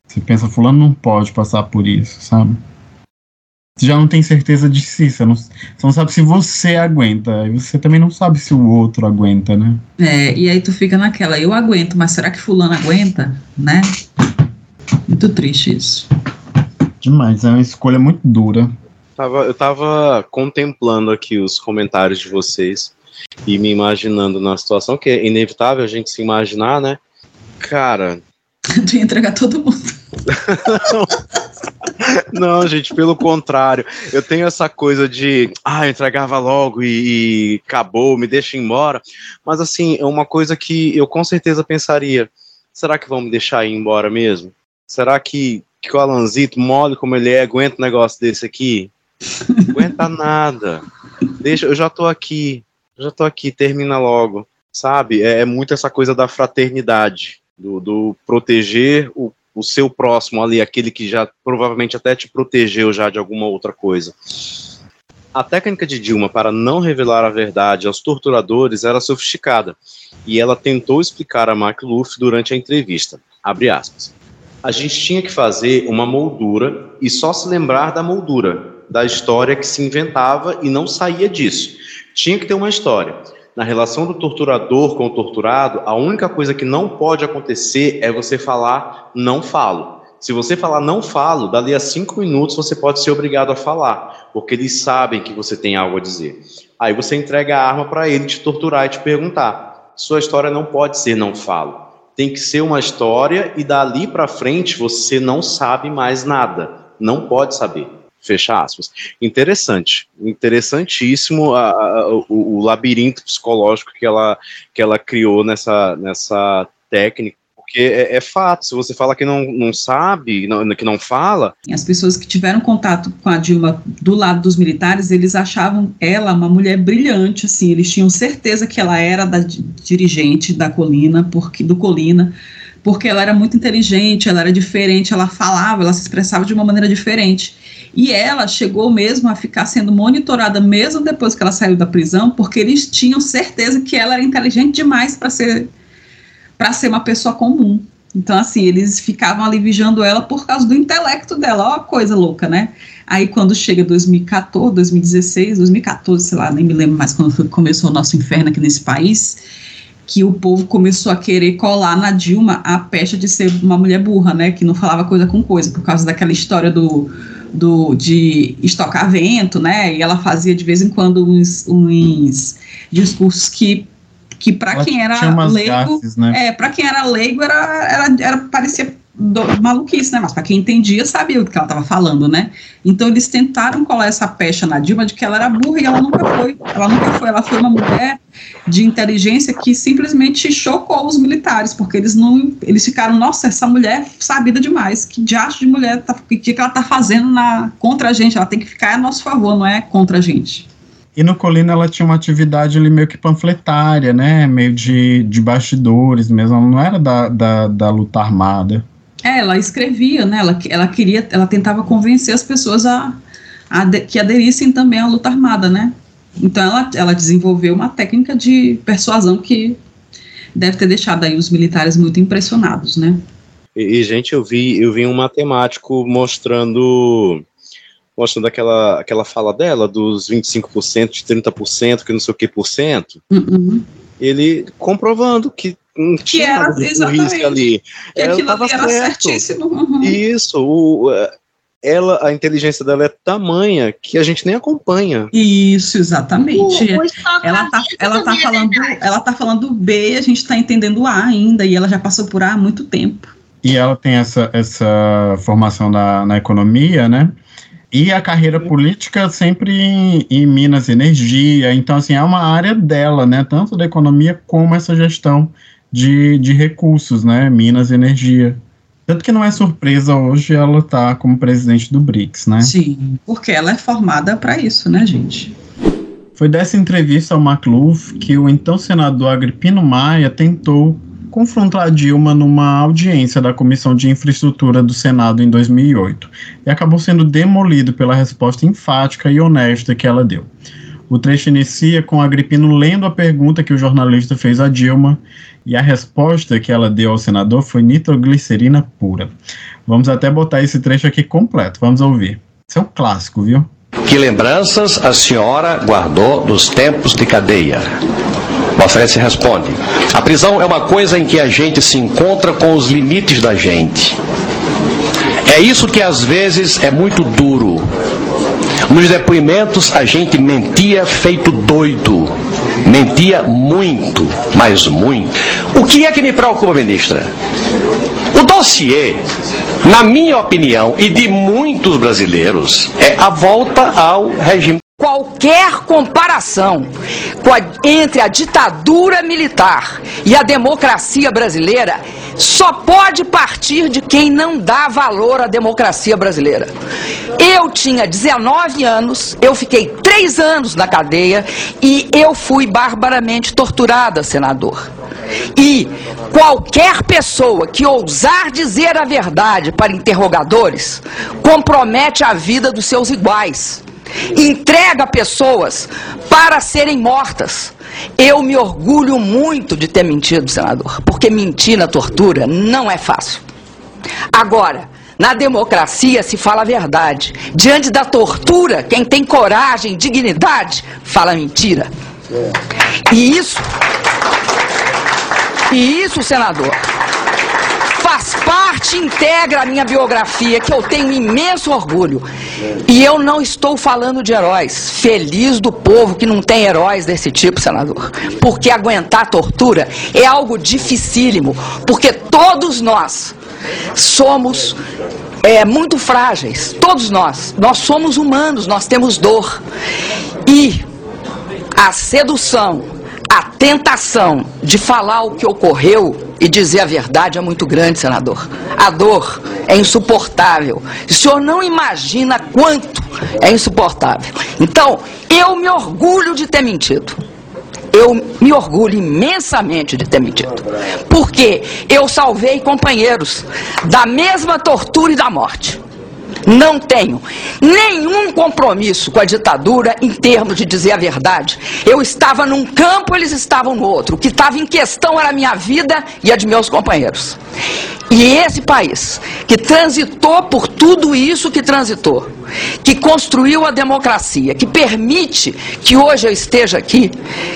Speaker 1: você pensa, fulano não pode passar por isso, sabe? Você já não tem certeza de si, você não, você não sabe se você aguenta, e você também não sabe se o outro aguenta, né?
Speaker 2: É, e aí tu fica naquela, eu aguento, mas será que fulano aguenta, né? Muito triste isso.
Speaker 1: Demais, é uma escolha muito dura.
Speaker 3: Tava, eu tava contemplando aqui os comentários de vocês e me imaginando na situação, que é inevitável a gente se imaginar, né? Cara.
Speaker 2: tu ia entregar todo mundo.
Speaker 3: Não, gente, pelo contrário. Eu tenho essa coisa de, ah, eu entregava logo e, e acabou, me deixa embora. Mas, assim, é uma coisa que eu com certeza pensaria: será que vão me deixar ir embora mesmo? Será que, que o Alanzito, mole como ele é, aguenta um negócio desse aqui? Aguenta nada. Deixa, eu já tô aqui, já tô aqui, termina logo. Sabe? É, é muito essa coisa da fraternidade, do, do proteger o o seu próximo ali, aquele que já provavelmente até te protegeu já de alguma outra coisa. A técnica de Dilma para não revelar a verdade aos torturadores era sofisticada, e ela tentou explicar a McLuff durante a entrevista. Abre aspas. A gente tinha que fazer uma moldura e só se lembrar da moldura, da história que se inventava e não saía disso. Tinha que ter uma história. Na relação do torturador com o torturado, a única coisa que não pode acontecer é você falar não falo. Se você falar não falo, dali a cinco minutos você pode ser obrigado a falar, porque eles sabem que você tem algo a dizer. Aí você entrega a arma para ele te torturar e te perguntar. Sua história não pode ser não falo. Tem que ser uma história e dali para frente você não sabe mais nada. Não pode saber. Fecha aspas. Interessante, interessantíssimo a, a, o, o, labirinto psicológico que ela, que ela criou nessa, nessa técnica, porque é, é, fato, se você fala que não, não sabe, não, que não fala.
Speaker 2: As pessoas que tiveram contato com a Dilma do lado dos militares, eles achavam ela uma mulher brilhante, assim, eles tinham certeza que ela era da dirigente da Colina, porque do Colina, porque ela era muito inteligente, ela era diferente, ela falava, ela se expressava de uma maneira diferente. E ela chegou mesmo a ficar sendo monitorada mesmo depois que ela saiu da prisão, porque eles tinham certeza que ela era inteligente demais para ser para ser uma pessoa comum. Então, assim, eles ficavam ali vigiando ela por causa do intelecto dela, ó, coisa louca, né? Aí, quando chega 2014, 2016, 2014, sei lá, nem me lembro mais quando começou o nosso inferno aqui nesse país, que o povo começou a querer colar na Dilma a pecha de ser uma mulher burra, né? Que não falava coisa com coisa, por causa daquela história do, do de estocar vento, né? E ela fazia de vez em quando uns, uns discursos que que para quem era leigo, gases, né? é, para quem era leigo era, era, era parecia do, maluquice, né? Mas para quem entendia sabia o que ela estava falando, né? Então eles tentaram colar essa pecha na Dilma de que ela era burra e ela nunca foi. Ela nunca foi. Ela foi uma mulher de inteligência que simplesmente chocou os militares, porque eles não, eles ficaram, nossa, essa mulher sabida demais. Que diacho de mulher tá, que, que ela tá fazendo na contra a gente? Ela tem que ficar a nosso favor, não é contra a gente.
Speaker 1: E no Colina ela tinha uma atividade ali meio que panfletária, né? Meio de, de bastidores mesmo, ela não era da, da, da luta armada.
Speaker 2: É, ela escrevia, né? Ela, ela queria, ela tentava convencer as pessoas a, a de, que aderissem também à luta armada, né? Então ela, ela desenvolveu uma técnica de persuasão que deve ter deixado aí os militares muito impressionados, né?
Speaker 3: E, e gente, eu vi, eu vi um matemático mostrando mostrando aquela, aquela fala dela dos 25%, de 30%, que não sei o que por cento,
Speaker 2: uhum.
Speaker 3: ele comprovando que não
Speaker 2: que tinha era, nada
Speaker 3: exatamente, ali.
Speaker 2: Que ela aquilo ali era certo. certíssimo. Uhum.
Speaker 3: Isso, o, ela, a inteligência dela é tamanha que a gente nem acompanha.
Speaker 2: Isso, exatamente. O, o ela tá, ela tá é falando, ela tá falando B, a gente tá entendendo A ainda, e ela já passou por A há muito tempo.
Speaker 1: E ela tem essa, essa formação na, na economia, né? E a carreira política sempre em, em, Minas Energia. Então, assim, é uma área dela, né? Tanto da economia como essa gestão de, de recursos, né? Minas Energia. Tanto que não é surpresa hoje ela estar tá como presidente do BRICS, né?
Speaker 2: Sim, porque ela é formada para isso, né, gente?
Speaker 1: Foi dessa entrevista ao McLuff que o então senador Agripino Maia tentou confrontar a Dilma numa audiência da Comissão de Infraestrutura do Senado em 2008 e acabou sendo demolido pela resposta enfática e honesta que ela deu. O trecho inicia com Agripino lendo a pergunta que o jornalista fez a Dilma e a resposta que ela deu ao senador foi nitroglicerina pura. Vamos até botar esse trecho aqui completo, vamos ouvir. Isso é um clássico, viu?
Speaker 9: Que lembranças a senhora guardou dos tempos de cadeia? Mafrese responde: A prisão é uma coisa em que a gente se encontra com os limites da gente. É isso que às vezes é muito duro. Nos depoimentos a gente mentia feito doido. Mentia muito, mas muito. O que é que me preocupa, ministra? O dossiê, na minha opinião e de muitos brasileiros, é a volta ao regime
Speaker 10: Qualquer comparação entre a ditadura militar e a democracia brasileira só pode partir de quem não dá valor à democracia brasileira. Eu tinha 19 anos, eu fiquei três anos na cadeia e eu fui barbaramente torturada, senador. E qualquer pessoa que ousar dizer a verdade para interrogadores compromete a vida dos seus iguais entrega pessoas para serem mortas. Eu me orgulho muito de ter mentido, senador, porque mentir na tortura não é fácil. Agora, na democracia se fala a verdade. Diante da tortura, quem tem coragem, dignidade, fala mentira. E isso. E isso, senador, parte, integra a minha biografia, que eu tenho imenso orgulho. E eu não estou falando de heróis. Feliz do povo que não tem heróis desse tipo, senador. Porque aguentar tortura é algo dificílimo. Porque todos nós somos é, muito frágeis. Todos nós. Nós somos humanos, nós temos dor. E a sedução, a tentação de falar o que ocorreu e dizer a verdade é muito grande, senador. A dor é insuportável. O senhor não imagina quanto é insuportável. Então, eu me orgulho de ter mentido. Eu me orgulho imensamente de ter mentido. Porque eu salvei companheiros da mesma tortura e da morte. Não tenho nenhum compromisso com a ditadura em termos de dizer a verdade. Eu estava num campo, eles estavam no outro. O que estava em questão era a minha vida e a de meus companheiros. E esse país, que transitou por tudo isso que transitou, que construiu a democracia, que permite que hoje eu esteja aqui,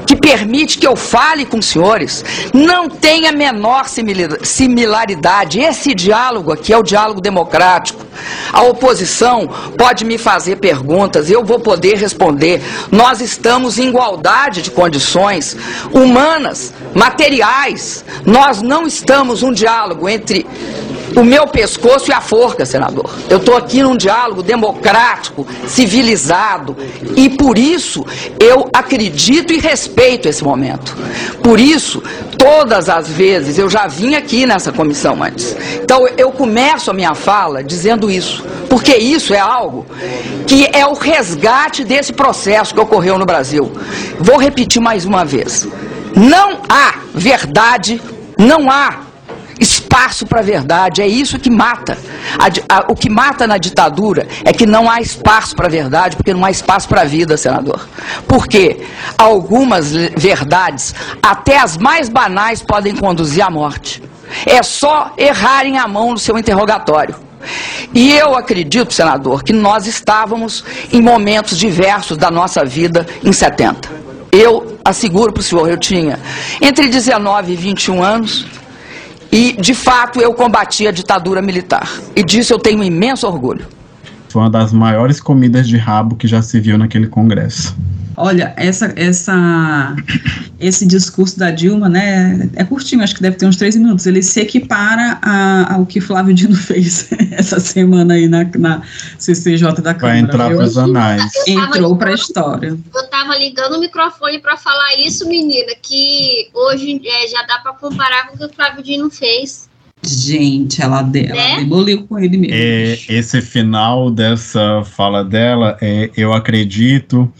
Speaker 10: que permite que eu fale com os senhores, não tem a menor similaridade. Esse diálogo aqui é o diálogo democrático. A oposição pode me fazer perguntas, eu vou poder responder. Nós estamos em igualdade de condições humanas, materiais. Nós não estamos um diálogo entre o meu pescoço e a forca, senador. Eu estou aqui num diálogo democrático, civilizado, e por isso eu acredito e respeito esse momento. Por isso, todas as vezes, eu já vim aqui nessa comissão antes. Então eu começo a minha fala dizendo isso, porque isso é algo que é o resgate desse processo que ocorreu no Brasil. Vou repetir mais uma vez. Não há verdade, não há espaço para a verdade. É isso que mata. A, a, o que mata na ditadura é que não há espaço para a verdade, porque não há espaço para a vida, senador. Porque algumas verdades, até as mais banais, podem conduzir à morte. É só errarem a mão no seu interrogatório. E eu acredito, senador, que nós estávamos em momentos diversos da nossa vida em 70. Eu asseguro para o senhor, eu tinha entre 19 e 21 anos, e, de fato, eu combati a ditadura militar. E disso eu tenho imenso orgulho.
Speaker 1: Foi uma das maiores comidas de rabo que já se viu naquele congresso.
Speaker 2: Olha, essa, essa, esse discurso da Dilma, né, é curtinho, acho que deve ter uns três minutos. Ele se equipara a, ao que Flávio Dino fez essa semana aí na, na CCJ da Câmara.
Speaker 1: Vai entrar para os anais.
Speaker 2: Entrou para a história.
Speaker 4: Eu estava ligando o microfone para falar isso, menina, que hoje é, já dá para comparar com o que o Flávio Dino fez.
Speaker 2: Gente, ela, de, ela né? demoliu com ele mesmo.
Speaker 1: É, esse final dessa fala dela, é, eu acredito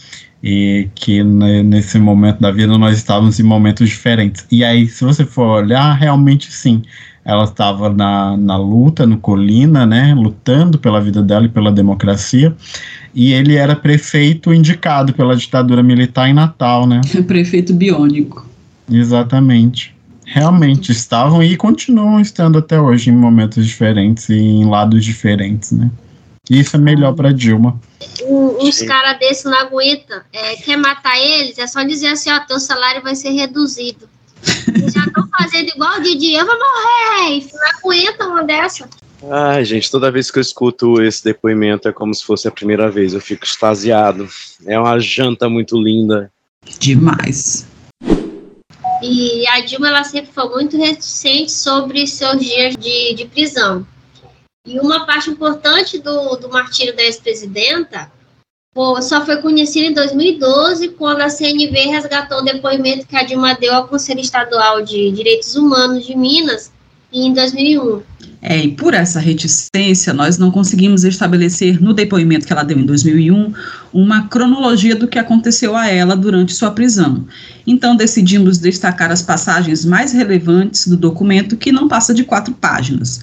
Speaker 1: e que nesse momento da vida nós estávamos em momentos diferentes. E aí, se você for olhar, realmente sim, ela estava na, na luta, no Colina, né, lutando pela vida dela e pela democracia, e ele era prefeito indicado pela ditadura militar em Natal, né?
Speaker 2: prefeito biônico.
Speaker 1: Exatamente. Realmente estavam e continuam estando até hoje em momentos diferentes e em lados diferentes, né? Isso é melhor para Dilma.
Speaker 4: uns caras desses não aguentam. É, quer matar eles? É só dizer assim: ó, teu salário vai ser reduzido. Eles já estão fazendo igual o Didi, eu vou morrer. Não aguenta uma dessa.
Speaker 3: Ai, gente, toda vez que eu escuto esse depoimento é como se fosse a primeira vez. Eu fico extasiado. É uma janta muito linda.
Speaker 2: Demais.
Speaker 4: E a Dilma ela sempre foi muito reticente sobre seus dias de, de prisão. E uma parte importante do, do martírio da ex-presidenta só foi conhecida em 2012, quando a CNV resgatou o depoimento que a Dilma deu ao Conselho Estadual de Direitos Humanos de Minas em 2001.
Speaker 2: É, e por essa reticência, nós não conseguimos estabelecer no depoimento que ela deu em 2001 uma cronologia do que aconteceu a ela durante sua prisão. Então, decidimos destacar as passagens mais relevantes do documento, que não passa de quatro páginas.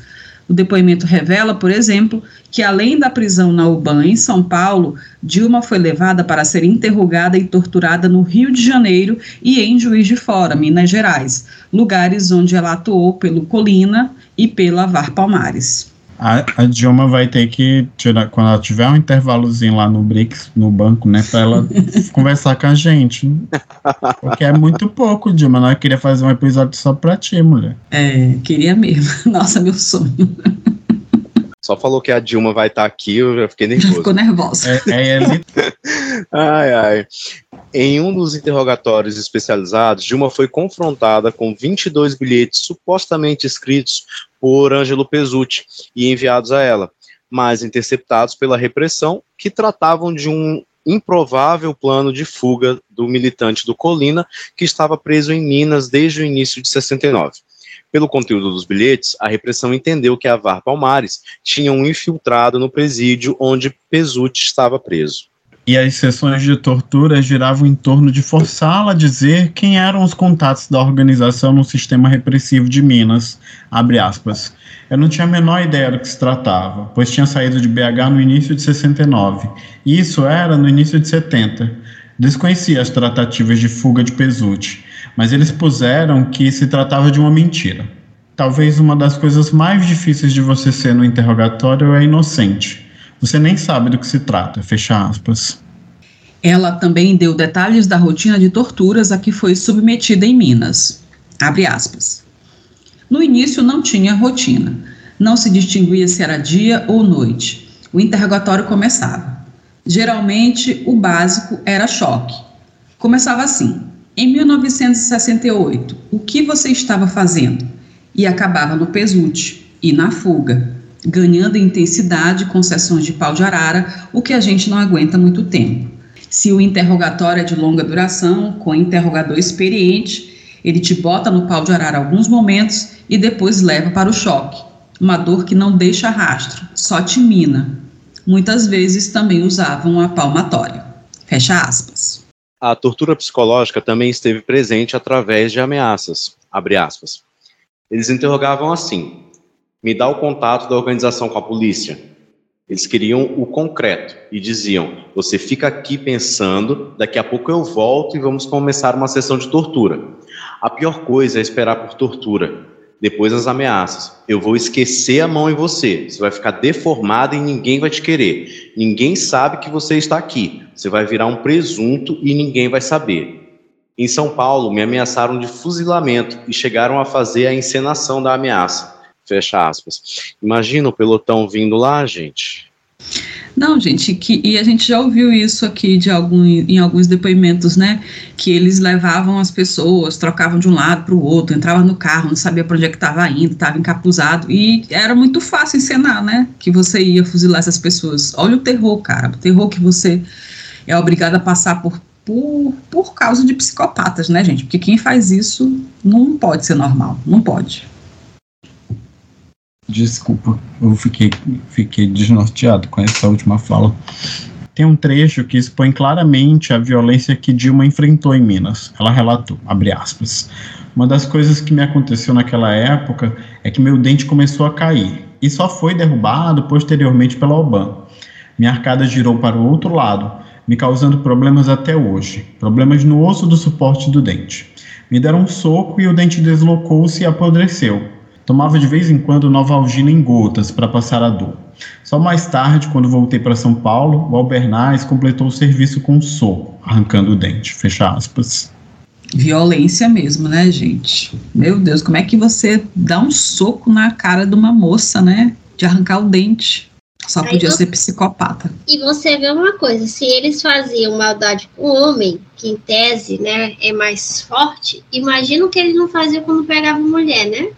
Speaker 2: O depoimento revela, por exemplo, que além da prisão na UBAN em São Paulo, Dilma foi levada para ser interrogada e torturada no Rio de Janeiro e em Juiz de Fora, Minas Gerais, lugares onde ela atuou pelo Colina e pela VAR Palmares.
Speaker 1: A, a, Dilma vai ter que tirar, quando ela tiver um intervalozinho lá no BRICS, no banco, né, pra ela conversar com a gente. Porque é muito pouco, Dilma. Nós queria fazer um episódio só pra ti, mulher.
Speaker 2: É, queria mesmo. Nossa, meu sonho.
Speaker 3: Só falou que a Dilma vai estar tá aqui, eu já fiquei nervoso.
Speaker 2: Ficou nervosa.
Speaker 1: É, é, é...
Speaker 3: ai, ai. Em um dos interrogatórios especializados, Dilma foi confrontada com 22 bilhetes supostamente escritos por Ângelo Pesucci e enviados a ela, mas interceptados pela repressão, que tratavam de um improvável plano de fuga do militante do Colina, que estava preso em Minas desde o início de 69. Pelo conteúdo dos bilhetes, a repressão entendeu que a VAR Palmares tinha um infiltrado no presídio onde Pesucci estava preso.
Speaker 1: E as sessões de tortura giravam em torno de forçá-la a dizer quem eram os contatos da organização no sistema repressivo de Minas. Eu não tinha a menor ideia do que se tratava, pois tinha saído de BH no início de 69, e isso era no início de 70. Desconhecia as tratativas de fuga de Pesuti, mas eles puseram que se tratava de uma mentira. Talvez uma das coisas mais difíceis de você ser no interrogatório é inocente. Você nem sabe do que se trata, fecha aspas.
Speaker 2: Ela também deu detalhes da rotina de torturas a que foi submetida em Minas. Abre aspas. No início não tinha rotina. Não se distinguia se era dia ou noite. O interrogatório começava. Geralmente, o básico era choque. Começava assim: Em 1968, o que você estava fazendo? E acabava no pesute e na fuga, ganhando intensidade com sessões de pau de arara, o que a gente não aguenta muito tempo. Se o interrogatório é de longa duração, com interrogador experiente, ele te bota no pau de arara alguns momentos e depois leva para o choque. Uma dor que não deixa rastro, só te mina. Muitas vezes também usavam a palmatória. Fecha aspas.
Speaker 3: A tortura psicológica também esteve presente através de ameaças. Abre aspas. Eles interrogavam assim: me dá o contato da organização com a polícia. Eles queriam o concreto e diziam: você fica aqui pensando, daqui a pouco eu volto e vamos começar uma sessão de tortura. A pior coisa é esperar por tortura. Depois as ameaças. Eu vou esquecer a mão em você. Você vai ficar deformado e ninguém vai te querer. Ninguém sabe que você está aqui. Você vai virar um presunto e ninguém vai saber. Em São Paulo, me ameaçaram de fuzilamento e chegaram a fazer a encenação da ameaça. Fecha aspas. Imagina o pelotão vindo lá, gente.
Speaker 2: Não, gente, que, e a gente já ouviu isso aqui de algum, em alguns depoimentos, né? Que eles levavam as pessoas, trocavam de um lado para o outro, entravam no carro, não sabia para onde é que estava indo, estava encapuzado, e era muito fácil encenar, né? Que você ia fuzilar essas pessoas. Olha o terror, cara, o terror que você é obrigado a passar por, por, por causa de psicopatas, né, gente? Porque quem faz isso não pode ser normal, não pode.
Speaker 1: Desculpa, eu fiquei, fiquei desnorteado com essa última fala. Tem um trecho que expõe claramente a violência que Dilma enfrentou em Minas. Ela relatou, abre aspas, uma das coisas que me aconteceu naquela época é que meu dente começou a cair e só foi derrubado posteriormente pela Oban. Minha arcada girou para o outro lado, me causando problemas até hoje, problemas no osso do suporte do dente. Me deram um soco e o dente deslocou-se e apodreceu. Tomava de vez em quando Novalgina em gotas para passar a dor. Só mais tarde, quando voltei para São Paulo, o Albernaz completou o serviço com um soco, arrancando o dente. Fecha aspas.
Speaker 2: Violência mesmo, né, gente? Meu Deus, como é que você dá um soco na cara de uma moça, né? De arrancar o dente. Só Aí podia você... ser psicopata.
Speaker 4: E você vê uma coisa, se eles faziam maldade com o homem, que em tese, né, é mais forte, imagina o que eles não faziam quando pegavam mulher, né?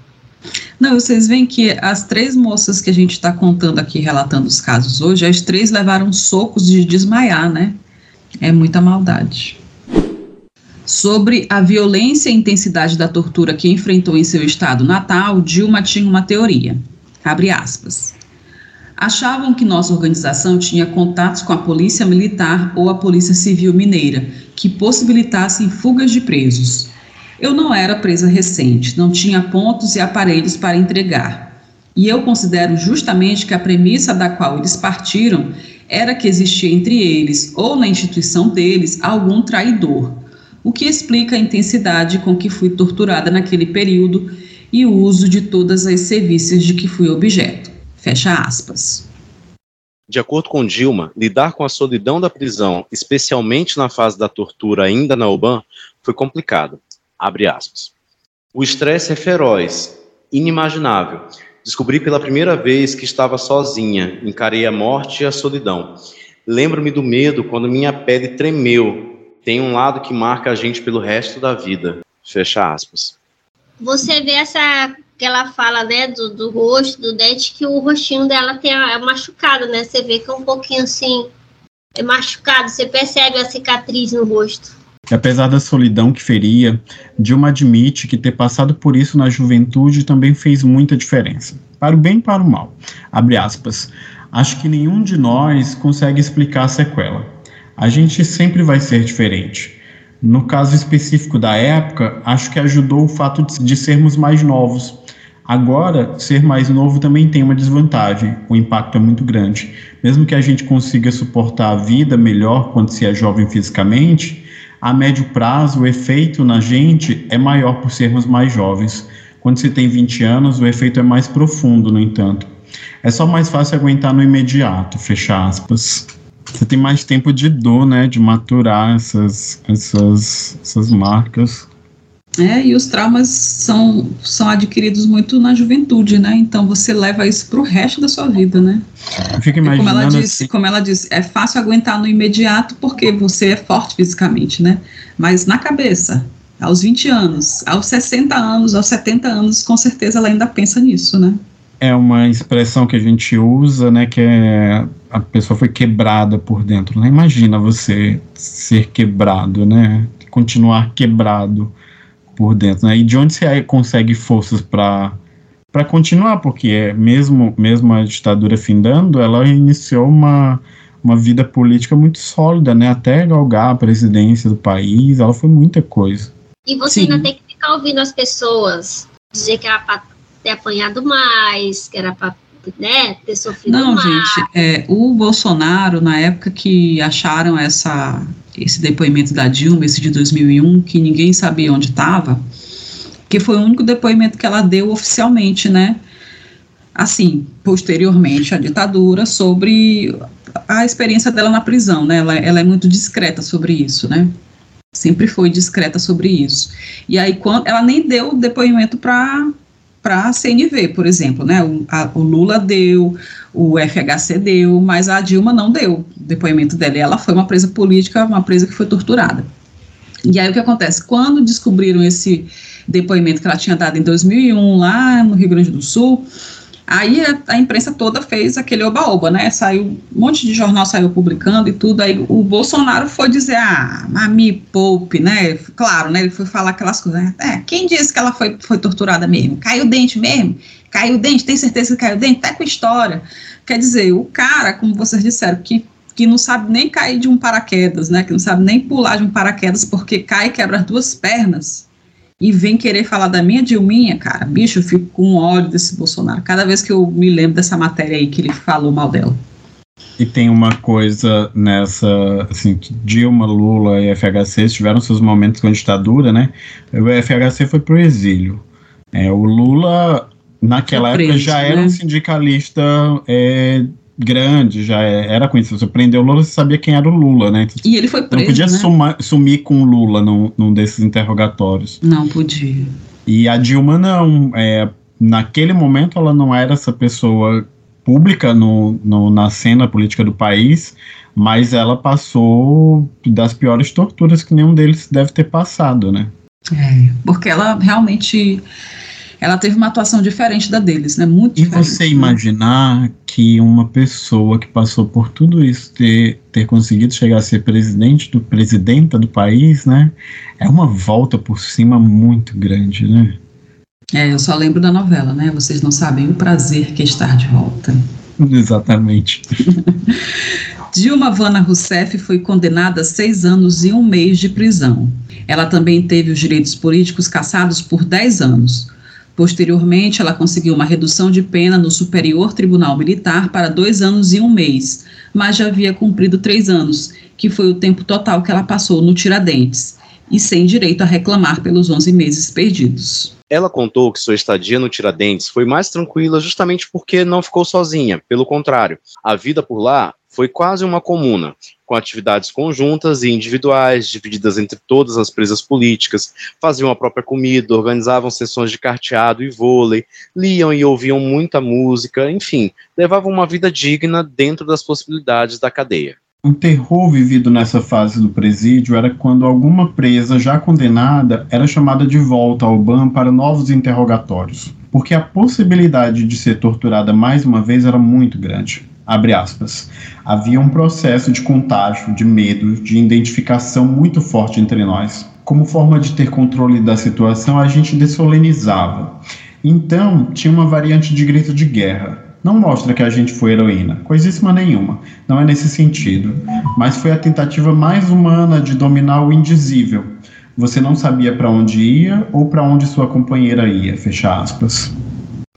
Speaker 2: Não, vocês veem que as três moças que a gente está contando aqui, relatando os casos hoje, as três levaram socos de desmaiar, né? É muita maldade. Sobre a violência e intensidade da tortura que enfrentou em seu estado natal, Dilma tinha uma teoria. Abre aspas. Achavam que nossa organização tinha contatos com a polícia militar ou a polícia civil mineira, que possibilitassem fugas de presos. Eu não era presa recente, não tinha pontos e aparelhos para entregar. E eu considero justamente que a premissa da qual eles partiram era que existia entre eles, ou na instituição deles, algum traidor, o que explica a intensidade com que fui torturada naquele período e o uso de todas as serviços de que fui objeto. Fecha aspas.
Speaker 3: De acordo com Dilma, lidar com a solidão da prisão, especialmente na fase da tortura ainda na UBAN, foi complicado. Abre aspas. O estresse é feroz, inimaginável. Descobri pela primeira vez que estava sozinha, encarei a morte e a solidão. Lembro-me do medo quando minha pele tremeu. Tem um lado que marca a gente pelo resto da vida. Fecha aspas.
Speaker 4: Você vê essa que ela fala, né, do, do rosto, do dente, que o rostinho dela tem é machucado, né? Você vê que é um pouquinho assim, é machucado, você percebe a cicatriz no rosto.
Speaker 1: E apesar da solidão que feria, Dilma admite que ter passado por isso na juventude também fez muita diferença. Para o bem e para o mal. Abre aspas. Acho que nenhum de nós consegue explicar a sequela. A gente sempre vai ser diferente. No caso específico da época, acho que ajudou o fato de, sermos mais novos. Agora, ser mais novo também tem uma desvantagem, o impacto é muito grande. Mesmo que a gente consiga suportar a vida melhor quando se é jovem fisicamente, a médio prazo o efeito na gente é maior por sermos mais jovens. Quando se tem 20 anos, o efeito é mais profundo, no entanto. É só mais fácil aguentar no imediato, fecha aspas. Você tem mais tempo de dor, né, de maturar essas, essas, essas marcas.
Speaker 2: É, e os traumas são, são adquiridos muito na juventude, né? Então você leva isso para o resto da sua vida, né?
Speaker 1: Imaginando.
Speaker 2: Como ela, disse, assim. como ela disse, é fácil aguentar no imediato porque você é forte fisicamente, né? Mas na cabeça, aos 20 anos, aos 60 anos, aos 70 anos, com certeza ela ainda pensa nisso, né?
Speaker 1: É uma expressão que a gente usa, né? Que é a pessoa foi quebrada por dentro. Né? Imagina você ser quebrado, né? Continuar quebrado por dentro, né? E de onde você consegue forças para para continuar, porque é, mesmo mesmo a ditadura findando, ela iniciou uma uma vida política muito sólida, né? Até galgar a presidência do país, ela foi muita coisa.
Speaker 4: E você Sim. ainda tem que ficar ouvindo as pessoas dizer que era para ter apanhado mais, que era para né, ter sofrido
Speaker 2: Não,
Speaker 4: mais.
Speaker 2: gente, é, o Bolsonaro, na época que acharam essa, esse depoimento da Dilma, esse de 2001, que ninguém sabia onde estava, que foi o único depoimento que ela deu oficialmente, né? Assim, posteriormente à ditadura, sobre a experiência dela na prisão, né? Ela, ela é muito discreta sobre isso, né? Sempre foi discreta sobre isso. E aí, quando ela nem deu depoimento para para a CNV, por exemplo, né? O, a, o, Lula deu, o FHC deu, mas a Dilma não deu o depoimento dela. Ela foi uma presa política, uma presa que foi torturada. E aí o que acontece? Quando descobriram esse depoimento que ela tinha dado em 2001 lá no Rio Grande do Sul, Aí a, a, imprensa toda fez aquele oba-oba, né? Saiu, um monte de jornal saiu publicando e tudo. Aí o Bolsonaro foi dizer, ah, me poupe, né? Claro, né? Ele foi falar aquelas coisas. Né? É, quem disse que ela foi, foi torturada mesmo? Caiu o dente mesmo? Caiu o dente? Tem certeza que caiu o dente? Tá com história. Quer dizer, o cara, como vocês disseram, que que não sabe nem cair de um paraquedas, né? Que não sabe nem pular de um paraquedas porque cai e quebra as duas pernas e vem querer falar da minha Dilminha, cara, bicho, eu fico com ódio desse Bolsonaro. Cada vez que eu me lembro dessa matéria aí que ele falou mal dela.
Speaker 1: E tem uma coisa nessa, assim, que Dilma, Lula e FHC tiveram seus momentos com ditadura, né? O FHC foi pro exílio. É, o Lula, naquela época, já né? era um sindicalista é, grande, já é, era conhecido. Você prendeu o Lula, você sabia quem era o Lula, né?
Speaker 2: E ele foi preso,
Speaker 1: Não podia
Speaker 2: né?
Speaker 1: suma, sumir com o Lula num, num desses interrogatórios.
Speaker 2: Não podia.
Speaker 1: E a Dilma não, é, naquele momento ela não era essa pessoa pública no, no, na cena política do país, mas ela passou das piores torturas que nenhum deles deve ter passado, né?
Speaker 2: É, porque ela realmente ela teve uma atuação diferente da deles, né? Muito
Speaker 1: e
Speaker 2: diferente.
Speaker 1: E você imaginar que uma pessoa que passou por tudo isso ter, ter conseguido chegar a ser presidente do presidenta do país, né? É uma volta por cima muito grande, né?
Speaker 2: É, eu só lembro da novela, né? Vocês não sabem o prazer que é estar de volta.
Speaker 1: Exatamente.
Speaker 2: Dilma Vana Rousseff foi condenada a seis anos e um mês de prisão. Ela também teve os direitos políticos cassados por dez anos. Posteriormente, ela conseguiu uma redução de pena no Superior Tribunal Militar para dois anos e um mês, mas já havia cumprido três anos, que foi o tempo total que ela passou no Tiradentes, e sem direito a reclamar pelos 11 meses perdidos.
Speaker 3: Ela contou que sua estadia no Tiradentes foi mais tranquila justamente porque não ficou sozinha, pelo contrário, a vida por lá foi quase uma comuna, com atividades conjuntas e individuais, divididas entre todas as presas políticas, faziam a própria comida, organizavam sessões de carteado e vôlei, liam e ouviam muita música, enfim, levavam uma vida digna dentro das possibilidades da cadeia.
Speaker 1: Um terror vivido nessa fase do presídio era quando alguma presa já condenada era chamada de volta ao BAN para novos interrogatórios, porque a possibilidade de ser torturada mais uma vez era muito grande abre aspas, havia um processo de contágio, de medo, de identificação muito forte entre nós. Como forma de ter controle da situação, a gente dessolenizava. Então, tinha uma variante de grito de guerra. Não mostra que a gente foi heroína, coisíssima nenhuma, não é nesse sentido. Mas foi a tentativa mais humana de dominar o indizível. Você não sabia para onde ia ou para onde sua companheira ia, fecha aspas.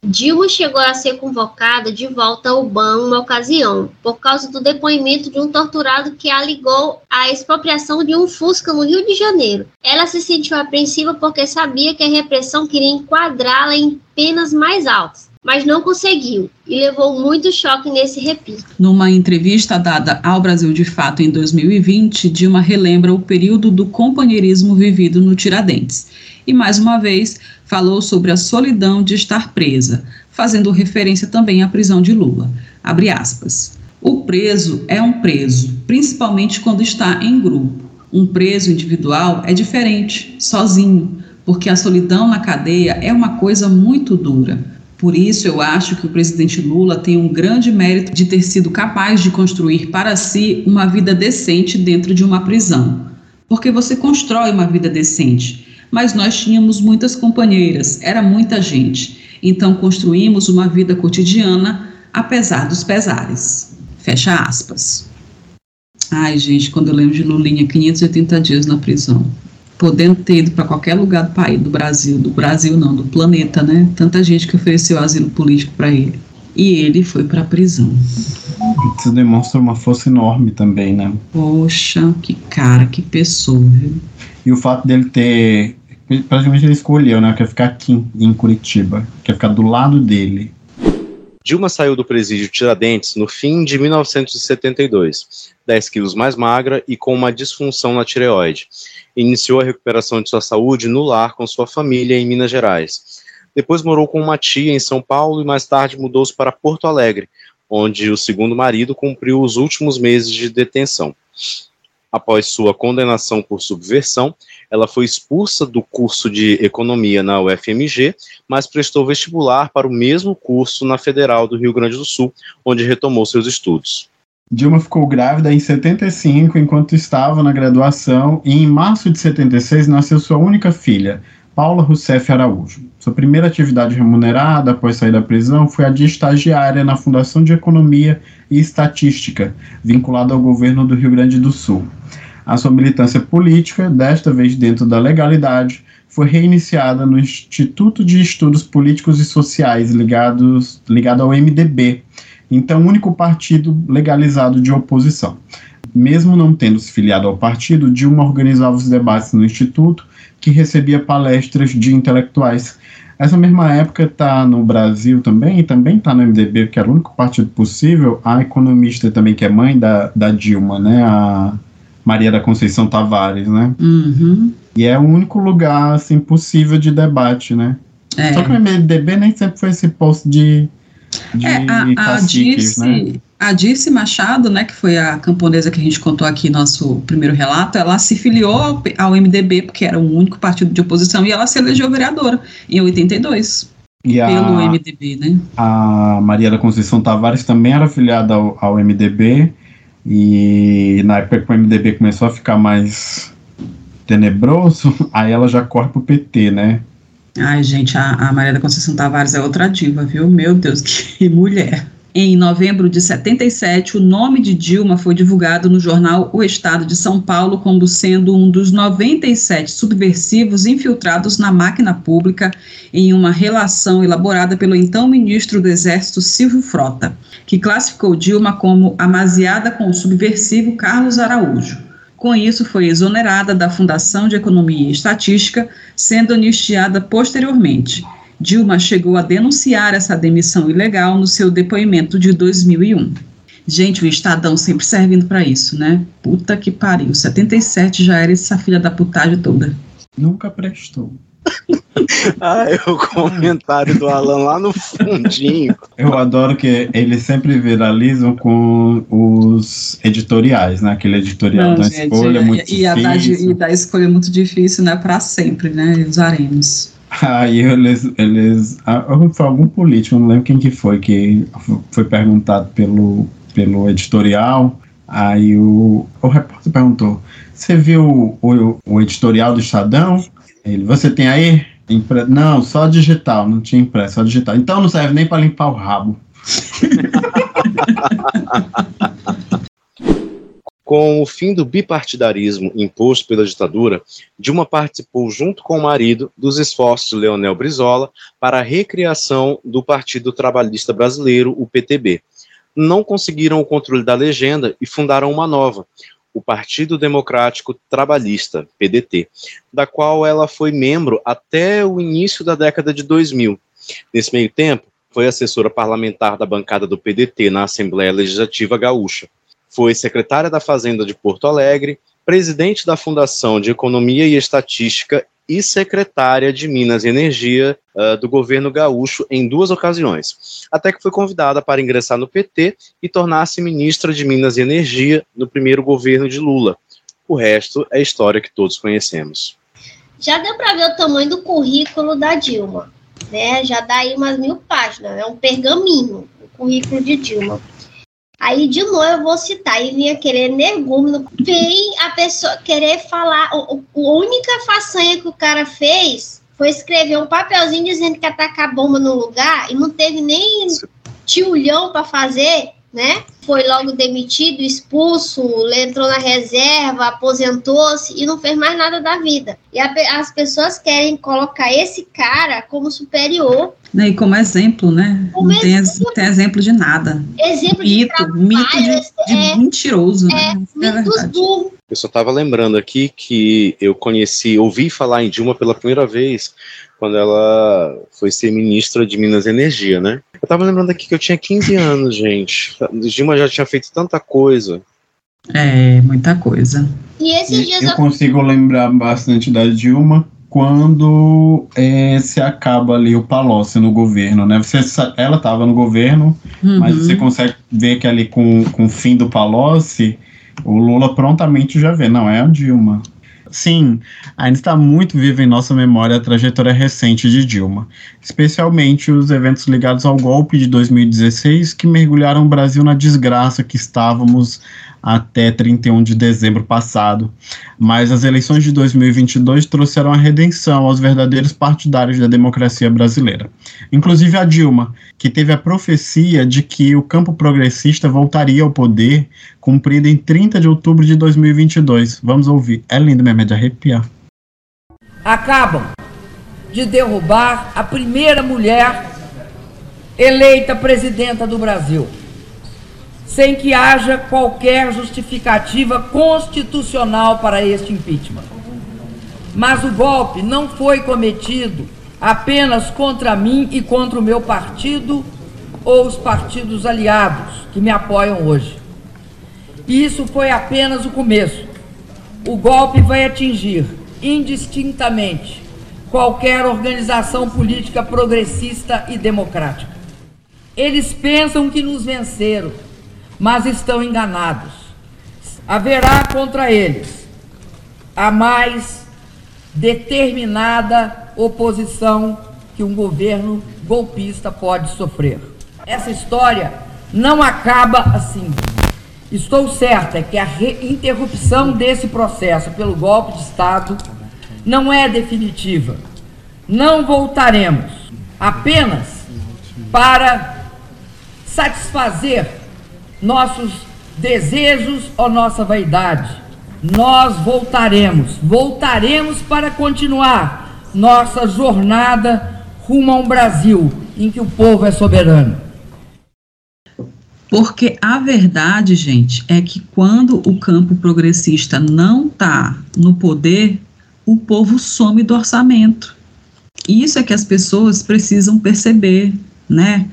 Speaker 4: Dilma chegou a ser convocada de volta ao BAN uma ocasião, por causa do depoimento de um torturado que a ligou à expropriação de um Fusca no Rio de Janeiro. Ela se sentiu apreensiva porque sabia que a repressão queria enquadrá-la em penas mais altas mas não conseguiu e levou muito choque nesse repito.
Speaker 2: Numa entrevista dada ao Brasil de Fato em 2020, Dilma relembra o período do companheirismo vivido no Tiradentes e, mais uma vez, falou sobre a solidão de estar presa, fazendo referência também à prisão de Lula. Abre aspas. O preso é um preso, principalmente quando está em grupo. Um preso individual é diferente, sozinho, porque a solidão na cadeia é uma coisa muito dura por isso, eu acho que o presidente Lula tem um grande mérito de ter sido capaz de construir para si uma vida decente dentro de uma prisão. Porque você constrói uma vida decente. Mas nós tínhamos muitas companheiras, era muita gente. Então construímos uma vida cotidiana, apesar dos pesares. Fecha aspas. Ai, gente, quando eu lembro de Lulinha, 580 dias na prisão podendo ter ido para qualquer lugar do país, do Brasil, do Brasil não, do planeta, né? Tanta gente que ofereceu asilo político para ele. E ele foi para a prisão.
Speaker 1: Isso demonstra uma força enorme também, né?
Speaker 2: Poxa, que cara, que pessoa, viu?
Speaker 1: E o fato dele ter. Praticamente ele escolheu, né? Quer ficar aqui em Curitiba, quer ficar do lado dele.
Speaker 3: Dilma saiu do presídio Tiradentes no fim de 1972, 10 quilos mais magra e com uma disfunção na tireoide iniciou a recuperação de sua saúde no lar com sua família em Minas Gerais. Depois morou com uma tia em São Paulo e mais tarde mudou-se para Porto Alegre, onde o segundo marido cumpriu os últimos meses de detenção. Após sua condenação por subversão, ela foi expulsa do curso de economia na UFMG, mas prestou vestibular para o mesmo curso na Federal do Rio Grande do Sul, onde retomou seus estudos.
Speaker 1: Dilma ficou grávida em 75 enquanto estava na graduação e em março de 76 nasceu sua única filha, Paula Rousseff Araújo. Sua primeira atividade remunerada após sair da prisão foi a de estagiária na Fundação de Economia e Estatística, vinculada ao governo do Rio Grande do Sul. A sua militância política, desta vez dentro da legalidade, foi reiniciada no Instituto de Estudos Políticos e Sociais, ligados, ligado ao MDB, então único partido legalizado de oposição. Mesmo não tendo se filiado ao partido, Dilma organizava os debates no Instituto, que recebia palestras de intelectuais. Essa mesma época está no Brasil também, e também está no MDB, que era o único partido possível, a economista também, que é mãe da, da Dilma, né, a Maria da Conceição Tavares, né?
Speaker 2: Uhum.
Speaker 1: E é o único lugar, assim, possível de debate, né? É. Só que o MDB nem sempre foi esse posto de de
Speaker 2: é, a, a Dirce, né? a Dirce Machado, né, que foi a camponesa que a gente contou aqui no nosso primeiro relato, ela se filiou ao, ao MDB, porque era o único partido de oposição, e ela se elegeu vereadora em 82.
Speaker 1: E pelo a, MDB, né? A Maria da Conceição Tavares também era filiada ao, ao MDB, e na época que o MDB começou a ficar mais tenebroso, aí ela já corre pro PT, né?
Speaker 2: Ai, gente, a, a Maria da Conceição Tavares é outra diva, viu? Meu Deus, que mulher. Em novembro de 77, o nome de Dilma foi divulgado no jornal O Estado de São Paulo como sendo um dos 97 subversivos infiltrados na máquina pública em uma relação elaborada pelo então ministro do Exército Silvio Frota, que classificou Dilma como amaziada com o subversivo Carlos Araújo. Com isso, foi exonerada da Fundação de Economia e Estatística, sendo anistiada posteriormente. Dilma chegou a denunciar essa demissão ilegal no seu depoimento de 2001. Gente, o Estadão sempre servindo para isso, né? Puta que pariu. 77 já era essa filha da putagem toda.
Speaker 1: Nunca prestou.
Speaker 3: ah, é o comentário do Alan lá no fundinho.
Speaker 1: Eu adoro que eles sempre viralizam com os editoriais, né? Aquele editorial Não, da gente, escolha é, muito e,
Speaker 2: difícil. A da, e da escolha muito difícil, né? Para sempre, né? Usaremos.
Speaker 1: Aí eles, eles ah, foi algum político, não lembro quem que foi, que foi perguntado pelo, pelo editorial. Aí o, o repórter perguntou: Você viu o, o editorial do Estadão? Ele, você tem aí? Impre... Não, só digital, não tinha impresso, só digital. Então não serve nem para limpar o rabo.
Speaker 3: Com o fim do bipartidarismo imposto pela ditadura, Dilma participou, junto com o marido, dos esforços de Leonel Brizola para a recriação do Partido Trabalhista Brasileiro, o PTB. Não conseguiram o controle da legenda e fundaram uma nova, o Partido Democrático Trabalhista, PDT, da qual ela foi membro até o início da década de 2000. Nesse meio tempo, foi assessora parlamentar da bancada do PDT na Assembleia Legislativa Gaúcha. Foi secretária da Fazenda de Porto Alegre, presidente da Fundação de Economia e Estatística e secretária de Minas e Energia uh, do governo gaúcho em duas ocasiões, até que foi convidada para ingressar no PT e tornar-se ministra de Minas e Energia no primeiro governo de Lula. O resto é história que todos conhecemos.
Speaker 4: Já deu para ver o tamanho do currículo da Dilma, né? Já dá aí umas mil páginas, é um pergaminho, o currículo de Dilma. Aí, de novo, eu vou citar, e vinha querer energúmeno. Vem a pessoa querer falar. O, a única façanha que o cara fez foi escrever um papelzinho dizendo que ia tacar bomba no lugar e não teve nem tiulhão para fazer né? Foi logo demitido, expulso, entrou na reserva, aposentou-se e não fez mais nada da vida. E a, as pessoas querem colocar esse cara como superior.
Speaker 2: Né, e como exemplo, né? Como não tem, exemplo, tem, exemplo de nada.
Speaker 4: Exemplo
Speaker 2: mito, de trabalho, mito de, de é, mentiroso,
Speaker 4: é,
Speaker 2: né?
Speaker 4: É, mito é burro.
Speaker 3: Eu só estava lembrando aqui que eu conheci, ouvi falar em Dilma pela primeira vez quando ela foi ser ministra de Minas e Energia, né? Eu tava lembrando aqui que eu tinha 15 anos, gente. Dilma já tinha feito tanta coisa.
Speaker 2: É, muita coisa.
Speaker 4: E esses dias
Speaker 1: eu, eu consigo lembrar bastante da Dilma quando é, se acaba ali o Palocci no governo, né? Você, ela estava no governo, uhum. mas você consegue ver que ali com, com o fim do Palocci, o Lula prontamente já vê, não, é a Dilma. Sim, ainda está muito viva em nossa memória a trajetória recente de Dilma, especialmente os eventos ligados ao golpe de 2016 que mergulharam o Brasil na desgraça que estávamos até 31 de dezembro passado. Mas as eleições de 2022 trouxeram a redenção aos verdadeiros partidários da democracia brasileira. Inclusive a Dilma, que teve a profecia de que o campo progressista voltaria ao poder, cumprida em 30 de outubro de 2022. Vamos ouvir. É lindo mesmo, é de arrepiar.
Speaker 11: Acabam de derrubar a primeira mulher eleita presidenta do Brasil sem que haja qualquer justificativa constitucional para este impeachment. Mas o golpe não foi cometido apenas contra mim e contra o meu partido ou os partidos aliados que me apoiam hoje. Isso foi apenas o começo. O golpe vai atingir indistintamente qualquer organização política progressista e democrática. Eles pensam que nos venceram, mas estão enganados. Haverá contra eles a mais determinada oposição que um governo golpista pode sofrer. Essa história não acaba assim. Estou certa que a interrupção desse processo pelo golpe de Estado não é definitiva. Não voltaremos apenas para satisfazer nossos desejos ou nossa vaidade. Nós voltaremos, voltaremos para continuar nossa jornada rumo a um Brasil em que o povo é soberano.
Speaker 2: Porque a verdade, gente, é que quando o campo progressista não está no poder, o povo some do orçamento. Isso é que as pessoas precisam perceber, né?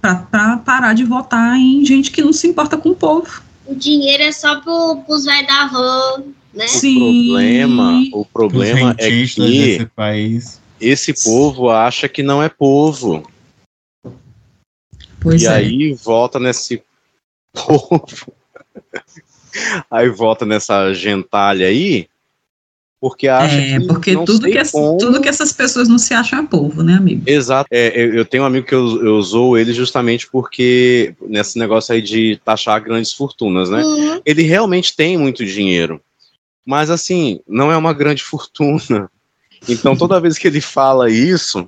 Speaker 2: Para parar de votar em gente que não se importa com o povo.
Speaker 4: O dinheiro é só para os velhos da van, né?
Speaker 3: Sim. O problema, o problema é que
Speaker 1: país.
Speaker 3: esse povo acha que não é povo.
Speaker 2: Pois
Speaker 3: e
Speaker 2: é.
Speaker 3: aí volta nesse povo. aí volta nessa gentalha aí porque acha
Speaker 2: é,
Speaker 3: que
Speaker 2: porque tudo que, como... tudo que essas pessoas não se acham é povo, né, amigo?
Speaker 3: Exato. É, eu tenho um amigo que eu, eu usou ele justamente porque nesse negócio aí de taxar grandes fortunas, né? Uhum. Ele realmente tem muito dinheiro, mas assim, não é uma grande fortuna. Então, toda vez que ele fala isso,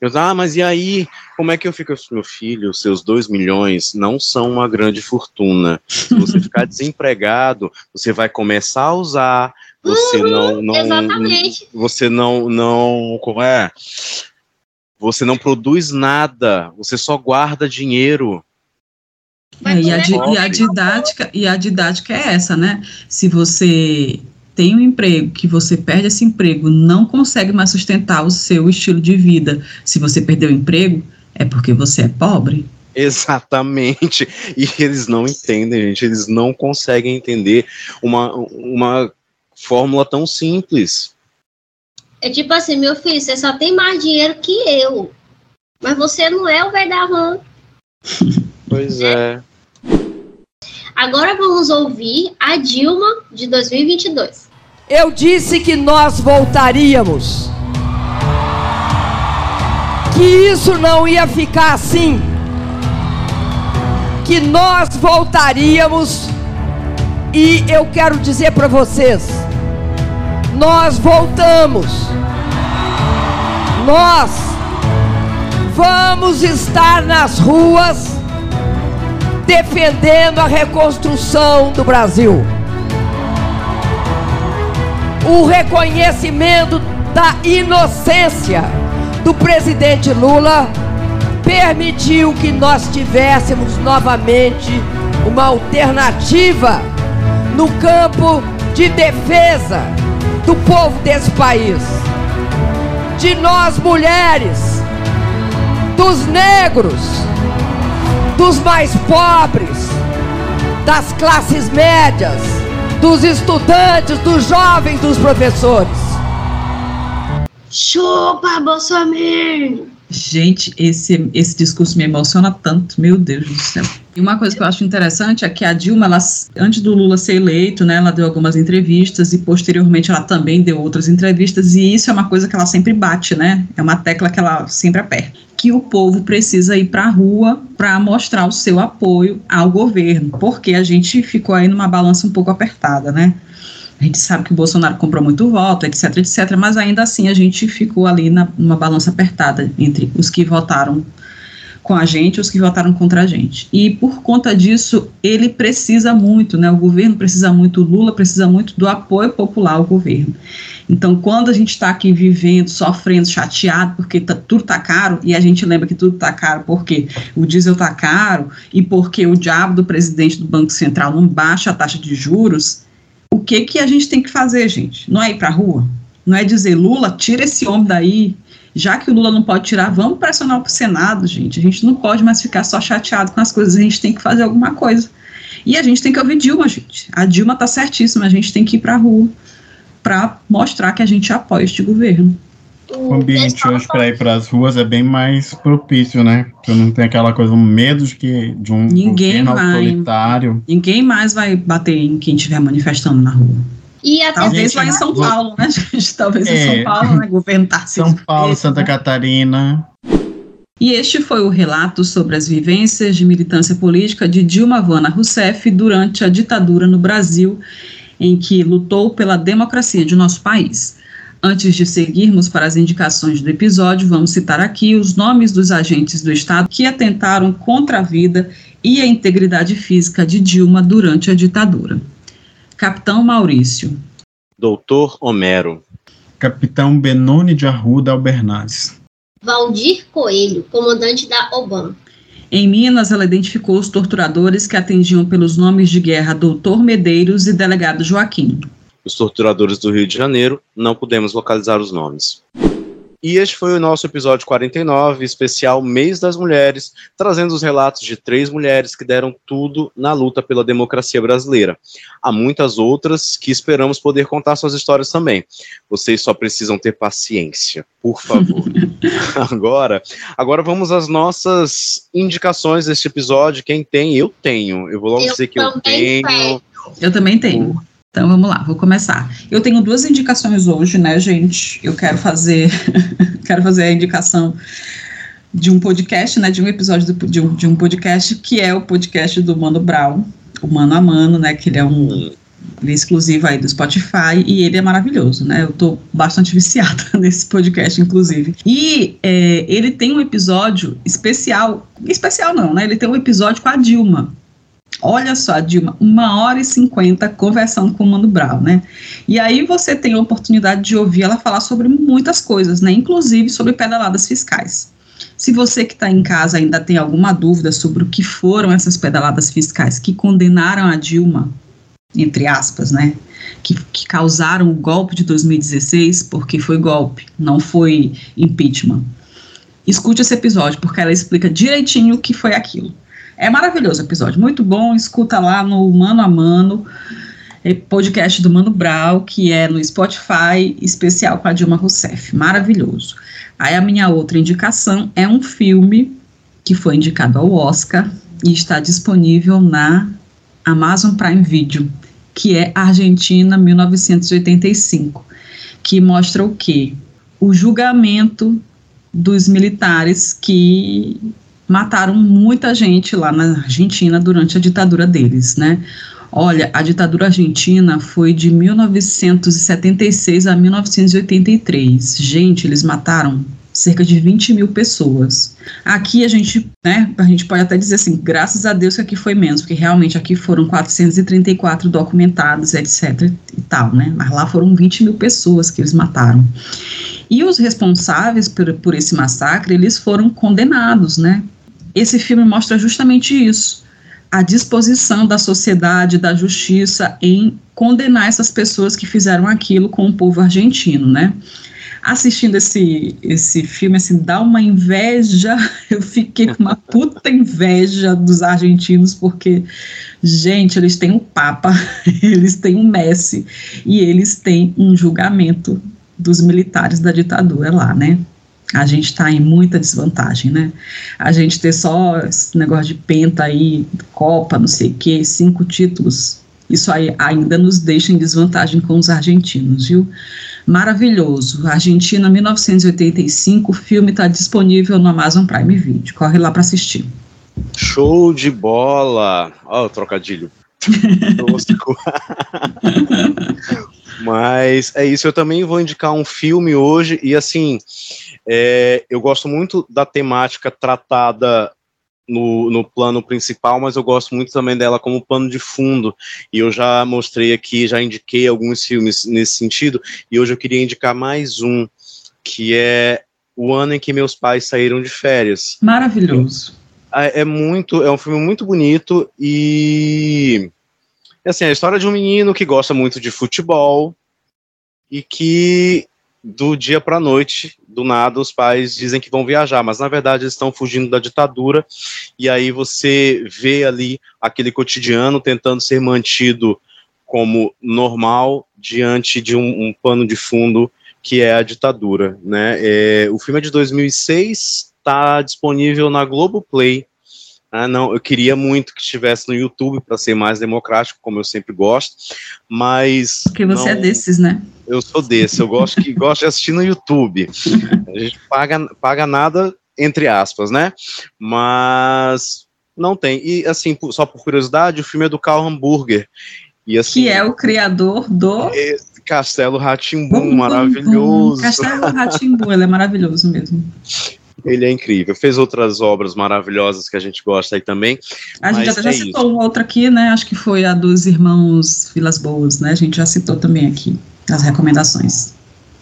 Speaker 3: Eu, ah, mas e aí? Como é que eu fico? Meu filho, seus dois milhões não são uma grande fortuna. Se você ficar desempregado, você vai começar a usar, você
Speaker 4: Uhum,
Speaker 3: não, não.
Speaker 4: exatamente.
Speaker 3: Você não, não. Como é? Você não produz nada, você só guarda dinheiro.
Speaker 2: É, e, a, e a didática, e a didática é essa, né? Se você tem um emprego, que você perde esse emprego, não consegue mais sustentar o seu estilo de vida. Se você perdeu o emprego, é porque você é pobre.
Speaker 3: Exatamente. E eles não entendem, gente. Eles não conseguem entender uma, uma fórmula tão simples.
Speaker 4: É tipo assim, meu filho, você só tem mais dinheiro que eu. Mas você não é o verdavan.
Speaker 3: Pois é.
Speaker 4: Agora vamos ouvir a Dilma de 2022.
Speaker 12: Eu disse que nós voltaríamos. Que isso não ia ficar assim. Que nós voltaríamos. E eu quero dizer para vocês: nós voltamos. Nós vamos estar nas ruas defendendo a reconstrução do Brasil. O reconhecimento da inocência do presidente Lula permitiu que nós tivéssemos novamente uma alternativa no campo de defesa do povo desse país, de nós mulheres, dos negros, dos mais pobres, das classes médias, dos estudantes, dos jovens, dos professores.
Speaker 4: Chupa, Bolsonaro!
Speaker 2: Gente, esse, esse discurso me emociona tanto, meu Deus do céu. E uma coisa que eu acho interessante é que a Dilma, ela, antes do Lula ser eleito, né, ela deu algumas entrevistas e posteriormente ela também deu outras entrevistas e isso é uma coisa que ela sempre bate, né? É uma tecla que ela sempre aperta. Que o povo precisa ir para a rua para mostrar o seu apoio ao governo, porque a gente ficou aí numa balança um pouco apertada, né? A gente sabe que o Bolsonaro comprou muito voto, etc, etc, mas ainda assim a gente ficou ali na, numa balança apertada entre os que votaram com a gente os que votaram contra a gente. E por conta disso, ele precisa muito, né? O governo precisa muito, o Lula precisa muito do apoio popular ao governo. Então, quando a gente está aqui vivendo, sofrendo, chateado, porque tá, tudo está caro, e a gente lembra que tudo está caro porque o diesel está caro e porque o diabo do presidente do Banco Central não baixa a taxa de juros, o que que a gente tem que fazer, gente? Não é ir para a rua? Não é dizer, Lula, tira esse homem daí. Já que o Lula não pode tirar, vamos pressionar o Senado, gente. A gente não pode mais ficar só chateado com as coisas, a gente tem que fazer alguma coisa. E a gente tem que ouvir Dilma, gente. A Dilma tá certíssima, a gente tem que ir para a rua para mostrar que a gente apoia este governo.
Speaker 1: O ambiente hoje para ir para as ruas é bem mais propício, né? Porque não tem aquela coisa, um medo de que de um
Speaker 2: Ninguém
Speaker 1: governo
Speaker 2: vai.
Speaker 1: autoritário.
Speaker 2: Ninguém mais vai bater em quem estiver manifestando na rua.
Speaker 4: E até
Speaker 2: Talvez lá em São Paulo, né, gente? Talvez em
Speaker 1: É.
Speaker 2: São Paulo, né? Governo Tarcísio.
Speaker 1: São Paulo, Santa Catarina.
Speaker 2: E este foi o relato sobre as vivências de militância política de Dilma Vana Rousseff durante a ditadura no Brasil, em que lutou pela democracia de nosso país. Antes de seguirmos para as indicações do episódio, vamos citar aqui os nomes dos agentes do Estado que atentaram contra a vida e a integridade física de Dilma durante a ditadura. Capitão Maurício,
Speaker 3: Doutor Homero.
Speaker 1: Capitão Benoni de Arruda Albernaz.
Speaker 4: Valdir Coelho, comandante da OBAN.
Speaker 2: Em Minas, ela identificou os torturadores que atendiam pelos nomes de guerra Doutor Medeiros e Delegado Joaquim.
Speaker 3: Os torturadores do Rio de Janeiro, não pudemos localizar os nomes. E este foi o nosso episódio 49, especial Mês das Mulheres, trazendo os relatos de três mulheres que deram tudo na luta pela democracia brasileira. Há muitas outras que esperamos poder contar suas histórias também. Vocês só precisam ter paciência, por favor. agora, agora vamos às nossas indicações deste episódio. Quem tem? Eu tenho. Eu vou logo
Speaker 4: Eu
Speaker 3: dizer que eu
Speaker 4: também
Speaker 3: tenho.
Speaker 2: Eu também tenho. Então vamos lá, vou começar. Eu tenho duas indicações hoje, né, gente? Eu quero fazer, quero fazer a indicação de um podcast, né, de um episódio do- de, um, de um podcast que é o podcast do Mano Brown, o Mano a Mano, né, que ele é um Ele é exclusivo aí do Spotify e ele é maravilhoso, né? Eu tô bastante viciada nesse podcast, inclusive. E é, ele tem um episódio especial, especial não, né? Ele tem um episódio com a Dilma. Olha só, Dilma, uma hora e cinquenta conversando com o Mano Brown, né? E aí você tem a oportunidade de ouvir ela falar sobre muitas coisas, né? Inclusive sobre pedaladas fiscais. Se você que está em casa ainda tem alguma dúvida sobre o que foram essas pedaladas fiscais que condenaram a Dilma entre aspas, né, que, que, causaram o golpe de 2016, porque foi golpe, não foi impeachment. Escute esse episódio, porque ela explica direitinho o que foi aquilo. É maravilhoso o episódio, muito bom, escuta lá no Mano a Mano, podcast do Mano Brau, que é no Spotify, especial com a Dilma Rousseff, maravilhoso. Aí a minha outra indicação é um filme que foi indicado ao Oscar e está disponível na Amazon Prime Video, que é Argentina 1985, que mostra o quê? O julgamento dos militares que mataram muita gente lá na Argentina durante a ditadura deles, né? Olha, a ditadura argentina foi de 1976 a 1983. Gente, eles mataram cerca de 20 mil pessoas. Aqui a gente, né, a gente pode até dizer assim, graças a Deus que aqui foi menos, porque realmente aqui foram 434 documentados, etc e tal, né, mas lá foram 20 mil pessoas que eles mataram. E os responsáveis por, por esse massacre, eles foram condenados, né. Esse filme mostra justamente isso, a disposição da sociedade, da justiça em condenar essas pessoas que fizeram aquilo com o povo argentino, né assistindo esse, esse filme, assim, dá uma inveja. Eu fiquei com uma puta inveja dos argentinos, porque, gente, eles têm um Papa, eles têm um Messi, e eles têm um julgamento dos militares da ditadura lá, né? A gente está em muita desvantagem, né? A gente ter só esse negócio de penta aí, Copa, não sei o quê, cinco títulos, isso aí ainda nos deixa em desvantagem com os argentinos, viu? maravilhoso. Argentina 1985, o filme está disponível no Amazon Prime Video. Corre lá para assistir.
Speaker 3: Show de bola! Oh, o trocadilho. Mas é isso, eu também vou indicar um filme hoje, e assim, é, eu gosto muito da temática tratada no, no plano principal, mas eu gosto muito também dela como plano de fundo. E eu já mostrei aqui, já indiquei alguns filmes nesse sentido, e hoje eu queria indicar mais um, que é O Ano em que Meus Pais Saíram de Férias.
Speaker 2: Maravilhoso.
Speaker 3: É, é muito, é um filme muito bonito e assim, a história de um menino que gosta muito de futebol e que do dia para a noite, do nada, os pais dizem que vão viajar, mas na verdade eles estão fugindo da ditadura, e aí você vê ali aquele cotidiano tentando ser mantido como normal diante de um, um pano de fundo que é a ditadura. Né? É, o filme é de 2006, está disponível na Globoplay, ah, não, eu queria muito que estivesse no YouTube para ser mais democrático, como eu sempre gosto, mas.
Speaker 2: Porque você é não, é desses, né?
Speaker 3: Eu sou desse, eu gosto que gosto de assistir no YouTube. A gente paga, paga nada, entre aspas, né? Mas não tem. E assim, só por curiosidade, o filme é do Carl Hamburger. E, assim,
Speaker 2: que é o criador do.
Speaker 3: Castelo Ratimbum, maravilhoso.
Speaker 2: Castelo Ratimbum, ele é maravilhoso mesmo.
Speaker 3: Ele é incrível. Fez outras obras maravilhosas que a gente gosta aí também.
Speaker 2: A gente até já é citou isso. outra aqui, né? Acho que foi a dos irmãos Vilas Boas, né? A gente já citou também aqui nas recomendações.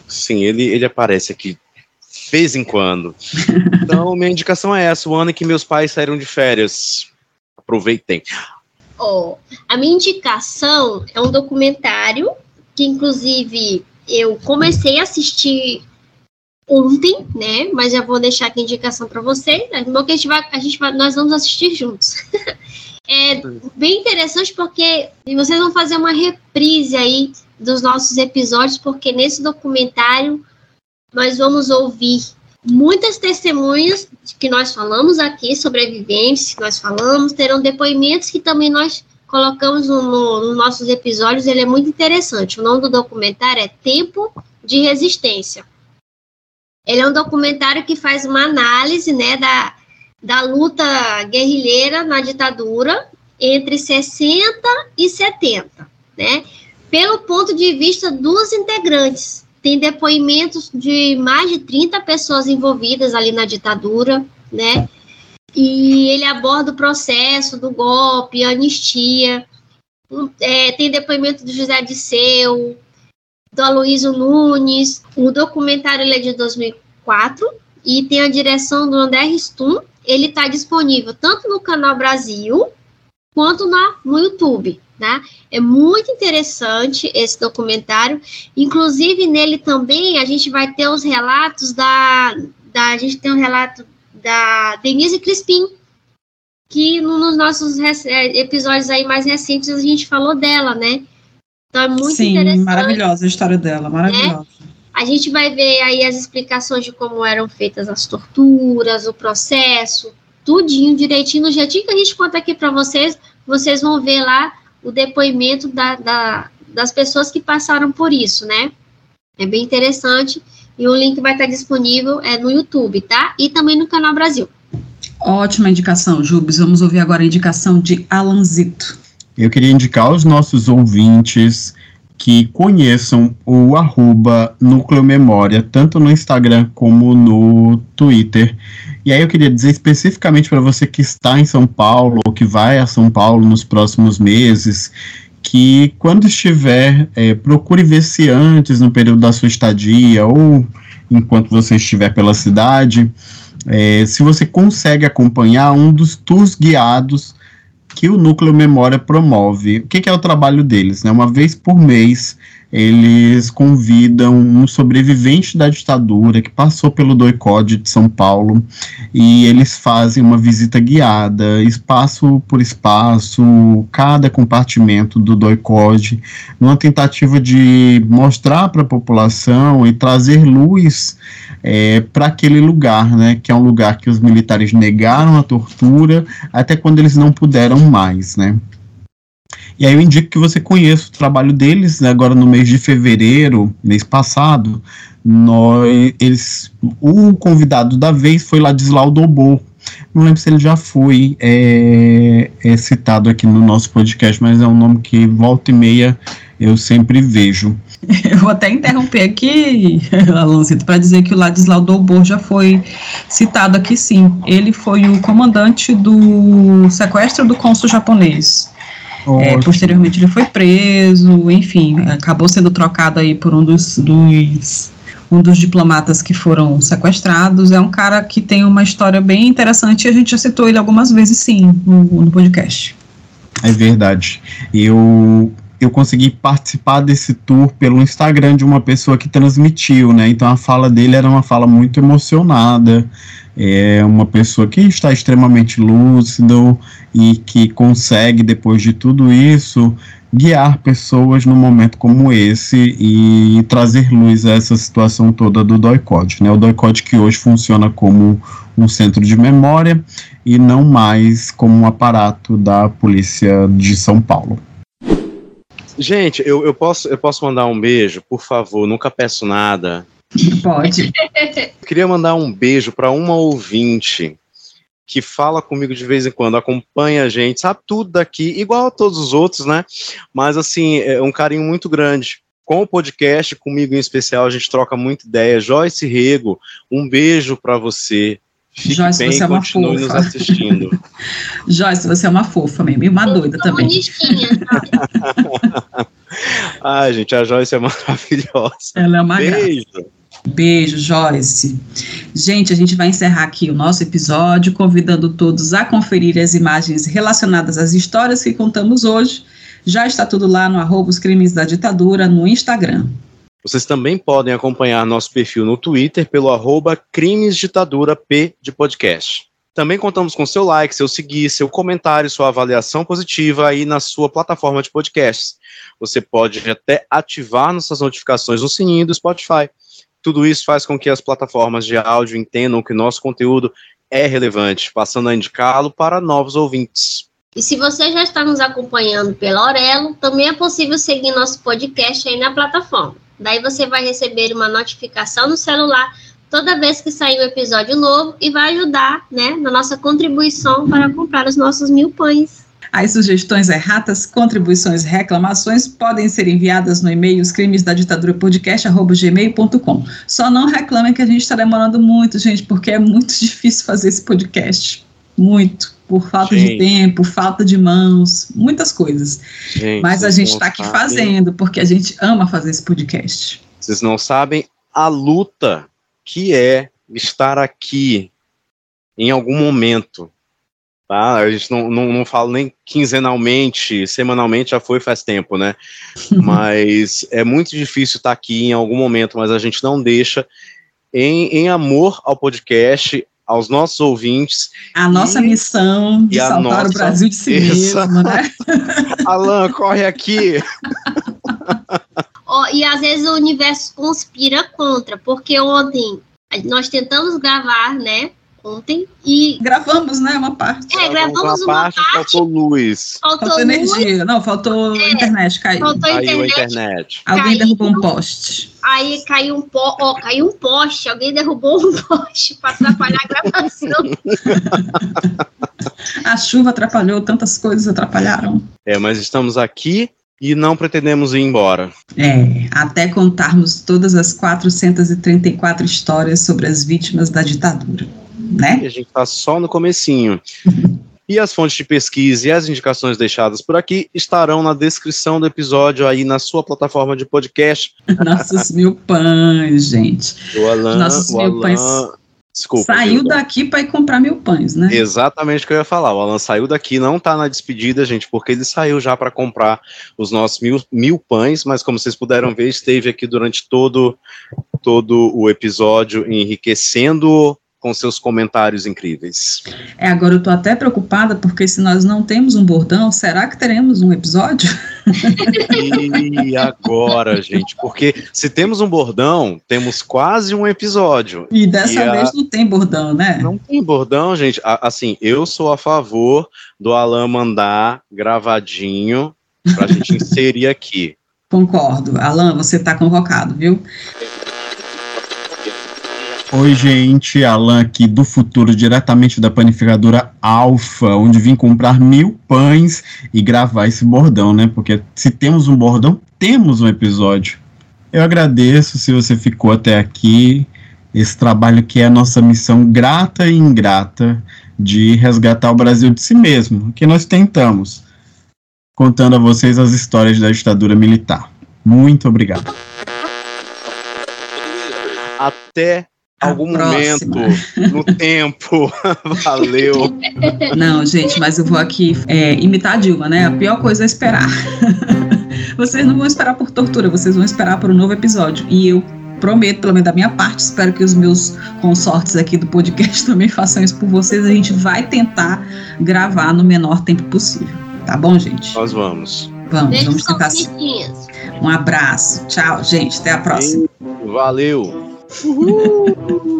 Speaker 3: Sim, ele, ele aparece aqui de vez em quando. então, minha indicação é essa: o ano em que meus pais saíram de férias. Aproveitem.
Speaker 4: Oh, a minha indicação é um documentário que, inclusive, eu comecei a assistir ontem, né? Mas já vou deixar aqui a indicação para vocês. Né? Bom que a gente vai, a gente vai, nós vamos assistir juntos. é bem interessante porque vocês vão fazer uma reprise aí dos nossos episódios, porque nesse documentário nós vamos ouvir muitas testemunhas que nós falamos aqui, sobreviventes que nós falamos, terão depoimentos que também nós colocamos nos no, no nossos episódios. Ele é muito interessante. O nome do documentário é Tempo de Resistência. Ele é um documentário que faz uma análise né, da, da luta guerrilheira na ditadura entre 60 e 70, né? Pelo ponto de vista dos integrantes. Tem depoimentos de mais de 30 pessoas envolvidas ali na ditadura, né? E ele aborda o processo do golpe, anistia. É, tem depoimento do José Disseu, do Aloysio Nunes. O documentário é de 2004 e tem a direção do André Ristum. Ele está disponível tanto no canal Brasil quanto na, no YouTube. Né? É muito interessante esse documentário. Inclusive, nele também a gente vai ter os relatos da. da a gente tem um relato da Denise Crispim, que nos nossos é, episódios aí mais recentes a gente falou dela, né? Então é muito
Speaker 2: Sim,
Speaker 4: interessante.
Speaker 2: maravilhosa a história dela, maravilhosa. Né?
Speaker 4: A gente vai ver aí as explicações de como eram feitas as torturas, o processo, tudinho direitinho, no jeitinho que a gente conta aqui para vocês, vocês vão ver lá o depoimento da, da, das pessoas que passaram por isso, né? É bem interessante e o link vai estar disponível é, no YouTube, tá? E também no canal Brasil.
Speaker 2: Ótima indicação, Jubes. Vamos ouvir agora a indicação de Alanzito.
Speaker 1: Eu queria indicar aos nossos ouvintes que conheçam o arroba Núcleo Memória, tanto no Instagram como no Twitter. E aí eu queria dizer especificamente para você que está em São Paulo, ou que vai a São Paulo nos próximos meses, que quando estiver, é, procure ver se antes, no período da sua estadia, ou enquanto você estiver pela cidade, é, se você consegue acompanhar um dos tours guiados que o Núcleo Memória promove. O que, que é o trabalho deles? Né? Uma vez por mês, eles convidam um sobrevivente da ditadura que passou pelo doicode de São Paulo e eles fazem uma visita guiada, espaço por espaço, cada compartimento do doicode, numa tentativa de mostrar para a população e trazer luz é, para aquele lugar, né, que é um lugar que os militares negaram a tortura até quando eles não puderam mais, né. E aí eu indico que você conheça o trabalho deles, né, agora no mês de fevereiro, mês passado, nós, eles, o convidado da vez foi Ladislau Dobô. Não lembro se ele já foi é, é citado aqui no nosso podcast, mas é um nome que volta e meia eu sempre vejo.
Speaker 2: Eu vou até interromper aqui, Alancito, para dizer que o Ladislau Dobor já foi citado aqui sim. Ele foi o comandante do sequestro do cônsul japonês. É, posteriormente ele foi preso, enfim, acabou sendo trocado aí por um dos, dos, um dos diplomatas que foram sequestrados. É um cara que tem uma história bem interessante e a gente já citou ele algumas vezes sim no, no podcast.
Speaker 1: É verdade. Eu eu consegui participar desse tour pelo Instagram de uma pessoa que transmitiu, né? Então a fala dele era uma fala muito emocionada, é uma pessoa que está extremamente lúcido e que consegue, depois de tudo isso, guiar pessoas num momento como esse e trazer luz a essa situação toda do DOICOD. Né? O DOICOD que hoje funciona como um centro de memória e não mais como um aparato da polícia de São Paulo.
Speaker 3: Gente, eu, eu, posso, eu posso mandar um beijo, por favor, nunca peço nada.
Speaker 2: Pode.
Speaker 3: queria mandar um beijo para uma ouvinte que fala comigo de vez em quando, acompanha a gente, sabe tudo daqui, igual a todos os outros, né? Mas assim, é um carinho muito grande. Com o podcast, comigo em especial, a gente troca muita ideia. Joyce Rego, um beijo para você. Fique Joyce, bem você é uma fofa. nos assistindo.
Speaker 2: Joyce, você é uma fofa mesmo, e uma doida também.
Speaker 3: Ai, gente, a Joyce é maravilhosa.
Speaker 2: Ela é uma
Speaker 3: Beijo.
Speaker 2: Graça. Beijo, Joyce. Gente, a gente vai encerrar aqui o nosso episódio, convidando todos a conferir as imagens relacionadas às histórias que contamos hoje. Já está tudo lá no arroba crimes da ditadura no Instagram.
Speaker 3: Vocês também podem acompanhar nosso perfil no Twitter pelo arroba crimesditadura P de podcast. Também contamos com seu like, seu seguir, seu comentário, sua avaliação positiva aí na sua plataforma de podcasts. Você pode até ativar nossas notificações no sininho do Spotify. Tudo isso faz com que as plataformas de áudio entendam que nosso conteúdo é relevante, passando a indicá-lo para novos ouvintes.
Speaker 4: E se você já está nos acompanhando pela Aurelo, também é possível seguir nosso podcast aí na plataforma. Daí você vai receber uma notificação no celular toda vez que sair um episódio novo e vai ajudar né, na nossa contribuição para comprar os nossos mil pães.
Speaker 2: As sugestões erratas, contribuições, reclamações podem ser enviadas no e-mail os crimes da ditadura podcast@gmail.com. Só não reclamem que a gente está demorando muito, gente, porque é muito difícil fazer esse podcast. Muito. Por falta gente. de tempo, falta de mãos, muitas coisas. Gente, Mas a gente está aqui sabem. fazendo, porque a gente ama fazer esse podcast.
Speaker 3: Vocês não sabem a luta que é estar aqui em algum momento Tá? A gente não, não, não fala nem quinzenalmente, semanalmente já foi faz tempo, né? mas é muito difícil estar aqui em algum momento, mas a gente não deixa em, em amor ao podcast, aos nossos ouvintes.
Speaker 2: A nossa missão de salvar nossa... o Brasil de si mesmo, né?
Speaker 3: Alan, corre aqui!
Speaker 4: oh, e às vezes o universo conspira contra, porque ontem nós tentamos gravar, né? Ontem e
Speaker 2: gravamos, né, uma parte.
Speaker 4: É, gravamos uma, parte, parte,
Speaker 3: faltou luz.
Speaker 2: Faltou, faltou luz. energia. Não, faltou é, internet, caiu.
Speaker 4: Faltou
Speaker 3: caiu
Speaker 4: internet.
Speaker 3: a internet.
Speaker 2: Alguém caiu, derrubou um poste.
Speaker 4: Aí caiu um po, ó, caiu um poste, alguém derrubou um poste para atrapalhar a gravação.
Speaker 2: a chuva atrapalhou, tantas coisas atrapalharam.
Speaker 3: É, mas estamos aqui e não pretendemos ir embora.
Speaker 2: É, até contarmos todas as 434 histórias sobre as vítimas da ditadura né?
Speaker 3: E a gente está só no comecinho. E as fontes de pesquisa e as indicações deixadas por aqui estarão na descrição do episódio aí na sua plataforma de podcast.
Speaker 2: Nossos mil pães, gente.
Speaker 3: O Alan, Nossos
Speaker 2: o mil Alan, pães. Desculpa, saiu daqui para ir comprar mil pães, né?
Speaker 3: Exatamente o que eu ia falar. O Alan saiu daqui, não está na despedida, gente, porque ele saiu já para comprar os nossos mil, mil pães, mas como vocês puderam ver, esteve aqui durante todo, todo o episódio enriquecendo com seus comentários incríveis.
Speaker 2: É, agora eu tô até preocupada porque se nós não temos um bordão, será que teremos um episódio?
Speaker 3: E agora, gente? Porque se temos um bordão, temos quase um episódio.
Speaker 2: E dessa e vez a... não tem bordão, né?
Speaker 3: Não tem bordão, gente. Assim, eu sou a favor do Alan mandar gravadinho pra gente inserir aqui.
Speaker 2: Concordo. Alan, você tá convocado, viu?
Speaker 1: Oi, gente, Alan aqui do futuro, diretamente da panificadora Alfa, onde vim comprar mil pães e gravar esse bordão, né? Porque se temos um bordão, temos um episódio. Eu agradeço se você ficou até aqui. Esse trabalho que é a nossa missão grata e ingrata de resgatar o Brasil de si mesmo, que nós tentamos, contando a vocês as histórias da ditadura militar. Muito obrigado.
Speaker 3: Até algum momento no tempo. Valeu.
Speaker 2: Não, gente, mas eu vou aqui é, imitar a Dilma, né? A pior coisa é esperar. vocês não vão esperar por tortura, vocês vão esperar por um novo episódio. E eu prometo, pelo menos da minha parte, espero que os meus consortes aqui do podcast também façam isso por vocês. A gente vai tentar gravar no menor tempo possível. Tá bom, gente?
Speaker 3: Nós vamos.
Speaker 2: Vamos, vamos tentar. Um abraço. Tchau, gente. Até a próxima.
Speaker 3: Valeu. Woo.